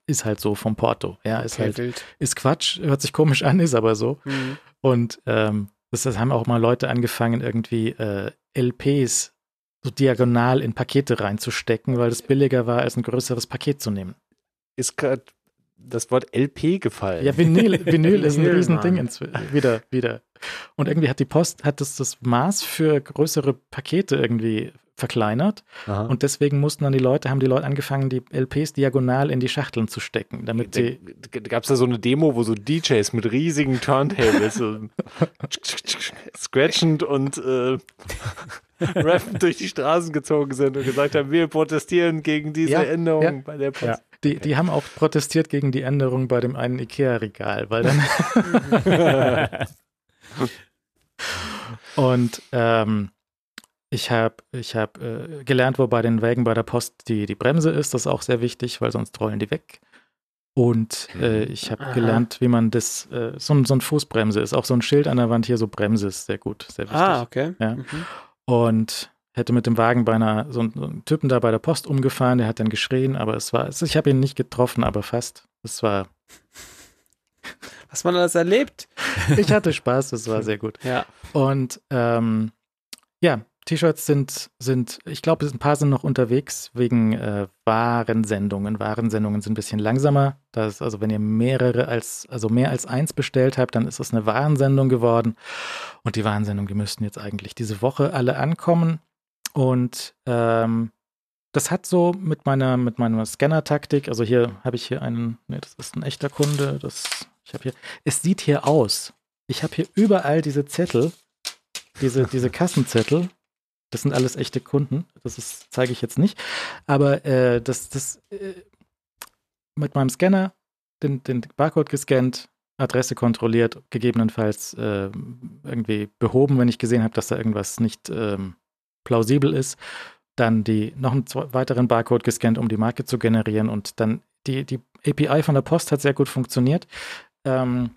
Ist halt so vom Porto. Ja, ist Okay, halt, wild. ist Quatsch, hört sich komisch an, ist aber so. Mhm. Und ähm, das, das haben auch mal Leute angefangen, irgendwie äh, LPs so diagonal in Pakete reinzustecken, weil das billiger war, als ein größeres Paket zu nehmen. Ist gerade das Wort LP gefallen. Ja, Vinyl, Vinyl ist ein Riesending. Wieder, wieder. Und irgendwie hat die Post, hat das, das Maß für größere Pakete irgendwie verkleinert. Aha. Und deswegen mussten dann die Leute, haben die Leute angefangen, die LPs diagonal in die Schachteln zu stecken, damit da, sie. gab es da so eine Demo, wo so DJs mit riesigen Turntables so scratchend und äh, rappend durch die Straßen gezogen sind und gesagt haben, wir protestieren gegen diese Ja, Änderung ja. bei der Post. Ja, die, die haben auch protestiert gegen die Änderung bei dem einen IKEA-Regal, weil dann. Und ähm, ich habe ich hab, äh, gelernt, wo bei den Wägen bei der Post die, die Bremse ist. Das ist auch sehr wichtig, weil sonst rollen die weg. Und äh, ich habe gelernt, wie man das, äh, so, ein- so ein Fußbremse ist. Auch so ein Schild an der Wand hier, so Bremse ist sehr gut, sehr wichtig. Ah, okay. Ja. Mhm. Und hätte mit dem Wagen beinahe so einen, so einen Typen da bei der Post umgefahren, der hat dann geschrien, aber es war, ich habe ihn nicht getroffen, aber fast. Es war, Was man alles erlebt. ich hatte Spaß, es war sehr gut. Ja. Und ähm, ja, T-Shirts sind, sind, ich glaube, ein paar sind noch unterwegs wegen äh, Warensendungen. Warensendungen sind ein bisschen langsamer. Das, also wenn ihr mehrere als, also mehr als eins bestellt habt, dann ist es eine Warensendung geworden. Und die Warensendungen, die müssten jetzt eigentlich diese Woche alle ankommen. Und ähm, das hat so mit meiner, mit meiner Scanner-Taktik, also hier habe ich hier einen, nee, das ist ein echter Kunde, das, ich habe hier, es sieht hier aus. Ich habe hier überall diese Zettel, diese, diese Kassenzettel. Das sind alles echte Kunden. Das zeige ich jetzt nicht. Aber äh, das, das äh, mit meinem Scanner den, den Barcode gescannt, Adresse kontrolliert, gegebenenfalls äh, irgendwie behoben, wenn ich gesehen habe, dass da irgendwas nicht ähm, plausibel ist. Dann die noch einen weiteren Barcode gescannt, um die Marke zu generieren. Und dann die, die API von der Post hat sehr gut funktioniert. Ähm,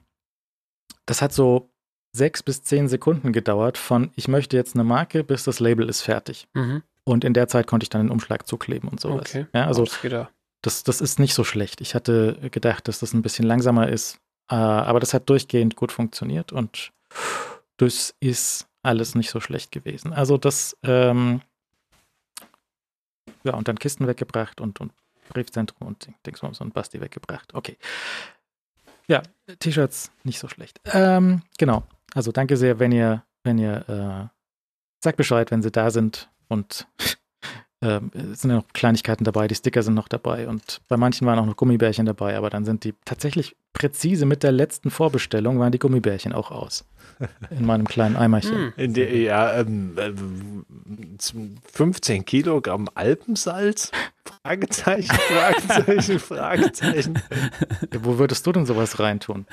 das hat so sechs bis zehn Sekunden gedauert von ich möchte jetzt eine Marke, bis das Label ist fertig. Mhm. Und in der Zeit konnte ich dann den Umschlag zukleben und sowas. Okay. Ja, also das das, das ist nicht so schlecht. Ich hatte gedacht, dass das ein bisschen langsamer ist, äh, aber das hat durchgehend gut funktioniert und das ist alles nicht so schlecht gewesen. Also das, ähm, ja, und dann Kisten weggebracht und, und Briefzentrum und Ding- Dingsbums und Basti weggebracht. Okay. Ja, T-Shirts nicht so schlecht. Ähm, genau. Also danke sehr, wenn ihr, wenn ihr, äh, sagt Bescheid, wenn sie da sind und ähm, es sind ja noch Kleinigkeiten dabei, die Sticker sind noch dabei und bei manchen waren auch noch Gummibärchen dabei, aber dann sind die tatsächlich präzise mit der letzten Vorbestellung waren die Gummibärchen auch aus. In meinem kleinen Eimerchen. Hm. In der, ja, ähm, ähm, 15 Kilogramm Alpensalz? Fragezeichen, Fragezeichen, Fragezeichen. Wo würdest du denn sowas reintun?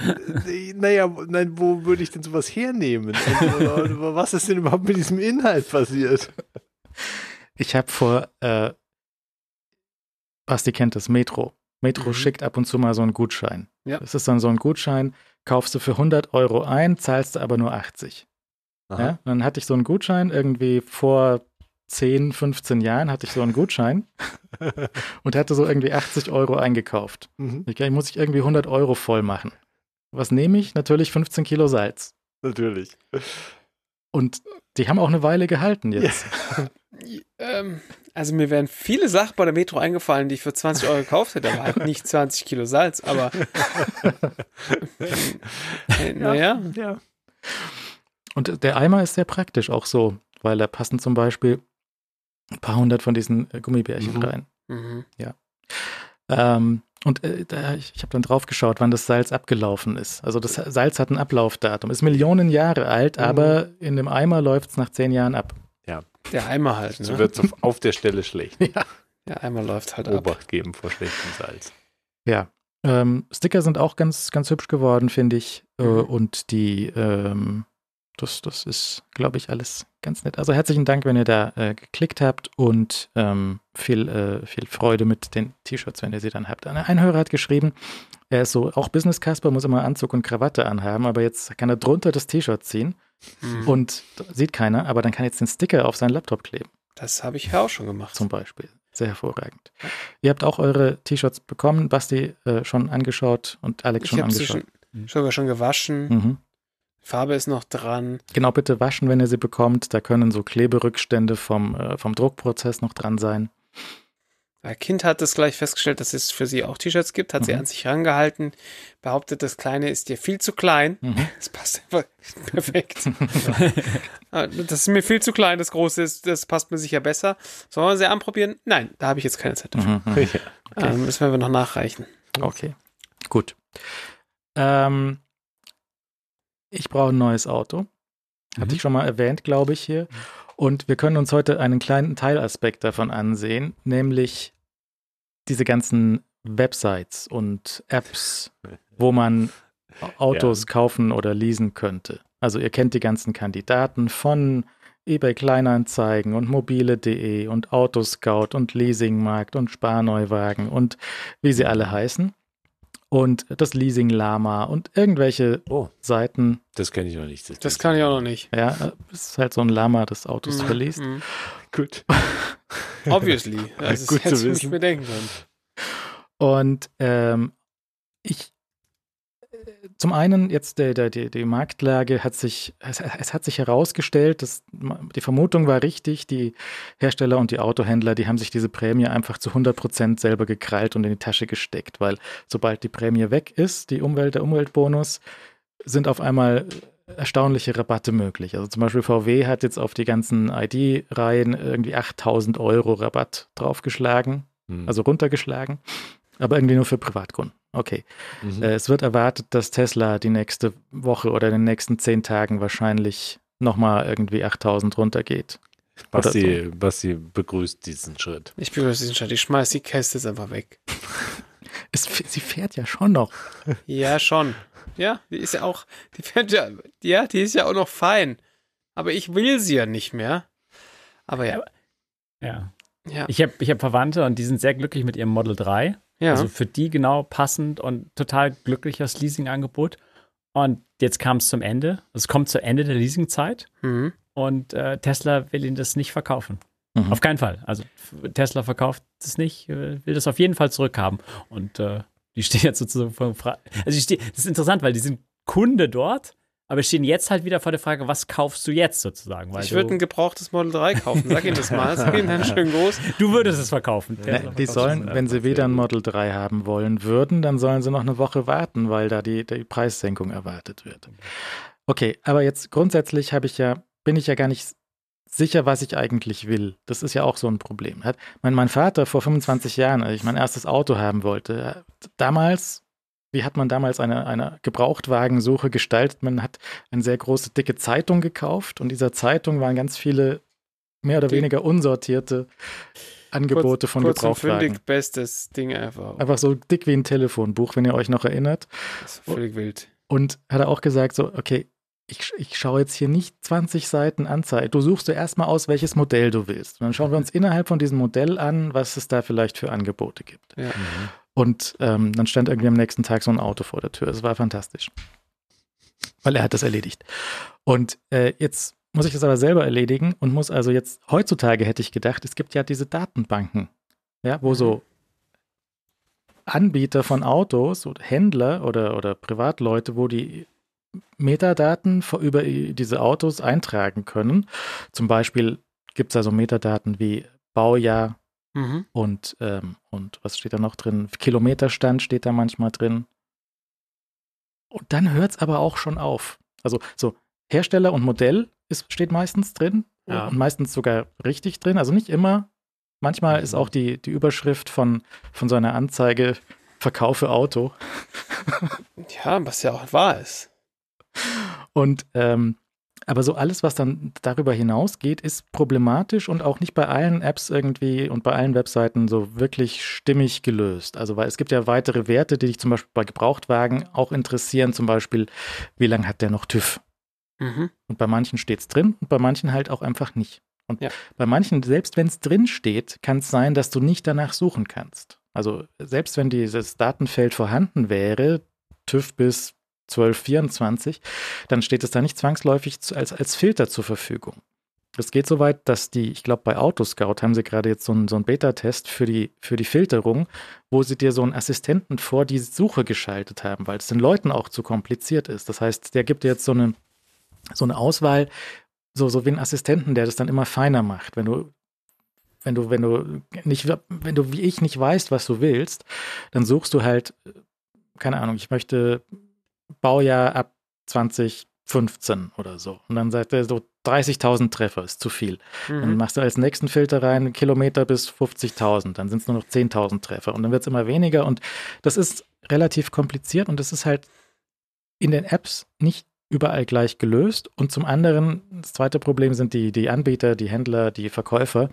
Äh, Naja, nein, wo würde ich denn sowas hernehmen? Also, was ist denn überhaupt mit diesem Inhalt passiert? Ich habe vor, äh, Basti kennt das, Metro. Metro Mhm. schickt ab und zu mal so einen Gutschein. Ja. Das ist dann so ein Gutschein, kaufst du für 100 Euro ein, zahlst du aber nur 80. Aha. Ja? Dann hatte ich so einen Gutschein, irgendwie vor 10, 15 Jahren hatte ich so einen Gutschein und hatte so irgendwie 80 Euro eingekauft. Mhm, Ich, ich muss ich irgendwie 100 Euro voll machen. Was nehme ich? Natürlich 15 Kilo Salz. natürlich. Und die haben auch eine Weile gehalten jetzt. Ähm, also mir wären viele Sachen bei der Metro eingefallen, die ich für 20 Euro gekauft hätte, aber halt nicht 20 Kilo Salz, aber äh, naja. Ja. Und der Eimer ist sehr praktisch auch so, weil da passen zum Beispiel ein paar hundert von diesen Gummibärchen Mhm. rein. Mhm. Ähm, und äh, ich, ich habe dann drauf geschaut, wann das Salz abgelaufen ist. Also das Salz hat ein Ablaufdatum, ist Millionen Jahre alt, Mhm. aber in dem Eimer läuft es nach zehn Jahren ab. Der Eimer halt, So ne? wird es auf, auf der Stelle schlecht. Der Eimer läuft halt ab. Obacht geben vor schlechtem Salz. Ja. Ähm, Sticker sind auch ganz, ganz hübsch geworden, finde ich. Äh, Mhm. und die, ähm, das, das ist, glaube ich, alles ganz nett. Also herzlichen Dank, wenn ihr da äh, geklickt habt und ähm, viel, äh, viel Freude mit den T-Shirts, wenn ihr sie dann habt. Ein Hörer hat geschrieben, er ist so, auch Business Casper muss immer Anzug und Krawatte anhaben, aber jetzt kann er drunter das T-Shirt ziehen Mhm. und sieht keiner, aber dann kann er jetzt den Sticker auf seinen Laptop kleben. das habe ich ja auch schon gemacht. zum Beispiel. Sehr hervorragend. Ihr habt auch eure T-Shirts bekommen, Basti äh, schon angeschaut und Alex ich schon habe sie angeschaut. schon, sogar schon gewaschen. Mhm. Farbe ist noch dran. Genau, bitte waschen, wenn ihr sie bekommt. Da können so Kleberückstände vom, äh, vom Druckprozess noch dran sein. Ein Kind hat es gleich festgestellt, dass es für sie auch T-Shirts gibt, hat sie Mhm. an sich rangehalten, behauptet, das Kleine ist dir viel zu klein. Mhm. Das passt einfach perfekt. Ah, das ist mir viel zu klein, das Große ist, das passt mir sicher besser. Sollen wir sie anprobieren? Nein, da habe ich jetzt keine Zeit dafür. Mhm. Ja. Ah, müssen wir noch nachreichen. Okay, gut. Ähm, ich brauche ein neues Auto. Hatte Mhm. ich schon mal erwähnt, glaube ich, hier. Und wir können uns heute einen kleinen Teilaspekt davon ansehen, nämlich diese ganzen Websites und Apps, wo man Autos kaufen oder leasen könnte. Also ihr kennt die ganzen Kandidaten von eBay Kleinanzeigen und mobile.de und Autoscout und Leasingmarkt und Sparneuwagen und wie sie alle heißen. Und das Leasing Lama und irgendwelche Oh, Seiten. das kenne ich noch nicht. Das kann ich auch noch nicht. Ja, es ist halt so ein Lama, das Autos Mhm, verliest. mhm. Gut. Obviously. Das ist, Gut zu hätte ich nicht wissen. bedenken können. Und ähm, ich zum einen jetzt der, der, die, die Marktlage hat sich, es, es hat sich herausgestellt, dass die Vermutung war richtig, die Hersteller und die Autohändler, die haben sich diese Prämie einfach zu 100 Prozent selber gekrallt und in die Tasche gesteckt, weil sobald die Prämie weg ist, die Umwelt, der Umweltbonus, sind auf einmal erstaunliche Rabatte möglich. Also zum Beispiel VW hat jetzt auf die ganzen ID-Reihen irgendwie 8000 Euro Rabatt draufgeschlagen, Hm. also runtergeschlagen, aber irgendwie nur für Privatkunden. Okay. Mhm. Äh, es wird erwartet, dass Tesla die nächste Woche oder in den nächsten zehn Tagen wahrscheinlich nochmal irgendwie 8000 runtergeht. Basti, Basti begrüßt diesen Schritt. Ich begrüße diesen Schritt. Ich schmeiß die Käste jetzt einfach weg. Es, sie fährt ja schon noch. Ja, schon. Ja, die ist ja auch, die fährt ja, ja, die ist ja auch noch fein. Aber ich will sie ja nicht mehr. Aber ja, Ja. ja, Ich habe ich hab Verwandte und die sind sehr glücklich mit ihrem Model 3. ja. Also für die genau passend und total glückliches Leasingangebot. Und jetzt kam es zum Ende. Es kommt zu Ende der Leasingzeit mhm. und äh, Tesla will ihnen das nicht verkaufen. Mhm. Auf keinen Fall. Also Tesla verkauft es nicht, äh, will das auf jeden Fall zurückhaben. Und äh, die stehen jetzt sozusagen vor Frage. Also die stehen, das ist interessant, weil die sind Kunde dort, aber stehen jetzt halt wieder vor der Frage, was kaufst du jetzt sozusagen? Weil Ich würde ein gebrauchtes Model 3 kaufen. Sag ihm das mal. Sag ihm dann schön groß. du würdest es verkaufen. Tesla Ne, die sollen, wenn sie wieder ein Model 3 haben wollen würden, dann sollen sie noch eine Woche warten, weil da die, die Preissenkung erwartet wird. Okay, aber jetzt grundsätzlich habe ich ja, bin ich ja gar nicht sicher, was ich eigentlich will. Das ist ja auch so ein Problem. Hat mein, mein Vater vor 25 Jahren, als ich mein erstes Auto haben wollte, damals, wie hat man damals eine, eine Gebrauchtwagensuche gestaltet? Man hat eine sehr große, dicke Zeitung gekauft und in dieser Zeitung waren ganz viele mehr oder Die- weniger unsortierte Angebote von Kurz und Gebrauchtwagen. fündig, bestes Ding einfach. Einfach so dick wie ein Telefonbuch, wenn ihr euch noch erinnert. Das ist völlig wild. Und hat er auch gesagt, so, okay, ich, ich schaue jetzt hier nicht 20 Seiten Anzeige. Du suchst dir erstmal aus, welches Modell du willst. Und dann schauen wir uns innerhalb von diesem Modell an, was es da vielleicht für Angebote gibt. Ja. Und ähm, dann stand irgendwie am nächsten Tag so ein Auto vor der Tür. Es war fantastisch. Weil er hat das erledigt. Und äh, jetzt muss ich das aber selber erledigen und muss also jetzt, heutzutage hätte ich gedacht, es gibt ja diese Datenbanken, ja, wo so Anbieter von Autos oder Händler oder, oder Privatleute, wo die Metadaten über diese Autos eintragen können. Zum Beispiel gibt es also Metadaten wie Baujahr Mhm. und, ähm, und was steht da noch drin? Kilometerstand steht da manchmal drin. Und dann hört es aber auch schon auf. Also so Hersteller und Modell ist, steht meistens drin Ja. und meistens sogar richtig drin. Also nicht immer. Manchmal ist auch die, die Überschrift von, von so einer Anzeige Verkaufe Auto. Ja, was ja auch wahr ist. Und ähm, aber so alles, was dann darüber hinausgeht, ist problematisch und auch nicht bei allen Apps irgendwie und bei allen Webseiten so wirklich stimmig gelöst. Also weil es gibt ja weitere Werte, die dich zum Beispiel bei Gebrauchtwagen auch interessieren, zum Beispiel, wie lange hat der noch TÜV? Mhm. Und bei manchen steht es drin und bei manchen halt auch einfach nicht. Und Ja. bei manchen, selbst wenn es drin steht, kann es sein, dass du nicht danach suchen kannst. Also selbst wenn dieses Datenfeld vorhanden wäre, TÜV bis 1224, dann steht es da nicht zwangsläufig als, als Filter zur Verfügung. Es geht so weit, dass die, ich glaube, bei Autoscout haben sie gerade jetzt so einen, so einen Beta-Test für die, für die Filterung, wo sie dir so einen Assistenten vor die Suche geschaltet haben, weil es den Leuten auch zu kompliziert ist. Das heißt, der gibt dir jetzt so eine, so eine Auswahl, so, so wie einen Assistenten, der das dann immer feiner macht. Wenn du, wenn du, wenn du nicht, wenn du wie ich nicht weißt, was du willst, dann suchst du halt, keine Ahnung, ich möchte Baujahr ab 2015 oder so. Und dann sagt er so 30.000 Treffer ist zu viel. Dann Mhm. machst du als nächsten Filter rein Kilometer bis 50.000. Dann sind es nur noch 10.000 Treffer. Und dann wird es immer weniger. Und das ist relativ kompliziert und das ist halt in den Apps nicht überall gleich gelöst. Und zum anderen, das zweite Problem sind die, die Anbieter, die Händler, die Verkäufer,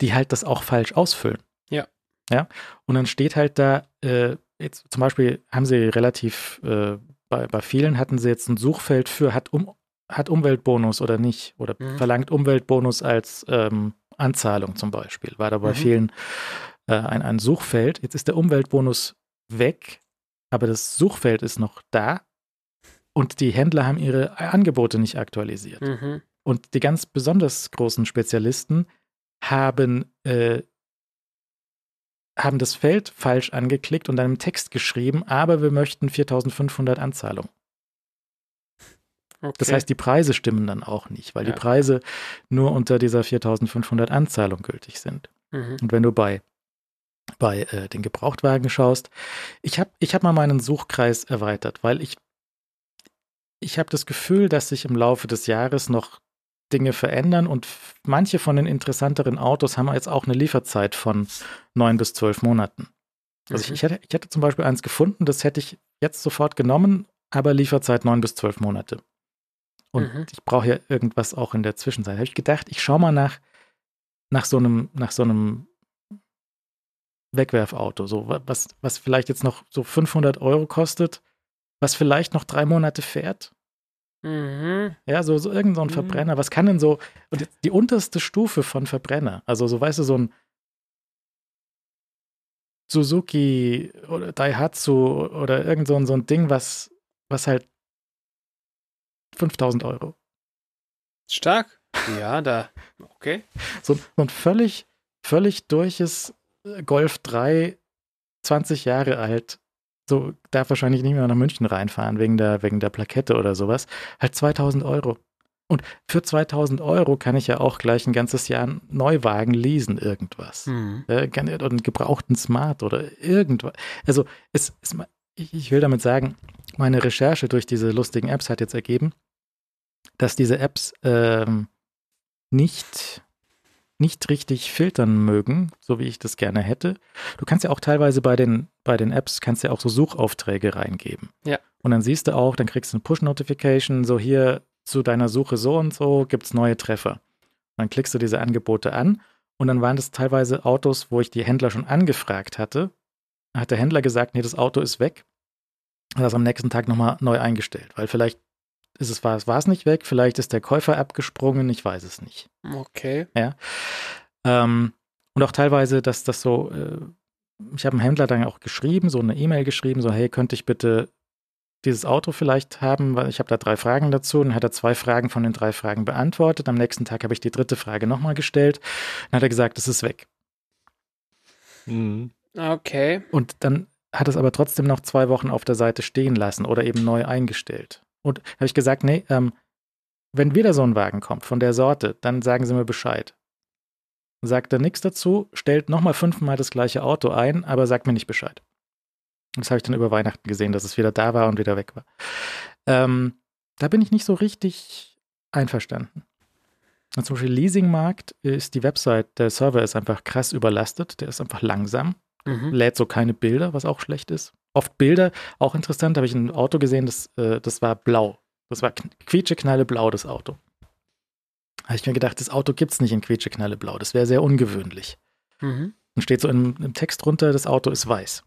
die halt das auch falsch ausfüllen. Ja. Ja. Und dann steht halt da, äh, jetzt zum Beispiel haben sie relativ, äh, bei, bei vielen hatten sie jetzt ein Suchfeld für, hat, um, hat Umweltbonus oder nicht, oder Mhm. verlangt Umweltbonus als ähm, Anzahlung zum Beispiel. War da bei Mhm. vielen äh, ein, ein Suchfeld. Jetzt ist der Umweltbonus weg, aber das Suchfeld ist noch da und die Händler haben ihre Angebote nicht aktualisiert. Mhm. Und die ganz besonders großen Spezialisten haben, äh, haben das Feld falsch angeklickt und im Text geschrieben, aber wir möchten 4500 Anzahlung. Okay. Das heißt, die Preise stimmen dann auch nicht, weil Ja. die Preise nur unter dieser 4500 Anzahlung gültig sind. mhm. Und wenn du bei, bei äh, den Gebrauchtwagen schaust, ich habe ich hab mal meinen Suchkreis erweitert, weil ich, ich habe das Gefühl, dass sich im Laufe des Jahres noch Dinge verändern und manche von den interessanteren Autos haben jetzt auch eine Lieferzeit von neun bis zwölf Monaten. Also ich, Mhm. ich, hätte, ich hätte zum Beispiel eins gefunden, das hätte ich jetzt sofort genommen, aber Lieferzeit neun bis zwölf Monate. Und Mhm. ich brauche ja irgendwas auch in der Zwischenzeit. Habe ich gedacht, ich schaue mal nach, nach so einem, nach so einem Wegwerfauto, so wa- was, was vielleicht jetzt noch so 500 Euro kostet, was vielleicht noch drei Monate fährt. Mhm. Ja, so, so irgend so ein Mhm. Verbrenner. Was kann denn so, und jetzt die unterste Stufe von Verbrenner, also so, weißt du, so ein Suzuki oder Daihatsu oder irgend so ein, so ein Ding, was, was halt 5000 Euro. Stark. Ja, da. Okay. So, so ein völlig, völlig durches äh, Golf 3, 20 Jahre alt, so darf wahrscheinlich nicht mehr nach München reinfahren wegen der, wegen der Plakette oder sowas, halt 2000 Euro. Und für 2000 Euro kann ich ja auch gleich ein ganzes Jahr einen Neuwagen leasen, irgendwas. Mhm. Äh, oder einen gebrauchten Smart oder irgendwas. Also, es, es, ich ich will damit sagen, meine Recherche durch diese lustigen Apps hat jetzt ergeben, dass diese Apps ähm, nicht, nicht richtig filtern mögen, so wie ich das gerne hätte. Du kannst ja auch teilweise bei den, bei den Apps, kannst ja auch so Suchaufträge reingeben. Ja. Und dann siehst du auch, dann kriegst du eine Push-Notification, so hier zu deiner Suche so und so gibt es neue Treffer. Und dann klickst du diese Angebote an und dann waren das teilweise Autos, wo ich die Händler schon angefragt hatte. Da hat der Händler gesagt, nee, das Auto ist weg. Hat das am nächsten Tag nochmal neu eingestellt, weil vielleicht ist es, war, es war es nicht weg, vielleicht ist der Käufer abgesprungen, ich weiß es nicht. Okay. Ähm, und auch teilweise, dass das so, äh, ich habe einem Händler dann auch geschrieben, so eine E-Mail geschrieben, so, hey, könnte ich bitte dieses Auto vielleicht haben, weil ich habe da drei Fragen dazu. Und dann hat er zwei Fragen von den drei Fragen beantwortet. Am nächsten Tag habe ich die dritte Frage nochmal gestellt. Dann hat er gesagt, es ist weg. Mhm. Okay. Und dann hat es aber trotzdem noch zwei Wochen auf der Seite stehen lassen oder eben neu eingestellt. Und habe ich gesagt, nee, ähm, wenn wieder so ein Wagen kommt von der Sorte, dann sagen Sie mir Bescheid. Sagt er nichts dazu, stellt nochmal fünfmal das gleiche Auto ein, aber sagt mir nicht Bescheid. Das habe ich dann über Weihnachten gesehen, dass es wieder da war und wieder weg war. Ähm, da bin ich nicht so richtig einverstanden. Zum Beispiel Leasingmarkt ist die Website, der Server ist einfach krass überlastet, der ist einfach langsam, Mhm. lädt so keine Bilder, was auch schlecht ist. Oft Bilder, auch interessant, habe ich ein Auto gesehen, das, äh, das war blau. Das war kn- quietscheknalle blau, das Auto. Habe ich mir gedacht, das Auto gibt es nicht in quietscheknalle blau, das wäre sehr ungewöhnlich. Mhm. Und steht so im, im Text drunter, das Auto ist weiß.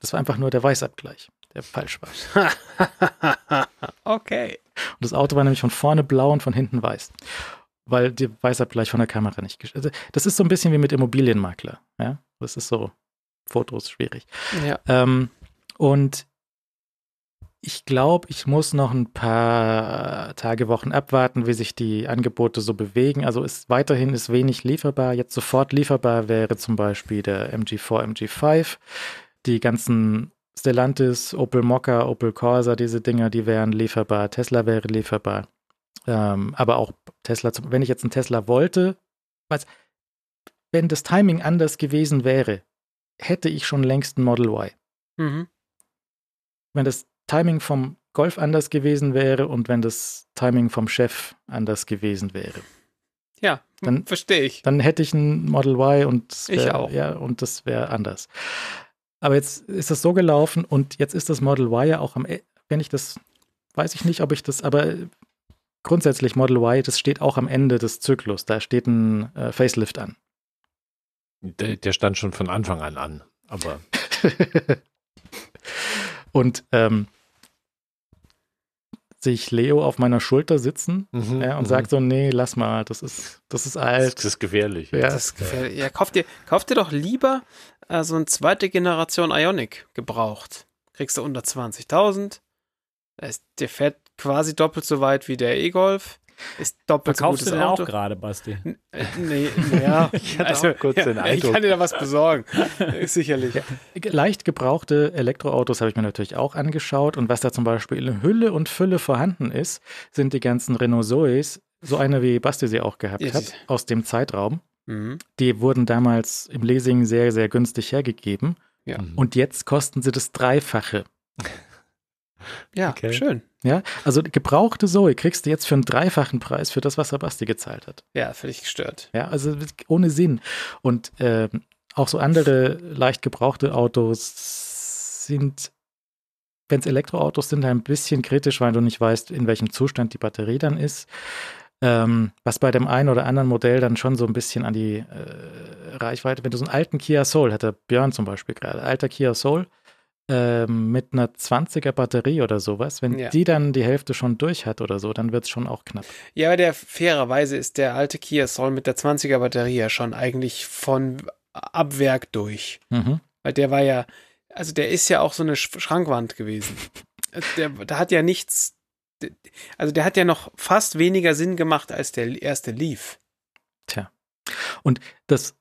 Das war einfach nur der Weißabgleich, der falsch war. okay. Und das Auto war nämlich von vorne blau und von hinten weiß. Weil der Weißabgleich von der Kamera nicht also Das ist so ein bisschen wie mit Immobilienmakler. Ja? Das ist so Fotos schwierig. Ja. Ähm, und ich glaube, ich muss noch ein paar Tage, Wochen abwarten, wie sich die Angebote so bewegen. Also ist weiterhin ist wenig lieferbar. Jetzt sofort lieferbar wäre zum Beispiel der MG4, MG5. Die ganzen Stellantis, Opel Mokka, Opel Corsa, diese Dinger, die wären lieferbar. Tesla wäre lieferbar. Ähm, aber auch Tesla, wenn ich jetzt einen Tesla wollte, was, wenn das Timing anders gewesen wäre, hätte ich schon längst ein Model Y Mhm. wenn das Timing vom Golf anders gewesen wäre und wenn das Timing vom Chef anders gewesen wäre. Ja, Dann- verstehe ich. Dann hätte ich ein Model Y und das Ich wär, auch. Ja, und das wäre anders. Aber jetzt ist das so gelaufen und jetzt ist das Model Y ja auch am, E- wenn ich das, weiß ich nicht, ob ich das, aber grundsätzlich Model Y, das steht auch am Ende des Zyklus. Da steht ein äh, Facelift an. Der, der stand schon von Anfang an an. Aber und ähm, sehe ich Leo auf meiner Schulter sitzen Mhm, ja, und mhm. sagt so, nee, lass mal, das ist, das ist das alt. ist gefährlich. Ja. Das ist gefährlich. Ja, kauf dir, kauf dir doch lieber äh, so eine zweite Generation Ionic gebraucht. Kriegst du unter 20.000. Da ist- Der fährt quasi doppelt so weit wie der E-Golf. Ist doppelt Verkaufst so du gutes den auch Auto. gerade, Basti? Äh, Nee, ja. Ich hatte auch kurz den ich Eindruck. kann dir da was besorgen. Sicherlich. Leicht gebrauchte Elektroautos habe ich mir natürlich auch angeschaut und was da zum Beispiel in Hülle und Fülle vorhanden ist, sind die ganzen Renault Zoes, so eine wie Basti sie auch gehabt Ja, hat, aus dem Zeitraum. Mhm. Die wurden damals im Leasing sehr, sehr günstig hergegeben Ja. Und jetzt kosten sie das Dreifache. Ja, Okay. schön. Ja, also gebrauchte Zoe kriegst du jetzt für einen dreifachen Preis für das, was der Basti gezahlt hat. Ja, völlig gestört. Ja, also ohne Sinn. Und ähm, auch so andere leicht gebrauchte Autos sind, wenn es Elektroautos sind, ein bisschen kritisch, weil du nicht weißt, in welchem Zustand die Batterie dann ist. Ähm, was bei dem einen oder anderen Modell dann schon so ein bisschen an die äh, Reichweite, wenn du so einen alten Kia Soul, hat der Björn zum Beispiel gerade, alter Kia Soul, ähm, mit einer 20er Batterie oder sowas, wenn Ja. die dann die Hälfte schon durch hat oder so, dann wird es schon auch knapp. Ja, aber der fairerweise ist der alte Kia Soul mit der 20er Batterie ja schon eigentlich von Abwerk durch. Mhm. Weil der war ja, also der ist ja auch so eine Sch Schrankwand gewesen. Also Der, der hat ja nichts, also der hat ja noch fast weniger Sinn gemacht, als der erste lief. Und das,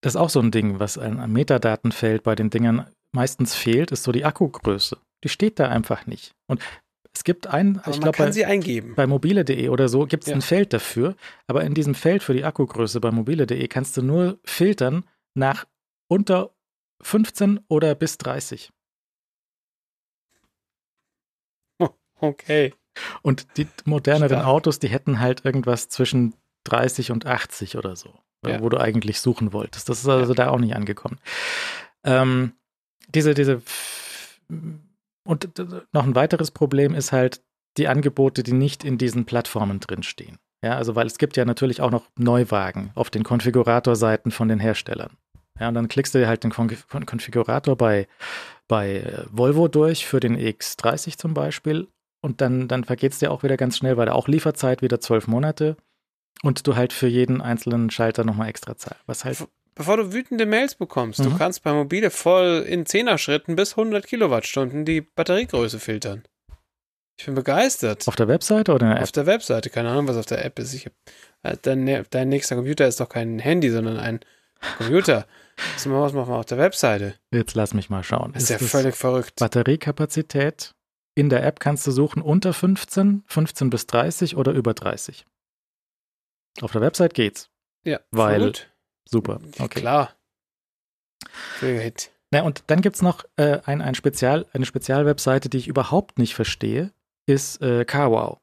das ist auch so ein Ding, was an Metadatenfeld bei den Dingern meistens fehlt, ist so die Akkugröße. Die steht da einfach nicht. Und es gibt ein, Aber ich man glaube, kann bei, sie eingeben. bei mobile.de oder so gibt es Ja. ein Feld dafür, aber in diesem Feld für die Akkugröße bei mobile.de kannst du nur filtern nach unter 15 oder bis 30. Okay. Und die moderneren Stark. Autos, die hätten halt irgendwas zwischen 30 und 80 oder so, äh, Ja. wo du eigentlich suchen wolltest. Das ist also da auch nicht angekommen. Ähm, diese, diese und noch ein weiteres Problem ist halt die Angebote, die nicht in diesen Plattformen drinstehen. Ja, also weil es gibt ja natürlich auch noch Neuwagen auf den Konfiguratorseiten von den Herstellern. Ja, und dann klickst du halt den Kon Kon Konfigurator bei, bei äh, Volvo durch für den X30 zum Beispiel und dann, dann vergeht es dir auch wieder ganz schnell, weil da auch Lieferzeit wieder zwölf Monate und du halt für jeden einzelnen Schalter nochmal extra zahlst. Was halt, Bevor du wütende Mails bekommst, du Mhm. kannst bei Mobile voll in 10er Schritten bis 100 Kilowattstunden die Batteriegröße filtern. Ich bin begeistert. auf der Webseite oder in der App? Auf der Webseite, keine Ahnung, was auf der App ist. Ich hab, äh, dein, dein nächster Computer ist doch kein Handy, sondern ein Computer. Was machen wir was machen wir auf der Webseite? Jetzt lass mich mal schauen. Das ist ja das völlig verrückt. Batteriekapazität in der App kannst du suchen unter 15, 15 bis 30 oder über 30. Auf der Website geht's. Ja, weil-. Super. Okay. Klar. Hit. Na, und dann gibt es noch äh, ein, ein Spezial, eine Spezialwebseite, die ich überhaupt nicht verstehe, ist äh, CarWow.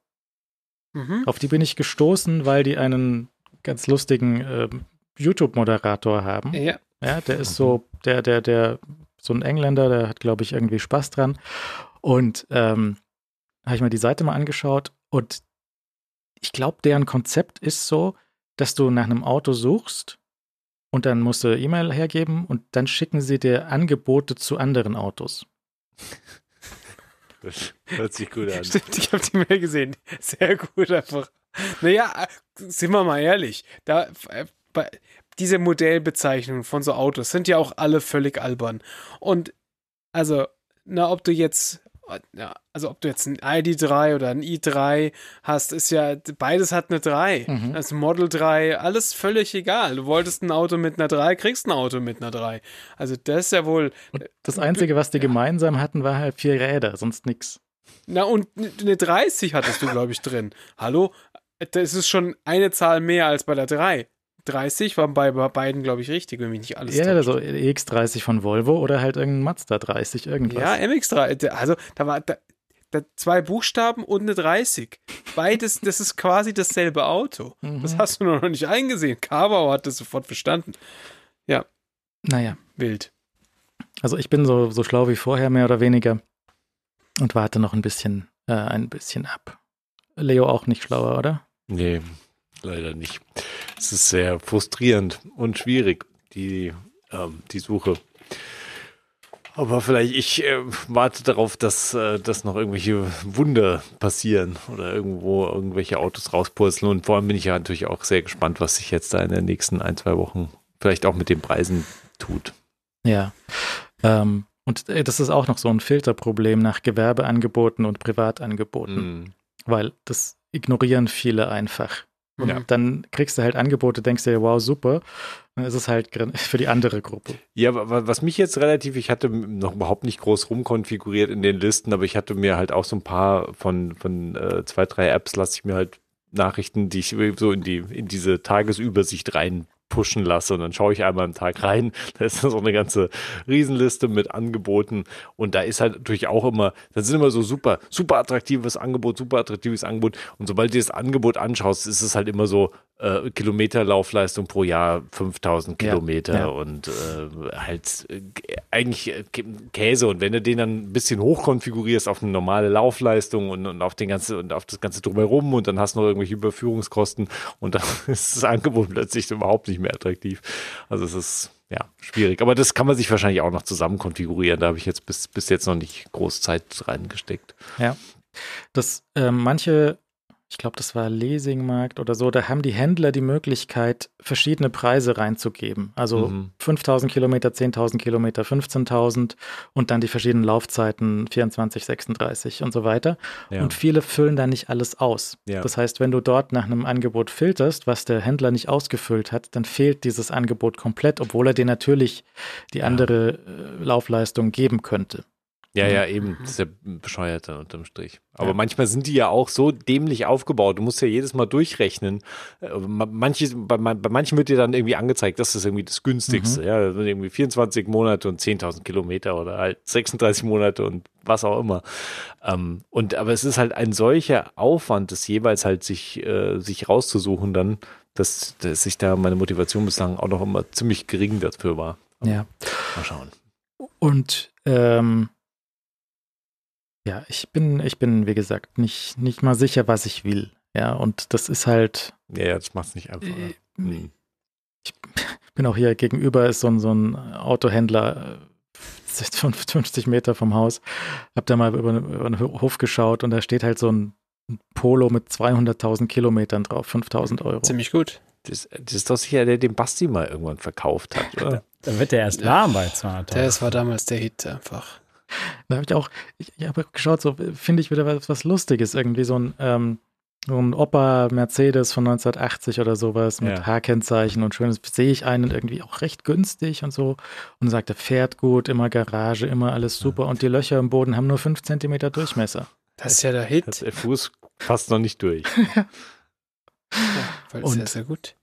Mhm. Auf die bin ich gestoßen, weil die einen ganz lustigen ähm, YouTube-Moderator haben. Ja. Ja, der ist so, der, der, der, so ein Engländer, der hat, glaube ich, irgendwie Spaß dran. Und ähm, habe ich mir die Seite mal angeschaut und ich glaube, deren Konzept ist so, dass du nach einem Auto suchst und dann musst du E-Mail hergeben und dann schicken sie dir Angebote zu anderen Autos. Das hört sich gut an. Stimmt, ich habe die Mail gesehen. Sehr gut einfach. Naja, sind wir mal ehrlich. Da, äh, bei, diese Modellbezeichnungen von so Autos sind ja auch alle völlig albern. Und also, na, ob du jetzt, ja, also ob du jetzt ein ID3 oder ein i3 hast, ist ja, beides hat eine 3. Mhm. Also Model 3, alles völlig egal. Du wolltest ein Auto mit einer 3, kriegst ein Auto mit einer 3. Also das ist ja wohl, Und das Einzige, was die gemeinsam hatten, war halt vier Räder, sonst nix. Na, und eine 30 hattest du, glaube ich, drin. Hallo? Das ist schon eine Zahl mehr als bei der 3. 30 waren bei bei beiden, glaube ich, richtig, wenn mich nicht alles Ja, täuscht. also EX30 von Volvo oder halt irgendein Mazda 30, irgendwas. Ja, MX3. Also, da war da, da zwei Buchstaben und eine 30. Beides, das ist quasi dasselbe Auto. Mhm. Das hast du noch nicht eingesehen. Cabau hat das sofort verstanden. Naja, Wild. also ich bin so, so schlau wie vorher, mehr oder weniger. Und warte noch ein bisschen, äh, ein bisschen ab. Leo auch nicht schlauer, oder? Nee, leider nicht. Es ist sehr frustrierend und schwierig, die, ähm, die Suche. Aber vielleicht, ich äh, warte darauf, dass, äh, dass noch irgendwelche Wunder passieren oder irgendwo irgendwelche Autos rauspurzeln. Und vor allem bin ich ja natürlich auch sehr gespannt, was sich jetzt da in den nächsten ein, zwei Wochen vielleicht auch mit den Preisen tut. Ja. Ähm, und äh, das ist auch noch so ein Filterproblem nach Gewerbeangeboten und Privatangeboten, Mhm. weil das ignorieren viele einfach. Und Ja. dann kriegst du halt Angebote, denkst dir, wow, super. Dann ist es halt für die andere Gruppe. Ja, wa- was mich jetzt relativ, ich hatte noch überhaupt nicht groß rumkonfiguriert in den Listen, aber ich hatte mir halt auch so ein paar von, von äh, zwei, drei Apps, lasse ich mir halt Nachrichten, die ich so in die, in diese Tagesübersicht rein pushen lasse. Und dann schaue ich einmal am Tag rein. Da ist so eine ganze Riesenliste mit Angeboten. Und da ist halt natürlich auch immer, da sind immer so super, super attraktives Angebot, super attraktives Angebot. Und sobald du das Angebot anschaust, ist es halt immer so äh, Kilometerlaufleistung pro Jahr 5000 Ja, Kilometer. ja. und äh, halt äh, eigentlich äh, Kä- Käse. Und wenn du den dann ein bisschen hochkonfigurierst auf eine normale Laufleistung und, und auf den ganze und auf das ganze drumherum und dann hast du noch irgendwelche Überführungskosten und dann ist das Angebot plötzlich überhaupt nicht mehr attraktiv. Also es ist ja schwierig, aber das kann man sich wahrscheinlich auch noch zusammen konfigurieren. Da habe ich jetzt bis, bis jetzt noch nicht groß Zeit reingesteckt. Das äh, manche, ich glaube, das war Leasingmarkt oder so, da haben die Händler die Möglichkeit, verschiedene Preise reinzugeben. Also Mhm. 5000 Kilometer, 10.000 Kilometer, 15.000 und dann die verschiedenen Laufzeiten 24, 36 und so weiter. Ja. Und viele füllen da nicht alles aus. Ja. Das heißt, wenn du dort nach einem Angebot filterst, was der Händler nicht ausgefüllt hat, dann fehlt dieses Angebot komplett, obwohl er dir natürlich die andere äh, Laufleistung geben könnte. Ja, ja, eben. Das ist ja bescheuert dann unterm Strich. Aber Ja. manchmal sind die ja auch so dämlich aufgebaut. Du musst ja jedes Mal durchrechnen. Äh, ma- Manche, bei, bei manchen wird dir dann irgendwie angezeigt, das ist irgendwie das günstigste. Ja, das sind irgendwie 24 Monate und 10.000 Kilometer oder halt 36 Monate und was auch immer. Ähm, und, aber es ist halt ein solcher Aufwand, das jeweils halt sich, äh, sich rauszusuchen dann, dass, dass ich da meine Motivation bislang auch noch immer ziemlich gering dafür war. Ja. Mal schauen. Und ähm, ja, ich bin, ich bin, wie gesagt, nicht, nicht mal sicher, was ich will. Ja, und das ist halt, Ja, ja, das macht es nicht einfacher. äh, Hm. ich bin auch hier gegenüber, ist so ein, so ein Autohändler, äh, 50 Meter vom Haus. Hab da mal über, über den Hof geschaut und da steht halt so ein Polo mit 200.000 Kilometern drauf, 5.000 Euro. Ziemlich gut. Das, das ist doch sicher, der den Basti mal irgendwann verkauft hat, oder? Dann wird der erst warm bei 200.000. Das war damals der Hit einfach. Da habe ich auch, ich, ich habe geschaut, so finde ich wieder was, was Lustiges, irgendwie so ein, ähm, so ein Opa Mercedes von 1980 oder sowas mit Ja. H-Kennzeichen und schönes, sehe ich einen irgendwie auch recht günstig und so und sagt, er fährt gut, immer Garage, immer alles super und die Löcher im Boden haben nur 5 Zentimeter Durchmesser. Das ist ja der Hit. der Fuß fast noch nicht durch. Ja, weil Und- sehr, sehr gut.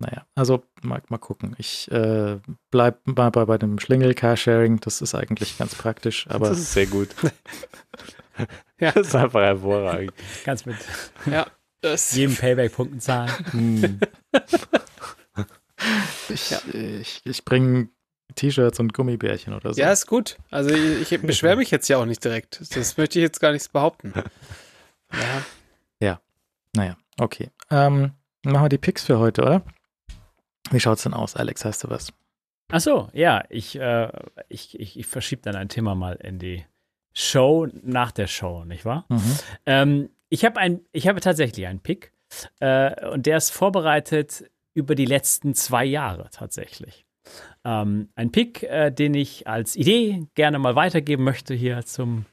Naja, also mal, mal gucken. Ich äh, bleib mal bei, bei dem Schlingel Carsharing, das ist eigentlich ganz praktisch, aber das ist sehr gut. Ja. Das ist einfach hervorragend. Ganz mit. Ja, Das, jedem Payback-Punkten zahlen. Hm. ich ich, ich bringe T-Shirts und Gummibärchen oder so. ja, ist gut. Also ich, ich beschwere mich jetzt ja auch nicht direkt. Das möchte ich jetzt gar nicht behaupten. Ja, Naja, okay. Ähm, machen wir die Picks für heute, oder? Wie schaut's denn aus, Alex? Hast du was? Ach so, ja, ich, äh, ich, ich, ich verschiebe dann ein Thema mal in die Show nach der Show, nicht wahr? Mhm. Ähm, ich ein, ich habe tatsächlich einen Pick äh, und der ist vorbereitet über die letzten zwei Jahre tatsächlich. Ähm, ein Pick, äh, den ich als Idee gerne mal weitergeben möchte hier zum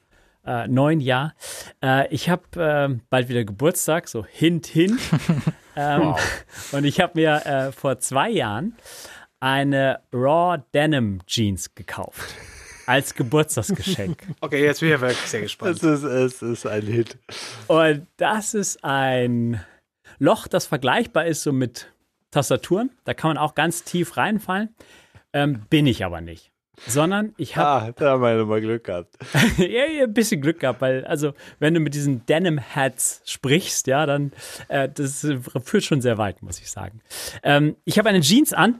äh, neuen Jahr. Äh, ich habe äh, bald wieder Geburtstag, so hint, hint. ähm, Und ich habe mir äh, vor zwei Jahren eine Raw Denim Jeans gekauft. Als Geburtstagsgeschenk. Okay, jetzt bin ich ja wirklich sehr gespannt. Es ist, es ist ein Hit. Und das ist ein Loch, das vergleichbar ist so mit Tastaturen. Da kann man auch ganz tief reinfallen. Ähm, bin ich aber nicht. Sondern ich habe Ah, da haben wir mal Glück gehabt. ja, ja, ein bisschen Glück gehabt, weil, also, wenn du mit diesen Denim-Hats sprichst, ja, dann, äh, das führt schon sehr weit, muss ich sagen. Ähm, ich habe eine Jeans an,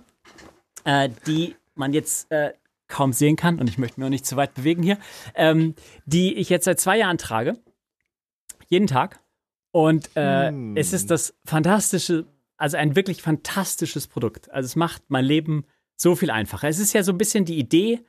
äh, die man jetzt äh, kaum sehen kann und ich möchte mich auch nicht zu weit bewegen hier, ähm, die ich jetzt seit zwei Jahren trage. Jeden Tag. Und äh, Hm. es ist das fantastische, also ein wirklich fantastisches Produkt. Also es macht mein Leben so viel einfacher. Es ist ja so ein bisschen die Idee,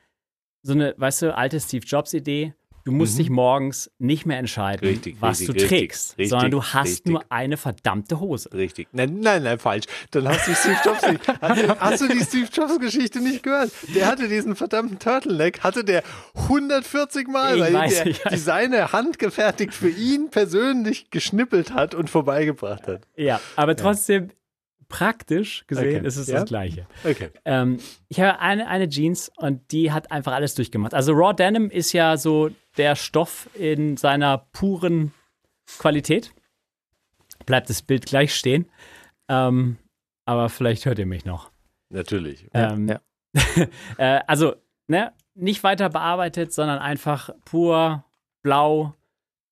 so eine, weißt du, alte Steve Jobs Idee. Du musst Mhm. dich morgens nicht mehr entscheiden, Richtig, was richtig, du richtig, trägst, sondern du hast nur eine verdammte Hose. Richtig. Nein, nein, nein, falsch. Dann hast du Steve Jobs nicht. Hast, hast du die Steve Jobs Geschichte nicht gehört? Der hatte diesen verdammten Turtleneck, hatte der 140 Mal, Ich weil weiß, der weiß. Designer handgefertigt für ihn persönlich geschnippelt hat und vorbeigebracht hat. Ja, aber trotzdem praktisch gesehen Okay. ist es Ja. das Gleiche. Okay. Ähm, ich habe eine, eine Jeans und die hat einfach alles durchgemacht. Also Raw Denim ist ja so der Stoff in seiner puren Qualität. Bleibt das Bild gleich stehen. Ähm, aber vielleicht hört ihr mich noch. Natürlich. Ähm, ja. äh, also, ne, nicht weiter bearbeitet, sondern einfach pur blau,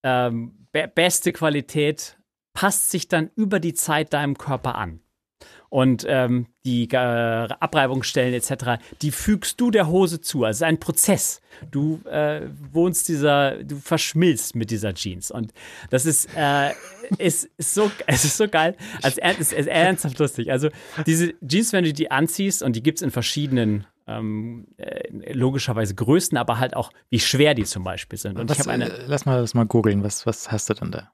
ähm, be beste Qualität, passt sich dann über die Zeit deinem Körper an. Und ähm, die äh, Abreibungsstellen etc., die fügst du der Hose zu. Also es ist ein Prozess. Du äh, wohnst dieser, du verschmilzt mit dieser Jeans. Und das ist, äh, ist, ist so, es ist so geil. Also es ist, ist ernsthaft lustig. Also diese Jeans, wenn du die anziehst, und die gibt es in verschiedenen ähm, äh, logischerweise Größen, aber halt auch, wie schwer die zum Beispiel sind. Und was, ich eine. äh, lass mal das mal googeln. Was, was hast du denn da?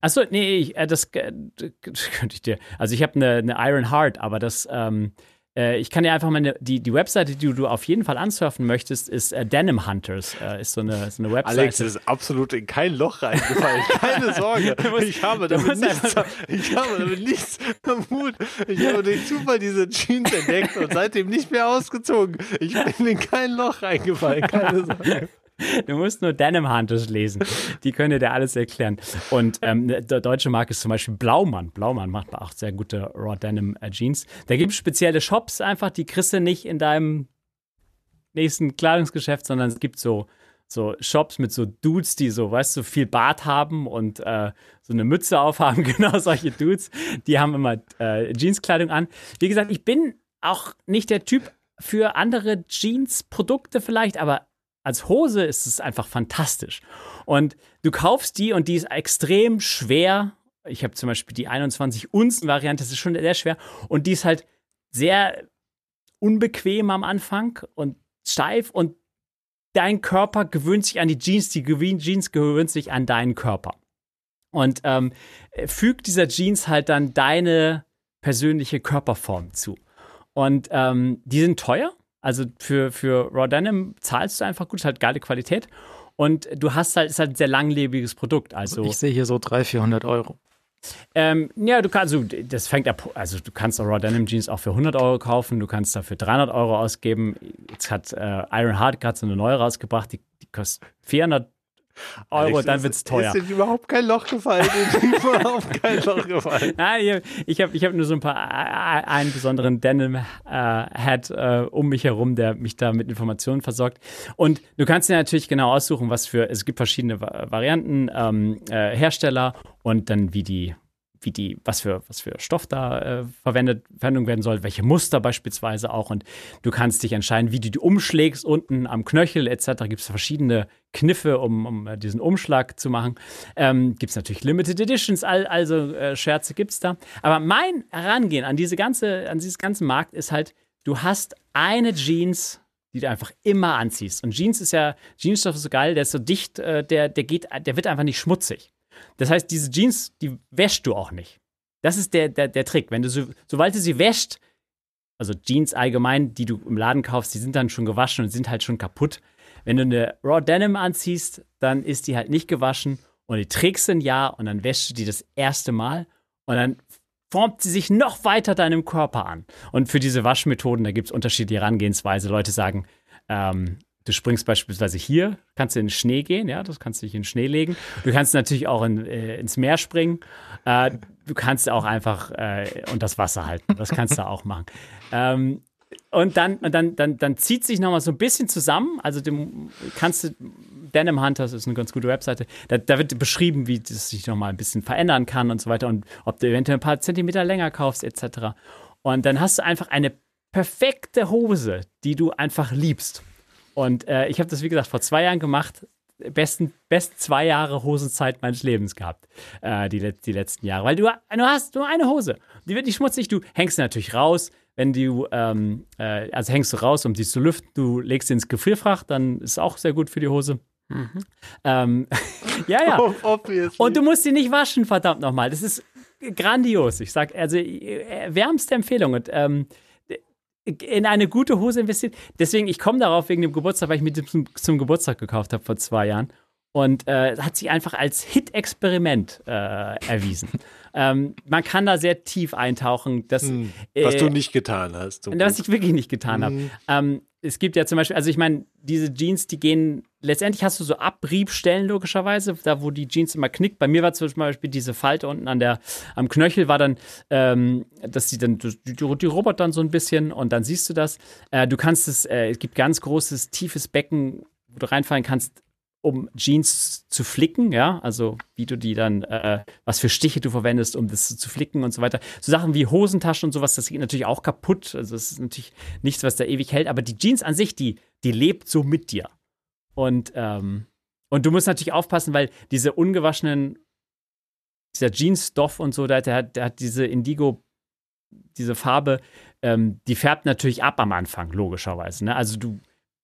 Achso, nee, ich, äh, das, äh, das könnte ich dir. Also ich habe eine, eine Iron Heart, aber das, ähm, äh, ich kann dir einfach mal die, die Webseite, die du auf jeden Fall ansurfen möchtest, ist äh, Denim Hunters. Äh, ist so eine, so eine Webseite. Alex ist absolut in kein Loch reingefallen. Keine Sorge. musst- ich habe damit nichts, ich habe damit nichts am Hut. Ich habe durch Zufall diese Jeans entdeckt und seitdem nicht mehr ausgezogen. Ich bin in kein Loch reingefallen. Keine Sorge. Du musst nur Denim Hunters lesen. Die können dir alles erklären. Und ähm, der deutsche Marke ist zum Beispiel Blaumann. Blaumann macht auch sehr gute Raw Denim äh, Jeans. Da gibt es spezielle Shops einfach, die kriegst du nicht in deinem nächsten Kleidungsgeschäft, sondern es gibt so, so Shops mit so Dudes, die so, weißt du, viel Bart haben und äh, so eine Mütze aufhaben. Genau solche Dudes. Die haben immer äh, Jeanskleidung an. Wie gesagt, ich bin auch nicht der Typ für andere Jeans-Produkte vielleicht, aber als Hose ist es einfach fantastisch. Und du kaufst die und die ist extrem schwer. Ich habe zum Beispiel die 21 Unzen Variante, das ist schon sehr schwer. Und die ist halt sehr unbequem am Anfang und steif und dein Körper gewöhnt sich an die Jeans, die Jeans gewöhnt sich an deinen Körper. Und ähm, fügt dieser Jeans halt dann deine persönliche Körperform zu. Und ähm, die sind teuer. Also für, für Raw Denim zahlst du einfach gut, ist halt geile Qualität. Und du hast halt, ist halt ein sehr langlebiges Produkt. Also, Ich sehe hier so 300, 400 Euro. ähm, ja, du kannst, also, das fängt ab, also du kannst auch Raw Denim Jeans auch für 100 Euro kaufen, du kannst dafür 300 Euro ausgeben. Jetzt hat äh, Iron Heart gerade so eine neue rausgebracht, die, die kostet 400 Euro, dann es wird's teuer. Ist dir überhaupt kein Loch gefallen? Ist überhaupt kein Loch gefallen. Nein, ich habe ich hab, nur so ein paar, äh, einen besonderen Denim-Hat äh, um mich herum, der mich da mit Informationen versorgt. Und du kannst dir natürlich genau aussuchen, was für, es gibt verschiedene Va- Varianten, ähm, äh, Hersteller und dann wie die wie die, was für, was für Stoff da äh, verwendet, verwendet werden soll, welche Muster beispielsweise auch. Und du kannst dich entscheiden, wie du die umschlägst unten am Knöchel etc. Gibt es verschiedene Kniffe, um, um äh, diesen Umschlag zu machen. Ähm, gibt es natürlich Limited Editions, all, also äh, Scherze gibt es da. Aber mein Herangehen an diese ganze, an dieses ganze Markt ist halt, du hast eine Jeans, die du einfach immer anziehst. Und Jeans ist ja, Jeansstoff ist so geil, der ist so dicht, äh, der, der geht, der wird einfach nicht schmutzig. Das heißt, diese Jeans, die wäschst du auch nicht. Das ist der, der, der Trick. Wenn du so, sobald du sie wäscht, also Jeans allgemein, die du im Laden kaufst, die sind dann schon gewaschen und sind halt schon kaputt. Wenn du eine Raw Denim anziehst, dann ist die halt nicht gewaschen und die trägst ein Jahr und dann wäschst du die das erste Mal und dann formt sie sich noch weiter deinem Körper an. Und für diese Waschmethoden, da gibt es unterschiedliche Herangehensweise. Leute sagen, ähm, Du springst beispielsweise hier, kannst du in den Schnee gehen, ja, das kannst du dich in den Schnee legen. Du kannst natürlich auch in, äh, ins Meer springen. Äh, du kannst auch einfach äh, unter das Wasser halten. Das kannst du auch machen. Ähm, und dann, und dann, dann, dann zieht sich nochmal so ein bisschen zusammen. Also dem kannst du, Denim Hunters ist eine ganz gute Webseite. Da, da wird beschrieben, wie das sich nochmal ein bisschen verändern kann und so weiter und ob du eventuell ein paar Zentimeter länger kaufst, etc. Und dann hast du einfach eine perfekte Hose, die du einfach liebst. Und äh, ich habe das, wie gesagt, vor zwei Jahren gemacht. Besten, best zwei Jahre Hosenzeit meines Lebens gehabt, äh, die, die letzten Jahre. Weil du, du hast nur eine Hose. Die wird nicht schmutzig. Du hängst sie natürlich raus. Wenn du, ähm, äh, also hängst du raus, um sie zu lüften, du legst sie ins Gefrierfach, dann ist es auch sehr gut für die Hose. Mhm. Ähm, ja, ja. Obviously. Und du musst sie nicht waschen, verdammt nochmal. Das ist grandios. Ich sag, also äh, wärmste Empfehlung. Und ähm, in eine gute Hose investiert. Deswegen, ich komme darauf wegen dem Geburtstag, weil ich mir zum, zum Geburtstag gekauft habe vor zwei Jahren. Und äh, hat sich einfach als Hit-Experiment äh, erwiesen. Ähm, man kann da sehr tief eintauchen. Dass, hm, was äh, du nicht getan hast. Was ich wirklich nicht getan hm. habe. Ähm, es gibt ja zum Beispiel, also ich meine, diese Jeans, die gehen, letztendlich hast du so Abriebstellen logischerweise, da wo die Jeans immer knickt. Bei mir war zum Beispiel diese Falte unten an der, am Knöchel war dann, ähm, dass die dann, die, die robert dann so ein bisschen und dann siehst du das. Äh, du kannst es, äh, es gibt ganz großes, tiefes Becken, wo du reinfallen kannst, um Jeans zu flicken, ja, also wie du die dann, äh, was für Stiche du verwendest, um das zu flicken und so weiter. So Sachen wie Hosentaschen und sowas, das geht natürlich auch kaputt. Also es ist natürlich nichts, was da ewig hält, aber die Jeans an sich, die, die lebt so mit dir. Und, ähm, und du musst natürlich aufpassen, weil diese ungewaschenen, dieser Jeansstoff und so, der, der, der hat diese Indigo, diese Farbe, ähm, die färbt natürlich ab am Anfang, logischerweise. Ne? Also du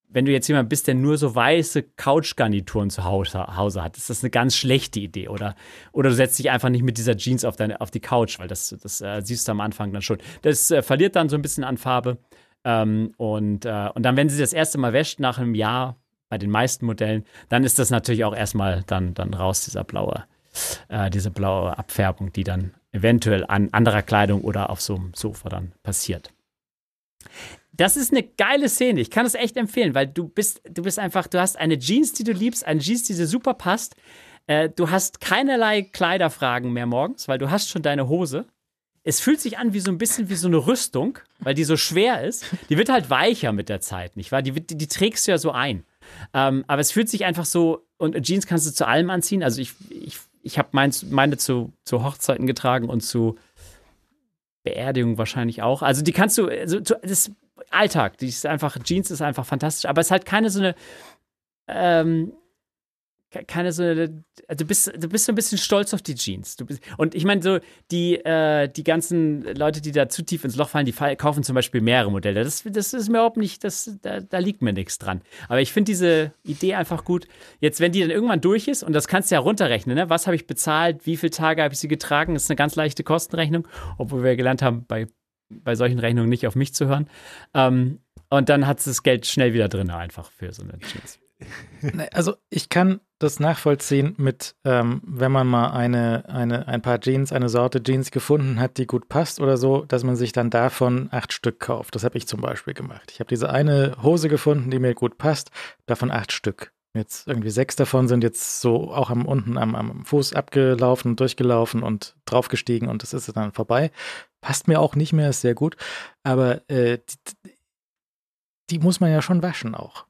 wenn du jetzt jemand bist, der nur so weiße Couchgarnituren zu Hause hat, ist das eine ganz schlechte Idee. Oder, oder du setzt dich einfach nicht mit dieser Jeans auf, deine, auf die Couch, weil das, das äh, siehst du am Anfang dann schon. Das äh, verliert dann so ein bisschen an Farbe. Ähm, und, äh, und dann, wenn sie das erste Mal wäscht, nach einem Jahr, bei den meisten Modellen, dann ist das natürlich auch erstmal dann, dann raus, dieser blaue, äh, diese blaue Abfärbung, die dann eventuell an anderer Kleidung oder auf so einem Sofa dann passiert das ist eine geile Szene. Ich kann es echt empfehlen, weil du bist, du bist einfach, du hast eine Jeans, die du liebst, eine Jeans, die dir super passt. Äh, du hast keinerlei Kleiderfragen mehr morgens, weil du hast schon deine Hose. Es fühlt sich an wie so ein bisschen wie so eine Rüstung, weil die so schwer ist. Die wird halt weicher mit der Zeit, nicht wahr? Die, die, die trägst du ja so ein. Ähm, aber es fühlt sich einfach so, und Jeans kannst du zu allem anziehen. Also ich, ich, ich habe meine zu, zu Hochzeiten getragen und zu Beerdigung wahrscheinlich auch. Also die kannst du, also, das Alltag. Die ist einfach, Jeans ist einfach fantastisch, aber es ist halt keine so eine, ähm, keine so eine, also du bist, du bist so ein bisschen stolz auf die Jeans. Bist, und ich meine, so die, äh, die ganzen Leute, die da zu tief ins Loch fallen, die kaufen zum Beispiel mehrere Modelle. Das, das ist mir überhaupt nicht, das, da, da liegt mir nichts dran. Aber ich finde diese Idee einfach gut. Jetzt, wenn die dann irgendwann durch ist, und das kannst du ja runterrechnen, ne? was habe ich bezahlt, wie viele Tage habe ich sie getragen, das ist eine ganz leichte Kostenrechnung, obwohl wir gelernt haben, bei bei solchen Rechnungen nicht auf mich zu hören. Ähm, und dann hat es das Geld schnell wieder drin, einfach für so eine Jeans. Also ich kann das nachvollziehen mit, ähm, wenn man mal eine, eine, ein paar Jeans, eine Sorte Jeans gefunden hat, die gut passt oder so, dass man sich dann davon acht Stück kauft. Das habe ich zum Beispiel gemacht. Ich habe diese eine Hose gefunden, die mir gut passt, davon acht Stück. Jetzt irgendwie sechs davon sind jetzt so auch am unten am, am Fuß abgelaufen, durchgelaufen und draufgestiegen und das ist dann vorbei. Passt mir auch nicht mehr, ist sehr gut. Aber äh, die, die, muss man ja schon waschen auch.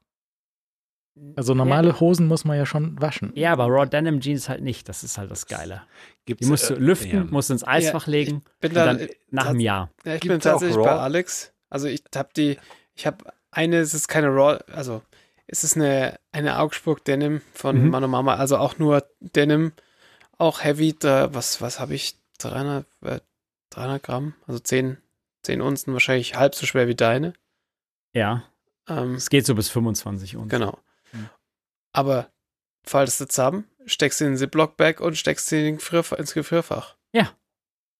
Also normale Hosen muss man ja schon waschen. Ja, aber Raw Denim Jeans halt nicht. Das ist halt das Geile. Gibt's, Die musst du äh, lüften, ja. musst ins Eisfach Ja, legen bin und da- dann nach einem Jahr. Ja, ich Gibt's bin tatsächlich bei Alex. Also ich habe die, ich habe eine, es ist keine Raw, also es ist eine, eine Augsburg Denim von Mhm. Mano Mama, also auch nur Denim, auch Heavy, da, was, was habe ich, 300, äh, 300 Gramm, also 10, 10 Unzen, wahrscheinlich halb so schwer wie deine. Ja, Ähm, es geht so bis 25 Unzen. genau. Mhm. Aber faltest du zusammen, steckst sie in den Ziploc-Bag und steckst sie in den Gefrierfach, ins Gefrierfach. Ja.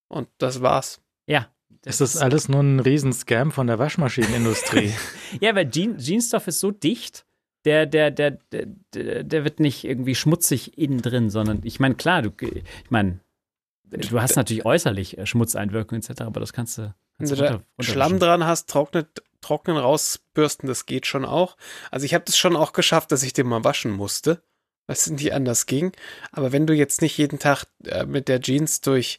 Und das war's. Ja. Ist das alles nur ein Riesenscam von der Waschmaschinenindustrie? Ja, weil Jean, Jeansstoff ist so dicht, der, der, der, der, der der wird nicht irgendwie schmutzig innen drin, sondern ich meine, klar, du, ich meine, du hast natürlich äußerlich äh, Schmutzeinwirkungen etc., aber das kannst du. Wenn Kannst du du runter- runterwischen. Schlamm dran hast, trocknet, trocknen rausbürsten, das geht schon auch. Also ich habe das schon auch geschafft, dass ich den mal waschen musste, weil es nicht anders ging. Aber wenn du jetzt nicht jeden Tag äh, mit der Jeans durch,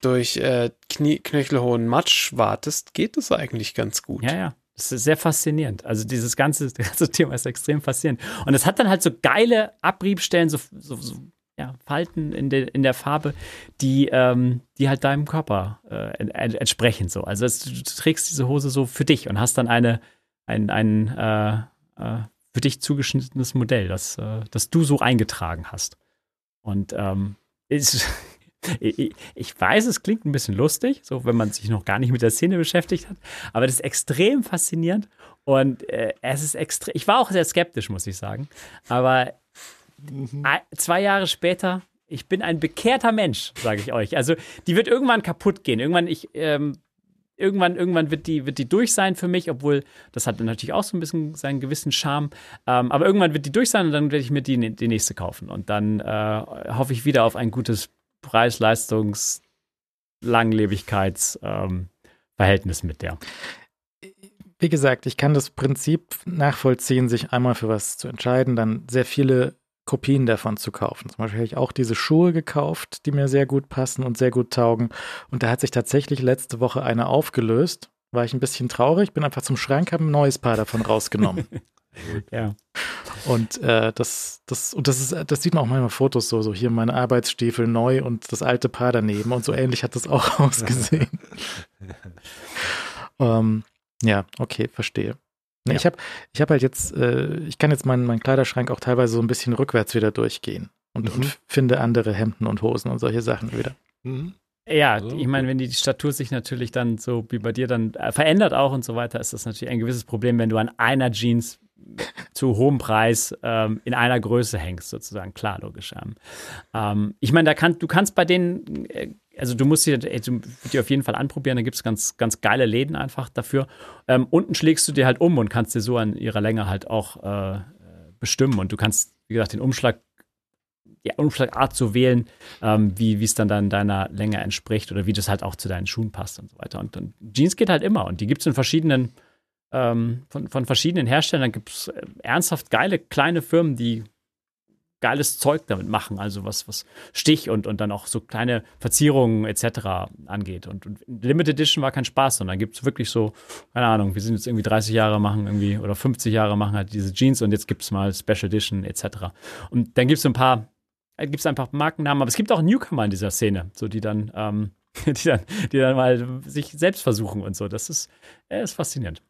durch äh, Knie, knöchelhohen Matsch wartest, geht das eigentlich ganz gut. Ja, ja. Das ist sehr faszinierend. Also dieses ganze, das ganze Thema ist extrem faszinierend. Und es hat dann halt so geile Abriebstellen, so, so, so ja, Falten in der, in der Farbe, die, ähm, die halt deinem Körper äh, en- en- entsprechen. So. Also es, du trägst diese Hose so für dich und hast dann eine, ein, ein äh, äh, für dich zugeschnittenes Modell, das, äh, das du so eingetragen hast. Und ähm, ist, ich, ich weiß, es klingt ein bisschen lustig, so wenn man sich noch gar nicht mit der Szene beschäftigt hat, aber das ist extrem faszinierend und äh, es ist extrem. Ich war auch sehr skeptisch, muss ich sagen, aber ein- zwei Jahre später, ich bin ein bekehrter Mensch, sage ich euch. Also die wird irgendwann kaputt gehen. Irgendwann ich ähm, irgendwann, irgendwann wird die, wird die durch sein für mich, obwohl das hat natürlich auch so ein bisschen seinen gewissen Charme. Ähm, aber irgendwann wird die durch sein und dann werde ich mir die, die nächste kaufen. Und dann äh, hoffe ich wieder auf ein gutes Preis-Leistungs- Langlebigkeits ähm, mit der. Wie gesagt, ich kann das Prinzip nachvollziehen, sich einmal für was zu entscheiden, dann sehr viele Kopien davon zu kaufen. Zum Beispiel habe ich auch diese Schuhe gekauft, die mir sehr gut passen und sehr gut taugen. Und da hat sich tatsächlich letzte Woche eine aufgelöst. War ich ein bisschen traurig, bin einfach zum Schrank, habe ein neues Paar davon rausgenommen. Ja. Und äh, das, das, und das ist, das sieht man auch manchmal Fotos so, so hier meine Arbeitsstiefel neu und das alte Paar daneben und so ähnlich hat das auch ausgesehen. ähm, ja, okay, verstehe. Nee, Ja. Ich habe ich hab halt jetzt, äh, ich kann jetzt meinen, meinen Kleiderschrank auch teilweise so ein bisschen rückwärts wieder durchgehen und, Mhm. und finde andere Hemden und Hosen und solche Sachen wieder. Mhm. Ja, So, ich meine, wenn die Statur sich natürlich dann so wie bei dir dann äh, verändert auch und so weiter, ist das natürlich ein gewisses Problem, wenn du an einer Jeans zu hohem Preis ähm, in einer Größe hängst, sozusagen. Klar, logisch. Ähm, ähm, ich meine, da kann, du kannst bei denen, äh, also du musst musst die auf jeden Fall anprobieren, da gibt es ganz, ganz geile Läden einfach dafür. Ähm, unten schlägst du dir halt um und kannst dir so an ihrer Länge halt auch äh, bestimmen. Und du kannst, wie gesagt, den Umschlag, die Umschlagart so wählen, ähm, wie wie es dann, dann deiner Länge entspricht oder wie das halt auch zu deinen Schuhen passt und so weiter. Und, und Jeans geht halt immer und die gibt es in verschiedenen, ähm, von, von verschiedenen Herstellern. Gibt es äh, ernsthaft geile kleine Firmen, die geiles Zeug damit machen, also was, was Stich und, und dann auch so kleine Verzierungen etc. angeht. Und, und Limited Edition war kein Spaß, sondern gibt es wirklich so, keine Ahnung, wir sind jetzt irgendwie 30 Jahre machen irgendwie oder 50 Jahre machen halt diese Jeans und jetzt gibt es mal Special Edition etc. Und dann gibt es ein paar, gibt es einfach Markennamen, aber es gibt auch Newcomer in dieser Szene, so die dann, ähm, die dann, die dann mal sich selbst versuchen und so. Das ist, äh, ist faszinierend.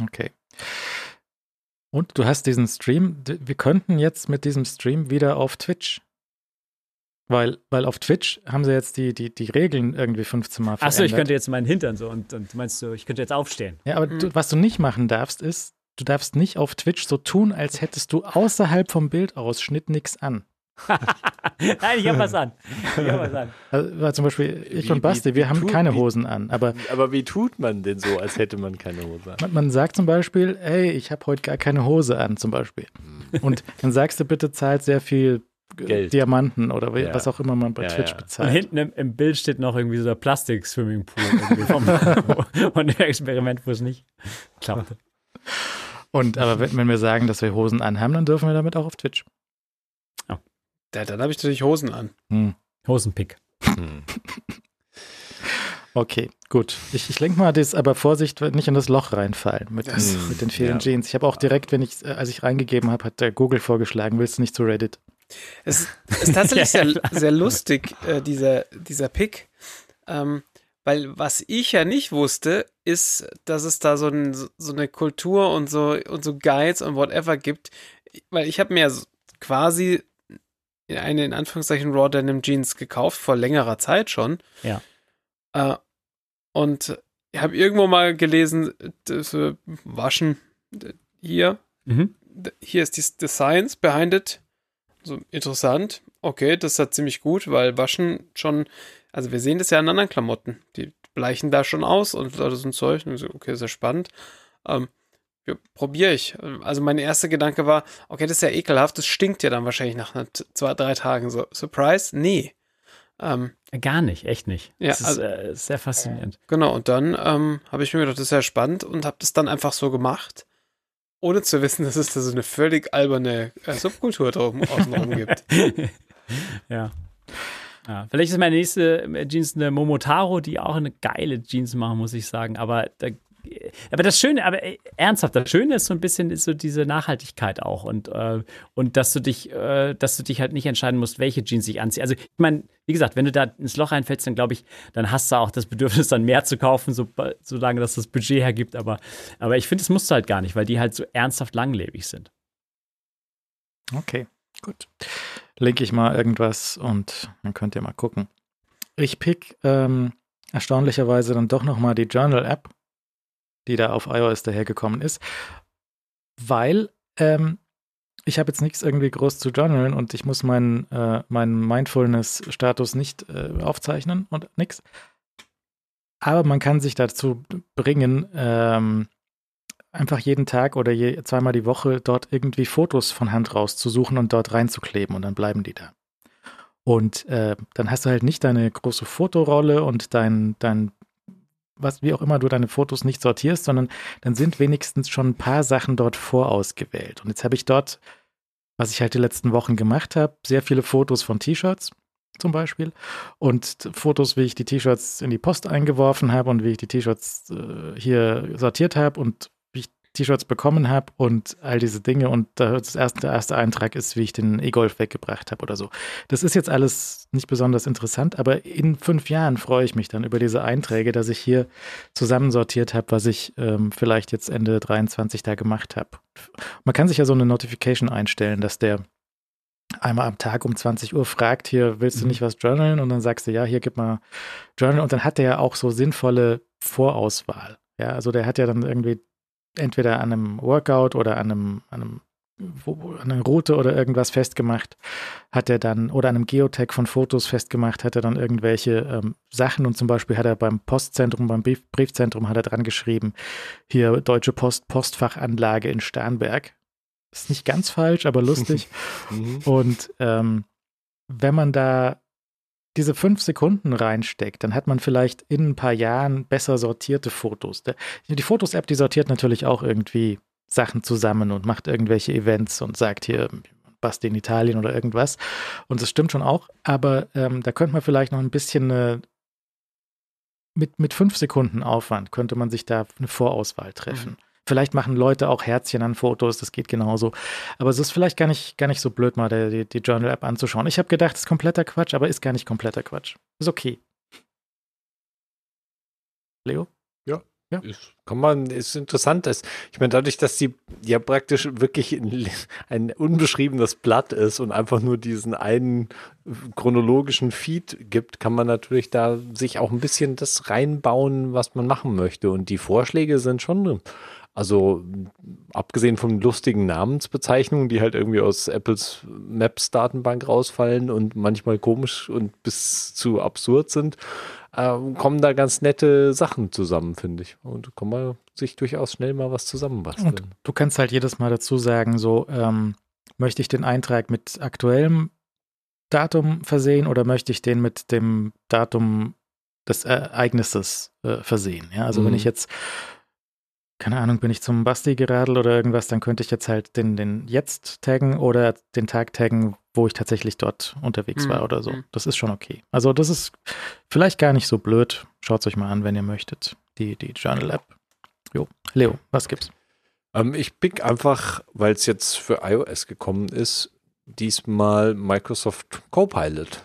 Okay. Und du hast diesen Stream, wir könnten jetzt mit diesem Stream wieder auf Twitch. Weil, weil auf Twitch haben sie jetzt die, die, die Regeln irgendwie 15 Mal verändert. Achso, ich könnte jetzt meinen Hintern so und, und meinst du, ich könnte jetzt aufstehen. Ja, aber du, was du nicht machen darfst, ist, du darfst nicht auf Twitch so tun, als hättest du außerhalb vom Bildausschnitt nichts an. Nein, ich habe was an. Ich habe was an. Also, zum Beispiel ich Wie- und Basti, wie- wir haben tut- keine Hosen an, aber Aber wie tut man denn so, als hätte man keine Hose an? man, man sagt zum Beispiel, ey, ich habe heute gar keine Hose an, zum Beispiel. Und dann sagst du bitte, zahlt sehr viel äh, Geld. Diamanten oder Ja. was auch immer man bei Ja, Twitch ja. Und bezahlt. hinten im, im Bild steht noch irgendwie so der Plastik-Swimmingpool irgendwie vom, von dem Experiment, wo es nicht klappte. Und aber wenn, wenn wir sagen, dass wir Hosen anhaben, dann dürfen wir damit auch auf Twitch. Ja, dann habe ich natürlich Hosen an. Hm. Hosenpick. Hm. Okay, gut. Ich, ich lenke mal das, aber Vorsicht, nicht in das Loch reinfallen mit, den- Das- mit den vielen ja. Jeans. Ich habe auch direkt, wenn ich, äh, als ich reingegeben habe, hat der Google vorgeschlagen, willst du nicht zu Reddit? Es ist tatsächlich sehr, sehr lustig, äh, dieser, dieser Pick. Ähm, weil was ich ja nicht wusste, ist, dass es da so, ein, so eine Kultur und so, und so Guides und whatever gibt. Weil ich habe mir quasi eine in Anführungszeichen Raw Denim Jeans gekauft, vor längerer Zeit schon. Ja. Äh, und ich habe irgendwo mal gelesen, das äh, Waschen hier, Mhm. hier ist die, the science behind it. So interessant. Okay, das ist ja ziemlich gut, weil Waschen schon, also wir sehen das ja an anderen Klamotten. Die bleichen da schon aus und so so ein Zeug. Und so, okay, sehr spannend. Ähm, ja, probiere ich. Also mein erster Gedanke war, okay, das ist ja ekelhaft, das stinkt ja dann wahrscheinlich nach zwei, drei Tagen. So, Surprise? Nee. Ähm, Gar nicht, echt nicht. Ja, das ist also- äh, sehr faszinierend. Genau, und dann ähm, habe ich mir gedacht, das ist ja spannend und habe das dann einfach so gemacht, ohne zu wissen, dass es da so eine völlig alberne äh, Subkultur drum außenrum gibt. ja. ja. Vielleicht ist meine nächste Jeans eine Momotaro, die auch eine geile Jeans machen, muss ich sagen. Aber, da, aber das Schöne, aber äh, ernsthaft, das Schöne ist so ein bisschen ist so diese Nachhaltigkeit auch und, äh, und dass du dich, äh, dass du dich halt nicht entscheiden musst, welche Jeans ich anziehe. Also ich meine, wie gesagt, wenn du da ins Loch reinfällst, dann glaube ich, dann hast du auch das Bedürfnis, dann mehr zu kaufen, so, solange das das Budget hergibt. Aber, aber ich finde, das musst du halt gar nicht, weil die halt so ernsthaft langlebig sind. Okay, gut. Linke ich mal irgendwas und dann könnt ihr mal gucken. Ich pick ähm, erstaunlicherweise dann doch nochmal die Journal-App, die da auf iOS dahergekommen ist, weil ähm, ich habe jetzt nichts irgendwie groß zu journalen und ich muss meinen, äh, meinen Mindfulness-Status nicht äh, aufzeichnen und nix. Aber man kann sich dazu bringen, ähm, einfach jeden Tag oder je, zweimal die Woche dort irgendwie Fotos von Hand rauszusuchen und dort reinzukleben und dann bleiben die da. Und äh, dann hast du halt nicht deine große Fotorolle und dein, dein, was, wie auch immer du deine Fotos nicht sortierst, sondern dann sind wenigstens schon ein paar Sachen dort vorausgewählt. Und jetzt habe ich dort, was ich halt die letzten Wochen gemacht habe, sehr viele Fotos von T-Shirts zum Beispiel und Fotos, wie ich die T-Shirts in die Post eingeworfen habe und wie ich die T-Shirts äh, hier sortiert habe und T-Shirts bekommen habe und all diese Dinge und das erste, der erste Eintrag ist, wie ich den E-Golf weggebracht habe oder so. Das ist jetzt alles nicht besonders interessant, aber in fünf Jahren freue ich mich dann über diese Einträge, dass ich hier zusammensortiert habe, was ich ähm, vielleicht jetzt Ende 23 da gemacht habe. Man kann sich ja so eine Notification einstellen, dass der einmal am Tag um 20 Uhr fragt, hier willst du Mhm. nicht was journalen? Und dann sagst du, ja, hier gib mal Journal. Und dann hat der ja auch so sinnvolle Vorauswahl. Ja, also der hat ja dann irgendwie entweder an einem Workout oder an einem, an einem an einer Route oder irgendwas festgemacht, hat er dann, oder an einem Geotag von Fotos festgemacht, hat er dann irgendwelche ähm, Sachen und zum Beispiel hat er beim Postzentrum, beim Brief, Briefzentrum hat er dran geschrieben, hier Deutsche Post, Postfachanlage in Starnberg. Ist nicht ganz falsch, aber lustig. Mhm. Und ähm, wenn man da diese fünf Sekunden reinsteckt, dann hat man vielleicht in ein paar Jahren besser sortierte Fotos. Die Fotos-App, die sortiert natürlich auch irgendwie Sachen zusammen und macht irgendwelche Events und sagt hier, Basti in Italien oder irgendwas. Und das stimmt schon auch, aber ähm, da könnte man vielleicht noch ein bisschen eine, mit, mit fünf Sekunden Aufwand könnte man sich da eine Vorauswahl treffen. Vielleicht machen Leute auch Herzchen an Fotos, das geht genauso. Aber es ist vielleicht gar nicht, gar nicht so blöd, mal die, die, die Journal-App anzuschauen. Ich habe gedacht, es ist kompletter Quatsch, aber ist gar nicht kompletter Quatsch. Ist okay. Leo? Ist, kann man, ist interessant. Ist, ich meine, dadurch, dass sie ja praktisch wirklich ein, ein unbeschriebenes Blatt ist und einfach nur diesen einen chronologischen Feed gibt, kann man natürlich da sich auch ein bisschen das reinbauen, was man machen möchte. Und die Vorschläge sind schon, also abgesehen von lustigen Namensbezeichnungen, die halt irgendwie aus Apples Maps-Datenbank rausfallen und manchmal komisch und bis zu absurd sind, äh, kommen da ganz nette Sachen zusammen, finde ich. Und kann man sich durchaus schnell mal was zusammenbasteln. Und du kannst halt jedes Mal dazu sagen, so, ähm, möchte ich den Eintrag mit aktuellem Datum versehen oder möchte ich den mit dem Datum des Ereignisses äh, versehen? Ja, also wenn Mhm. ich jetzt, keine Ahnung, bin ich zum Basti geradelt oder irgendwas, dann könnte ich jetzt halt den, den jetzt taggen oder den Tag taggen, wo ich tatsächlich dort unterwegs Mhm, war oder so. mhm. Das ist schon okay. Also das ist vielleicht gar nicht so blöd. Schaut es euch mal an, wenn ihr möchtet. Die, die Journal App. Jo. Leo, was gibt's? Ähm, ich pick einfach, weil es jetzt für iOS gekommen ist, diesmal Microsoft Copilot.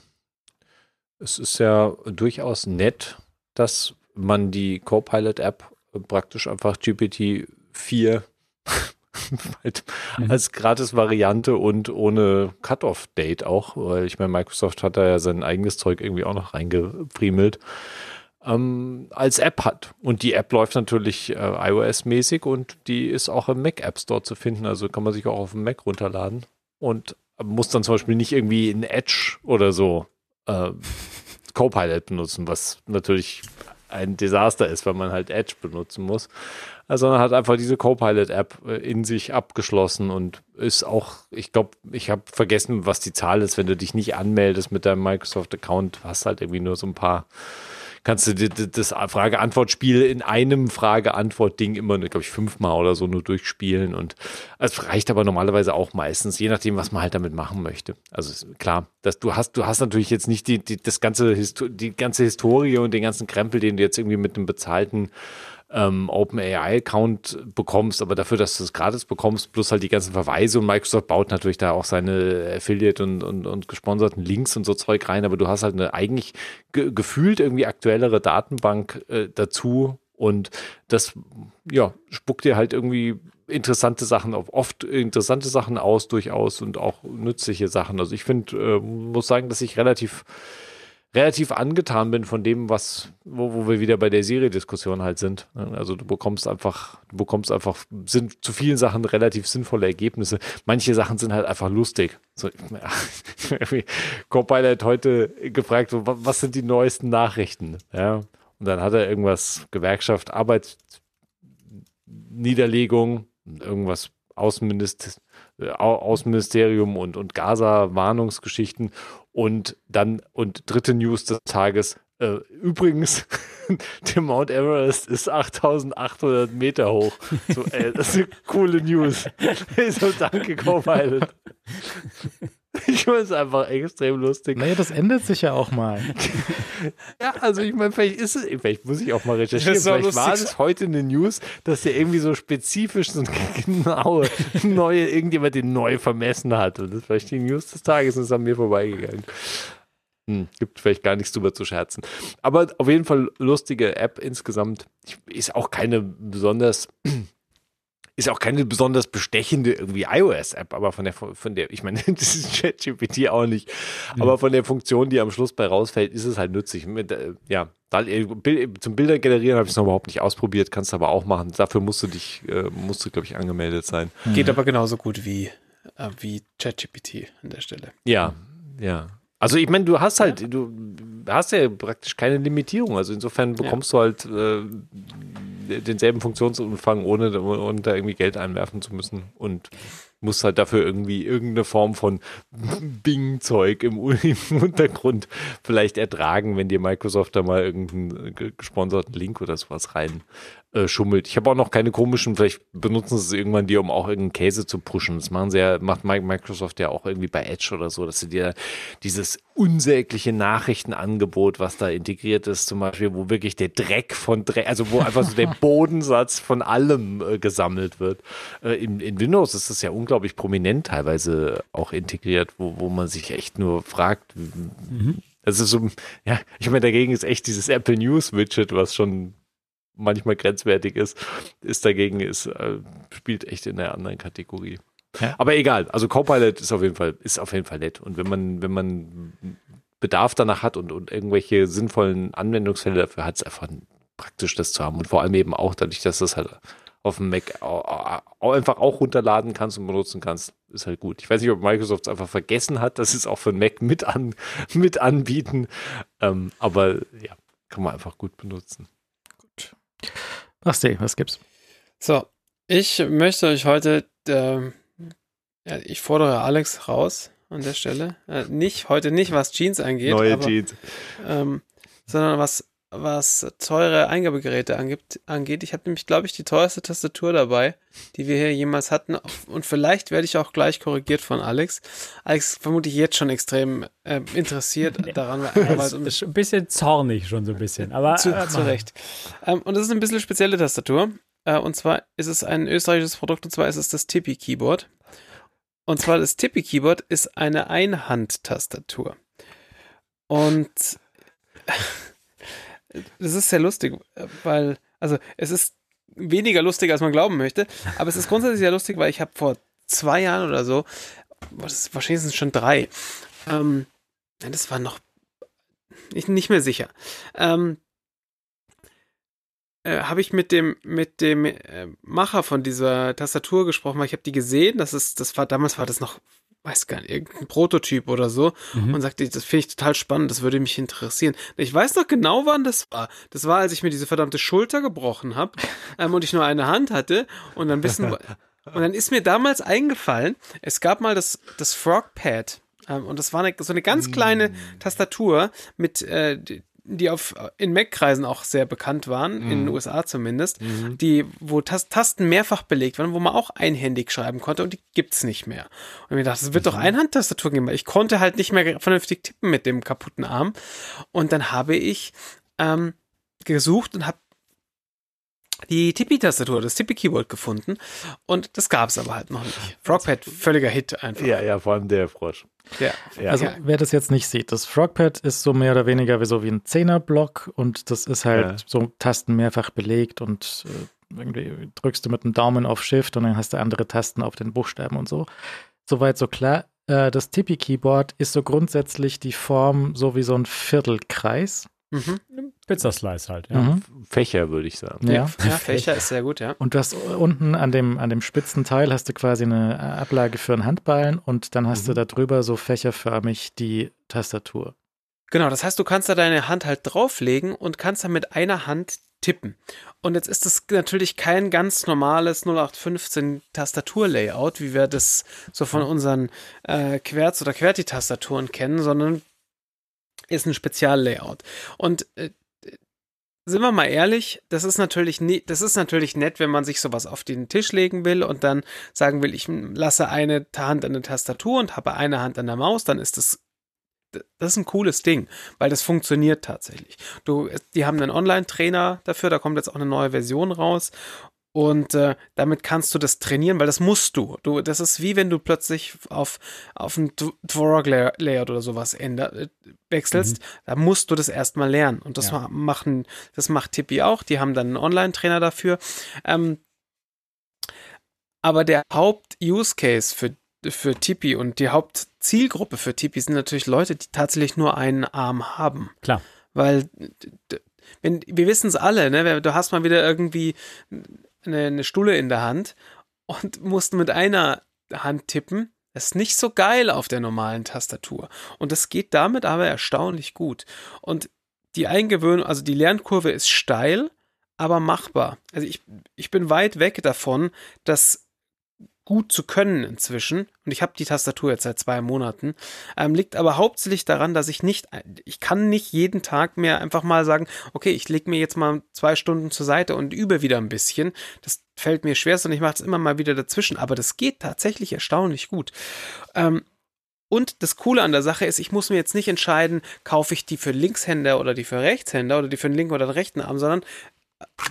Es ist ja durchaus nett, dass man die Copilot-App praktisch einfach GPT-4 halt Mhm. als Gratis-Variante und ohne Cut-Off-Date auch, weil ich meine, Microsoft hat da ja sein eigenes Zeug irgendwie auch noch reingefriemelt, ähm, als App hat. Und die App läuft natürlich äh, iOS-mäßig und die ist auch im Mac App Store zu finden, also kann man sich auch auf dem Mac runterladen und muss dann zum Beispiel nicht irgendwie in Edge oder so äh, Copilot benutzen, was natürlich ein Desaster ist, weil man halt Edge benutzen muss, äh, sondern hat einfach diese Copilot-App äh, in sich abgeschlossen und ist auch, ich glaube, ich habe vergessen, was die Zahl ist, wenn du dich nicht anmeldest mit deinem Microsoft-Account, hast halt irgendwie nur so ein paar, kannst du das Frage-Antwort-Spiel in einem Frage-Antwort-Ding immer, glaube ich, fünfmal oder so nur durchspielen und es reicht aber normalerweise auch meistens, je nachdem, was man halt damit machen möchte. Also klar, dass du hast, du hast natürlich jetzt nicht die, die, das ganze, die ganze Historie und den ganzen Krempel, den du jetzt irgendwie mit einem bezahlten ähm, OpenAI-Account bekommst, aber dafür, dass du es gratis bekommst, plus halt die ganzen Verweise und Microsoft baut natürlich da auch seine Affiliate und, und, und gesponserten Links und so Zeug rein, aber du hast halt eine eigentlich ge gefühlt irgendwie aktuellere Datenbank äh, dazu und das ja, spuckt dir halt irgendwie interessante Sachen auf, oft interessante Sachen aus, durchaus und auch nützliche Sachen. Also ich finde, äh, muss sagen, dass ich relativ relativ angetan bin von dem, was, wo, wo wir wieder bei der Seriediskussion halt sind. Also du bekommst einfach, du bekommst einfach sind zu vielen Sachen relativ sinnvolle Ergebnisse. Manche Sachen sind halt einfach lustig. So, ja, Copilot hat heute gefragt, so, wa- was sind die neuesten Nachrichten? Ja. Und dann hat er irgendwas, Gewerkschaft, Arbeitsniederlegung, irgendwas Außenminister, Au- Außenministerium und, und Gaza-Warnungsgeschichten und dann, und dritte News des Tages, äh, übrigens, der Mount Everest ist 8800 Meter hoch. So, ey, das ist eine coole News. so, danke, Copilot. Ich finde es einfach extrem lustig. Naja, das ändert sich ja auch mal. Ja, also ich meine, vielleicht ist es, vielleicht muss ich auch mal recherchieren. Das Vielleicht war es heute eine News, dass der irgendwie so spezifisch so genaue neue, irgendjemand den neu vermessen hat. Und das ist vielleicht die News des Tages und ist an mir vorbeigegangen. Hm, gibt vielleicht gar nichts drüber zu scherzen. Aber auf jeden Fall lustige App insgesamt. Ist auch keine besonders ist auch keine besonders bestechende irgendwie iOS-App, aber von der, von der, ich meine, das ist ChatGPT auch nicht, aber von der Funktion, die am Schluss bei rausfällt, ist es halt nützlich. Mit, äh, ja, da, äh, Bild, zum Bilder generieren habe ich es noch überhaupt nicht ausprobiert, kannst du aber auch machen. Dafür musst du dich, äh, musst du, glaube ich, angemeldet sein. Geht aber genauso gut wie, äh, wie ChatGPT an der Stelle. Ja, ja. Also ich meine, du hast halt, du hast ja praktisch keine Limitierung. Also insofern bekommst du halt äh, denselben Funktionsumfang, ohne, ohne da irgendwie Geld einwerfen zu müssen. Und musst halt dafür irgendwie irgendeine Form von Bing-Zeug im, im Untergrund vielleicht ertragen, wenn dir Microsoft da mal irgendeinen ge- gesponserten Link oder sowas rein äh, schummelt. Ich habe auch noch keine komischen, vielleicht benutzen sie es irgendwann dir, um auch irgendeinen Käse zu pushen. Das machen sie ja, macht Mi- Microsoft ja auch irgendwie bei Edge oder so, dass sie dir dieses unsägliche Nachrichtenangebot, was da integriert ist, zum Beispiel, wo wirklich der Dreck von Dreck, also wo einfach so der Bodensatz von allem äh, gesammelt wird. Äh, in, in Windows ist das ja unglaublich prominent teilweise auch integriert, wo, wo man sich echt nur fragt, das ist so, ja, ich meine, dagegen ist echt dieses Apple News Widget, was schon manchmal grenzwertig ist, ist dagegen, ist, äh, spielt echt in der anderen Kategorie. Ja. Aber egal, also Copilot ist auf jeden Fall, ist auf jeden Fall nett. Und wenn man, wenn man Bedarf danach hat und, und irgendwelche sinnvollen Anwendungsfälle dafür hat, ist einfach praktisch das zu haben. Und vor allem eben auch dadurch, dass das halt auf dem Mac einfach auch runterladen kannst und benutzen kannst, ist halt gut. Ich weiß nicht, ob Microsoft es einfach vergessen hat, dass sie es auch für den Mac mit, an, mit anbieten. Ähm, aber ja, kann man einfach gut benutzen. Basti, was gibt's? So, ich möchte euch heute, ja, ich fordere Alex raus an der Stelle. Äh, nicht, heute nicht, was Jeans angeht, Neue aber, Jeans. Ähm, sondern was was teure Eingabegeräte angibt, angeht. Ich habe nämlich, glaube ich, die teuerste Tastatur dabei, die wir hier jemals hatten. Und vielleicht werde ich auch gleich korrigiert von Alex. Alex vermute ich jetzt schon extrem äh, interessiert daran. Weil, ein bisschen zornig schon so ein bisschen, aber zu, äh, zu Recht. Ähm, und das ist eine bisschen spezielle Tastatur. Äh, und zwar ist es ein österreichisches Produkt und zwar ist es das Tippy Keyboard. Und zwar das Tippy Keyboard ist eine Einhandtastatur. Und das ist sehr lustig, weil, also es ist weniger lustig, als man glauben möchte, aber es ist grundsätzlich sehr lustig, weil ich habe vor zwei Jahren oder so, wahrscheinlich sind es schon drei, ähm, das war noch ich, nicht mehr sicher, ähm, äh, habe ich mit dem mit dem äh, Macher von dieser Tastatur gesprochen, weil ich habe die gesehen, das ist das war damals war das noch weiß gar nicht, irgendein Prototyp oder so Mhm. und sagte, das finde ich total spannend, das würde mich interessieren. Ich weiß noch genau, wann das war. Das war, als ich mir diese verdammte Schulter gebrochen habe ähm, und ich nur eine Hand hatte und dann wissen und dann ist mir damals eingefallen, es gab mal das, das Frogpad ähm, und das war eine, so eine ganz kleine Tastatur mit äh, die- die auf in Mac-Kreisen auch sehr bekannt waren, in den USA zumindest, die, wo Tas Tasten mehrfach belegt waren, wo man auch einhändig schreiben konnte und die gibt's nicht mehr. Und mir dachte, es wird doch Einhandtastatur geben, weil ich konnte halt nicht mehr vernünftig tippen mit dem kaputten Arm. Und dann habe ich ähm, gesucht und habe die Tippi-Tastatur, das Tippi-Keyboard gefunden und das gab's aber halt noch nicht. Frogpad, völliger Hit einfach. Ja, ja, vor allem der Frosch. ja. Ja. Also wer das jetzt nicht sieht, das Frogpad ist so mehr oder weniger wie so wie ein Zehnerblock und das ist halt Ja. so Tasten mehrfach belegt und äh, irgendwie drückst du mit dem Daumen auf Shift und dann hast du andere Tasten auf den Buchstaben und so. Soweit so klar. Äh, das Tipi-Keyboard ist so grundsätzlich die Form so wie so ein Viertelkreis. Mhm. Pizzaslice halt. Ja. Mhm. Fächer, würde ich sagen. Ja. Ja. Fächer ist sehr gut, ja. Und du hast unten an dem, an dem spitzen Teil hast du quasi eine Ablage für einen Handballen und dann hast Mhm. du da drüber so fächerförmig die Tastatur. Genau, das heißt, du kannst da deine Hand halt drauflegen und kannst dann mit einer Hand tippen. Und jetzt ist das natürlich kein ganz normales 0815 Tastaturlayout, wie wir das so von unseren äh, Querz- oder Querti-Tastaturen kennen, sondern ist ein Speziallayout. Und äh, sind wir mal ehrlich, das ist natürlich nie, das ist natürlich nett, wenn man sich sowas auf den Tisch legen will und dann sagen will, ich lasse eine Hand an der Tastatur und habe eine Hand an der Maus, dann ist das das ist ein cooles Ding, weil das funktioniert tatsächlich. Du, die haben einen Online-Trainer dafür, da kommt jetzt auch eine neue Version raus. Und äh, damit kannst du das trainieren, weil das musst du. du. Das ist wie wenn du plötzlich auf, auf ein Dvorak-Layout oder sowas änder, äh, wechselst. Da musst du das erstmal lernen. Und das Ja. ma- machen, das macht Tippi auch. Die haben dann einen Online-Trainer dafür. Ähm, aber der Haupt-Use-Case für, für Tipi und die Hauptzielgruppe für Tipi sind natürlich Leute, die tatsächlich nur einen Arm haben. Klar. Weil, wenn, wir wissen es alle, ne? Du hast mal wieder irgendwie eine, eine Stulle in der Hand und musst mit einer Hand tippen. Das ist nicht so geil auf der normalen Tastatur. Und das geht damit aber erstaunlich gut. Und die Eingewöhnung, also die Lernkurve ist steil, aber machbar. Also ich, ich bin weit weg davon, das gut zu können inzwischen. Und ich habe die Tastatur jetzt seit zwei Monaten. Ähm, liegt aber hauptsächlich daran, dass ich nicht, ich kann nicht jeden Tag mehr einfach mal sagen, okay, ich lege mir jetzt mal zwei Stunden zur Seite und übe wieder ein bisschen. Das fällt mir schwer und ich mache es immer mal wieder dazwischen. Aber das geht tatsächlich erstaunlich gut. Ähm, und das Coole an der Sache ist, ich muss mir jetzt nicht entscheiden, kaufe ich die für Linkshänder oder die für Rechtshänder oder die für den linken oder den rechten Arm, sondern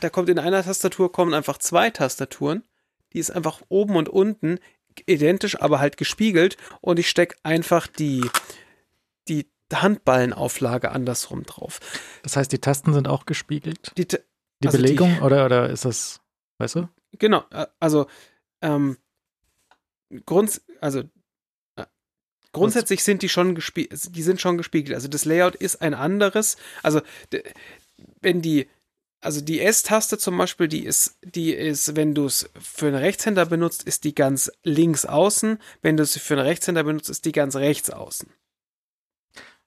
da kommt in einer Tastatur kommen einfach zwei Tastaturen. Die ist einfach oben und unten identisch, aber halt gespiegelt. Und ich stecke einfach die, die Handballenauflage andersrum drauf. Das heißt, die Tasten sind auch gespiegelt? Die, Die Also die- Belegung oder, oder ist das, weißt du? genau, also ähm, Grund, also äh, grundsätzlich sind die schon gespiegelt, die sind schon gespiegelt. Also das Layout ist ein anderes. Also wenn die, also die S-Taste zum Beispiel, die ist, die ist, wenn du es für einen Rechtshänder benutzt, ist die ganz links außen. Wenn du es für einen Rechtshänder benutzt, ist die ganz rechts außen.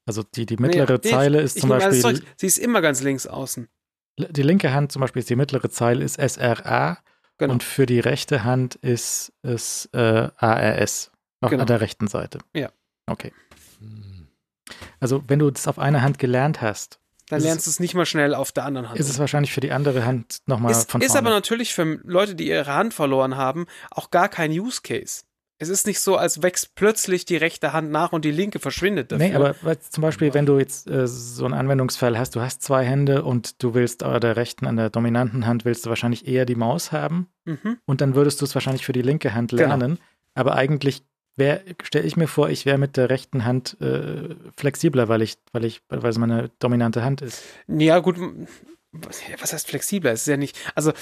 Also die, die mittlere Nee, nee, Zeile ist ich zum Beispiel. Sie ist immer ganz links außen. die linke Hand zum Beispiel ist die mittlere Zeile ist SRA Genau. und für die rechte Hand ist es äh, ARS auf Genau. der rechten Seite. Ja. Okay. Also wenn du das auf einer Hand gelernt hast, Dann Ist lernst du es nicht mal schnell auf der anderen Hand. Ist es wahrscheinlich für die andere Hand nochmal ist, von ist vorne. aber natürlich für Leute, die ihre Hand verloren haben, auch gar kein Use Case. Es ist nicht so, als wächst plötzlich die rechte Hand nach und die linke verschwindet dafür. Nee, aber zum Beispiel, wenn du jetzt äh, so einen Anwendungsfall hast, du hast zwei Hände und du willst an der rechten, an der dominanten Hand willst du wahrscheinlich eher die Maus haben mhm. und dann würdest du es wahrscheinlich für die linke Hand Genau. lernen. Aber eigentlich stelle ich mir vor, ich wäre mit der rechten Hand äh, flexibler, weil ich, weil ich, weil es meine dominante Hand ist. Ja, gut. Was heißt flexibler? Es ist ja nicht, also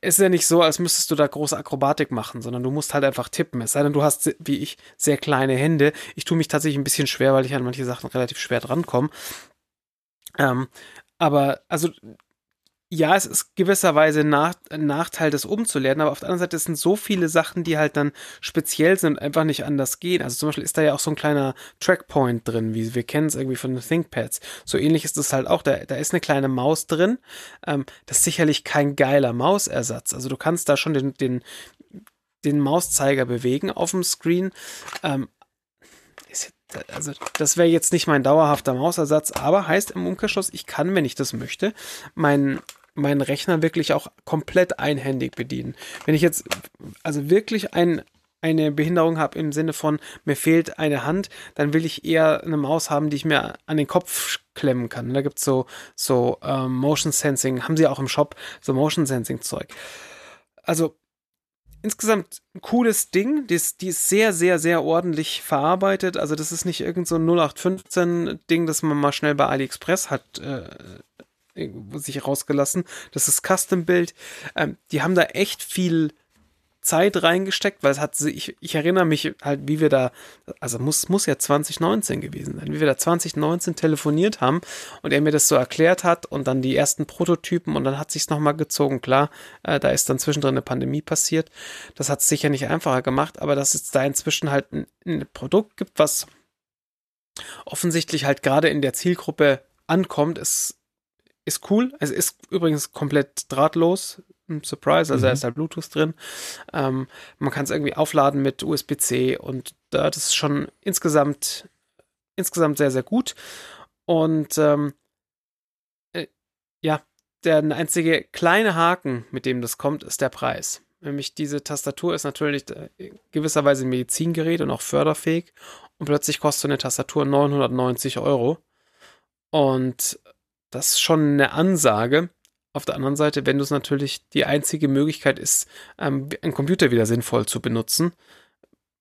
es ist ja nicht so, als müsstest du da große Akrobatik machen, sondern du musst halt einfach tippen. Es sei denn, du hast, wie ich, sehr kleine Hände. Ich tue mich tatsächlich ein bisschen schwer, weil ich an manche Sachen relativ schwer drankomme. Ähm, aber, also, ja, es ist gewisserweise nach, ein Nachteil, das umzulernen, aber auf der anderen Seite sind so viele Sachen, die halt dann speziell sind und einfach nicht anders gehen. Also zum Beispiel ist da ja auch so ein kleiner Trackpoint drin, wie wir kennen es irgendwie von den ThinkPads. So ähnlich ist es halt auch. Da, da ist eine kleine Maus drin. Ähm, das ist sicherlich kein geiler Mausersatz. Also du kannst da schon den, den, den Mauszeiger bewegen auf dem Screen. Ähm, also das wäre jetzt nicht mein dauerhafter Mausersatz, aber heißt im Umkehrschluss, ich kann, wenn ich das möchte, meinen meinen Rechner wirklich auch komplett einhändig bedienen. Wenn ich jetzt also wirklich ein, eine Behinderung habe im Sinne von, mir fehlt eine Hand, dann will ich eher eine Maus haben, die ich mir an den Kopf klemmen kann. Da gibt es so, so ähm, Motion Sensing, haben sie auch im Shop, so Motion Sensing Zeug. Also insgesamt ein cooles Ding, die ist, die ist sehr, sehr, sehr ordentlich verarbeitet. Also das ist nicht irgend so ein 0815-Ding, das man mal schnell bei AliExpress hat äh, sich rausgelassen. Das ist Custom-Build. Ähm, die haben da echt viel Zeit reingesteckt, weil es hat sich, ich, ich erinnere mich halt, wie wir da, also muss, muss ja 2019 gewesen sein, wie wir da 2019 telefoniert haben und er mir das so erklärt hat und dann die ersten Prototypen und dann hat sich's nochmal gezogen. Klar, äh, da ist dann zwischendrin eine Pandemie passiert. Das hat es sicher nicht einfacher gemacht, aber dass es da inzwischen halt ein, ein Produkt gibt, was offensichtlich halt gerade in der Zielgruppe ankommt, ist, ist cool. Es ist übrigens komplett drahtlos. Surprise, also Mhm. da ist halt Bluetooth drin. Ähm, man kann es irgendwie aufladen mit USB-C und äh, das ist schon insgesamt, insgesamt sehr, sehr gut. Und ähm, äh, ja, der einzige kleine Haken, mit dem das kommt, ist der Preis. Nämlich diese Tastatur ist natürlich äh, gewisserweise ein Medizingerät und auch förderfähig. Und plötzlich kostet so eine Tastatur 990 Euro. Und das ist schon eine Ansage. Auf der anderen Seite, wenn du es natürlich die einzige Möglichkeit ist, ähm, einen Computer wieder sinnvoll zu benutzen,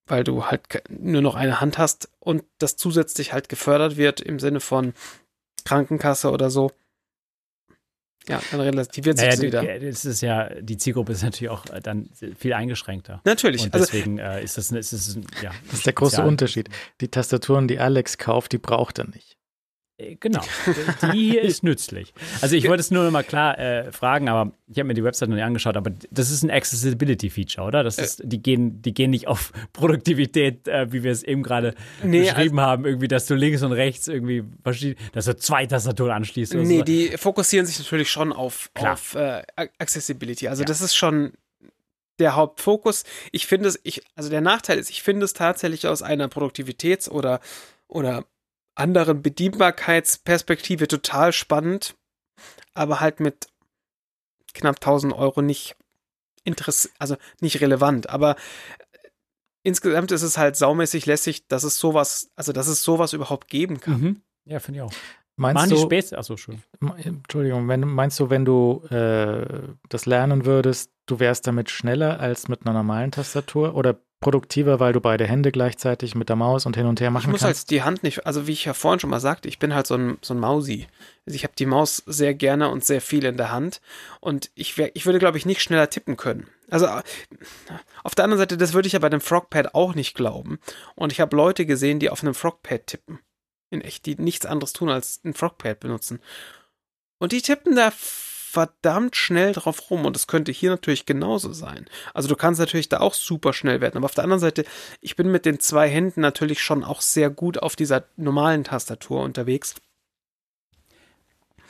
weil du halt nur noch eine Hand hast und das zusätzlich halt gefördert wird im Sinne von Krankenkasse oder so. Ja, dann relativiert sich Naja, das wieder. das ist ja, die Zielgruppe ist natürlich auch äh, dann viel eingeschränkter. Natürlich. Und Also, deswegen äh, ist das, ist das ja. Das ist der große Unterschied. Die Tastaturen, die Alex kauft, die braucht er nicht. Äh, Genau, die hier ist nützlich. Also ich wollte es nur noch mal klar äh, fragen, aber ich habe mir die Website noch nicht angeschaut, aber das ist ein Accessibility-Feature, oder? Das ist, die, gehen, die gehen nicht auf Produktivität, äh, wie wir es eben gerade Nee, beschrieben haben, irgendwie, dass du links und rechts irgendwie verschieden, dass du zwei Tastaturen anschließt oder nee, so. die fokussieren sich natürlich schon auf, Klar. auf äh, Accessibility. Also Ja. das ist schon der Hauptfokus. Ich finde es, ich, also der Nachteil ist, ich finde es tatsächlich aus einer Produktivitäts- oder, oder anderen Bedienbarkeitsperspektive total spannend, aber halt mit knapp 1000 Euro nicht interess also nicht relevant. Aber insgesamt ist es halt saumäßig lässig, dass es sowas, also dass es sowas überhaupt geben kann. Mhm. Ja, finde ich auch. Meinst Machen die du, Späße? Achso, schön. Entschuldigung, wenn, meinst du, wenn du äh, das lernen würdest, du wärst damit schneller als mit einer normalen Tastatur oder produktiver, weil du beide Hände gleichzeitig mit der Maus und hin und her Ich machen muss kannst? halt die Hand nicht, also wie ich ja vorhin schon mal sagte, ich bin halt so ein, so ein Mausi. Also ich habe die Maus sehr gerne und sehr viel in der Hand und ich, wär, ich würde, glaube ich, nicht schneller tippen können. Also äh, auf der anderen Seite, das würde ich ja bei dem Frogpad auch nicht glauben. Und ich habe Leute gesehen, die auf einem Frogpad tippen. In echt, die nichts anderes tun, als ein Frogpad benutzen. Und die tippen da verdammt schnell drauf rum und das könnte hier natürlich genauso sein. Also du kannst natürlich da auch super schnell werden, aber auf der anderen Seite, ich bin mit den zwei Händen natürlich schon auch sehr gut auf dieser normalen Tastatur unterwegs.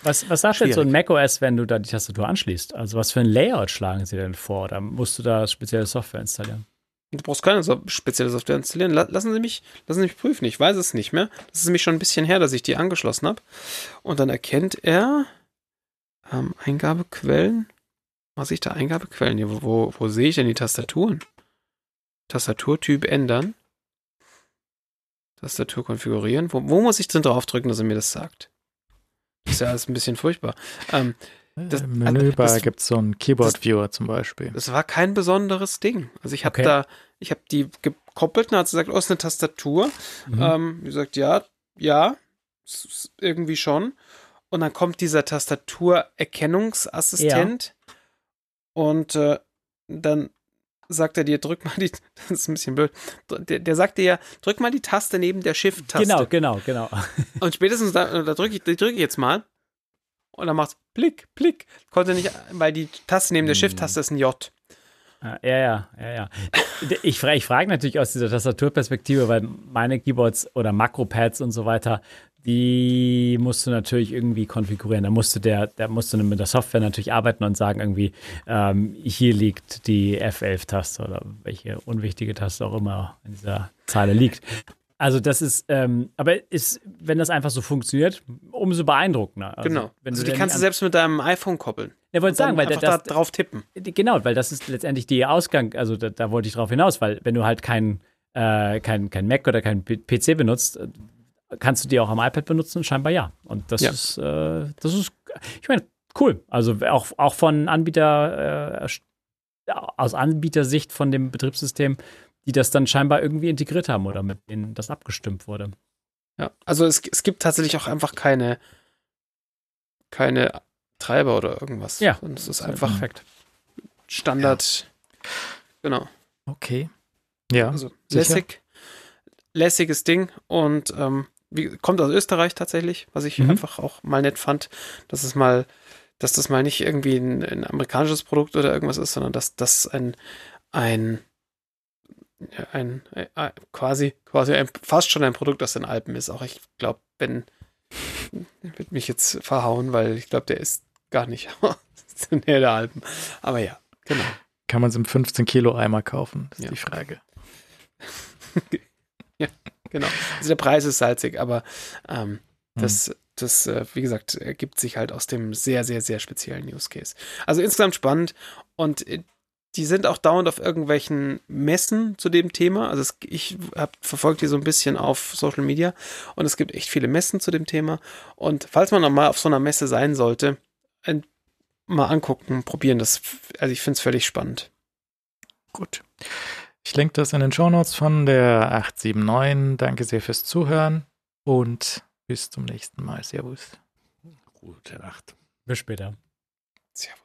Was, was sagt jetzt so Schwierig. ein macOS, wenn du da die Tastatur anschließt? Also was für ein Layout schlagen sie denn vor? Oder musst du da spezielle Software installieren? Du brauchst keine so spezielle Software installieren. La lassen Sie mich, lassen Sie mich prüfen. Ich weiß es nicht mehr. Das ist nämlich schon ein bisschen her, dass ich die angeschlossen habe. Und dann erkennt er ähm, Eingabequellen. Was ich da Eingabequellen? Wo, wo, wo sehe ich denn die Tastaturen? Tastaturtyp ändern. Tastatur konfigurieren. Wo, wo muss ich denn draufdrücken, dass er mir das sagt? Das ist ja alles ein bisschen furchtbar. Ähm, Das- Im Menübar gibt es so einen Keyboard-Viewer zum Beispiel. Das war kein besonderes Ding. Also ich habe Okay. da, ich habe die gekoppelt und hat sie gesagt, oh, ist eine Tastatur. Mhm. Ähm, wie gesagt, ja, ja, irgendwie schon. Und dann kommt dieser Tastaturerkennungsassistent und äh, dann sagt er dir, drück mal die, das ist ein bisschen blöd, der, der sagt dir ja, drück mal die Taste neben der Shift-Taste. Genau, genau, genau. Und spätestens da, da drücke ich, die drücke ich jetzt mal. Und dann macht's Blick, Blick. Konnte nicht, weil die Taste neben der Hm. Shift-Taste ist ein J. Ja, ja, ja, ja. Ich, fra- ich frage natürlich aus dieser Tastaturperspektive, weil meine Keyboards oder Makropads und so weiter, die musst du natürlich irgendwie konfigurieren. Da musst du der, da musst du mit der Software natürlich arbeiten und sagen irgendwie, ähm, hier liegt die F11-Taste oder welche unwichtige Taste auch immer in dieser Zeile liegt. Also das ist, ähm, aber ist, wenn das einfach so funktioniert, umso beeindruckender. Also, genau. Wenn also die kannst du selbst mit deinem iPhone koppeln. Ja, wollte sagen, weil einfach das, da drauf tippen. Genau, weil das ist letztendlich die Ausgang, also da, da wollte ich drauf hinaus, weil wenn du halt kein, äh, kein, kein Mac oder kein PC benutzt, kannst du die auch am iPad benutzen scheinbar ja. Und das Ja. ist, äh, das ist, ich meine, cool. Also auch, auch von Anbieter, äh, aus Anbietersicht von dem Betriebssystem, die das dann scheinbar irgendwie integriert haben oder mit denen das abgestimmt wurde. Ja. Also es, es gibt tatsächlich auch einfach keine, keine Treiber oder irgendwas. Ja. Und es ist einfach perfekt. Standard. Genau. Okay. Ja, Also sicher. lässig, lässiges Ding und ähm, wie, kommt aus Österreich tatsächlich, was ich Mhm. einfach auch mal nett fand, dass es mal, dass das mal nicht irgendwie ein, ein amerikanisches Produkt oder irgendwas ist, sondern dass das ein ein ja, ein, äh, äh, quasi quasi ein, fast schon ein Produkt aus den Alpen ist. Auch ich glaube, wenn wird mich jetzt verhauen, weil ich glaube, der ist gar nicht in der Nähe der Alpen. Aber ja, genau. kann man es im 15-Kilo-Eimer kaufen, ist Ja. die Frage. Genau. Also der Preis ist salzig, aber ähm, Hm. das, das äh, wie gesagt, ergibt sich halt aus dem sehr, sehr, sehr speziellen Use Case. Also insgesamt spannend und äh, die sind auch dauernd auf irgendwelchen Messen zu dem Thema. Also es, ich habe verfolgt die so ein bisschen auf Social Media und es gibt echt viele Messen zu dem Thema. Und falls man noch mal auf so einer Messe sein sollte, ein, mal angucken, probieren. Das, also ich finde es völlig spannend. Gut. Ich lenke das in den Shownotes von der 879. Danke sehr fürs Zuhören und bis zum nächsten Mal. Servus. Gute Nacht. Bis später. Servus.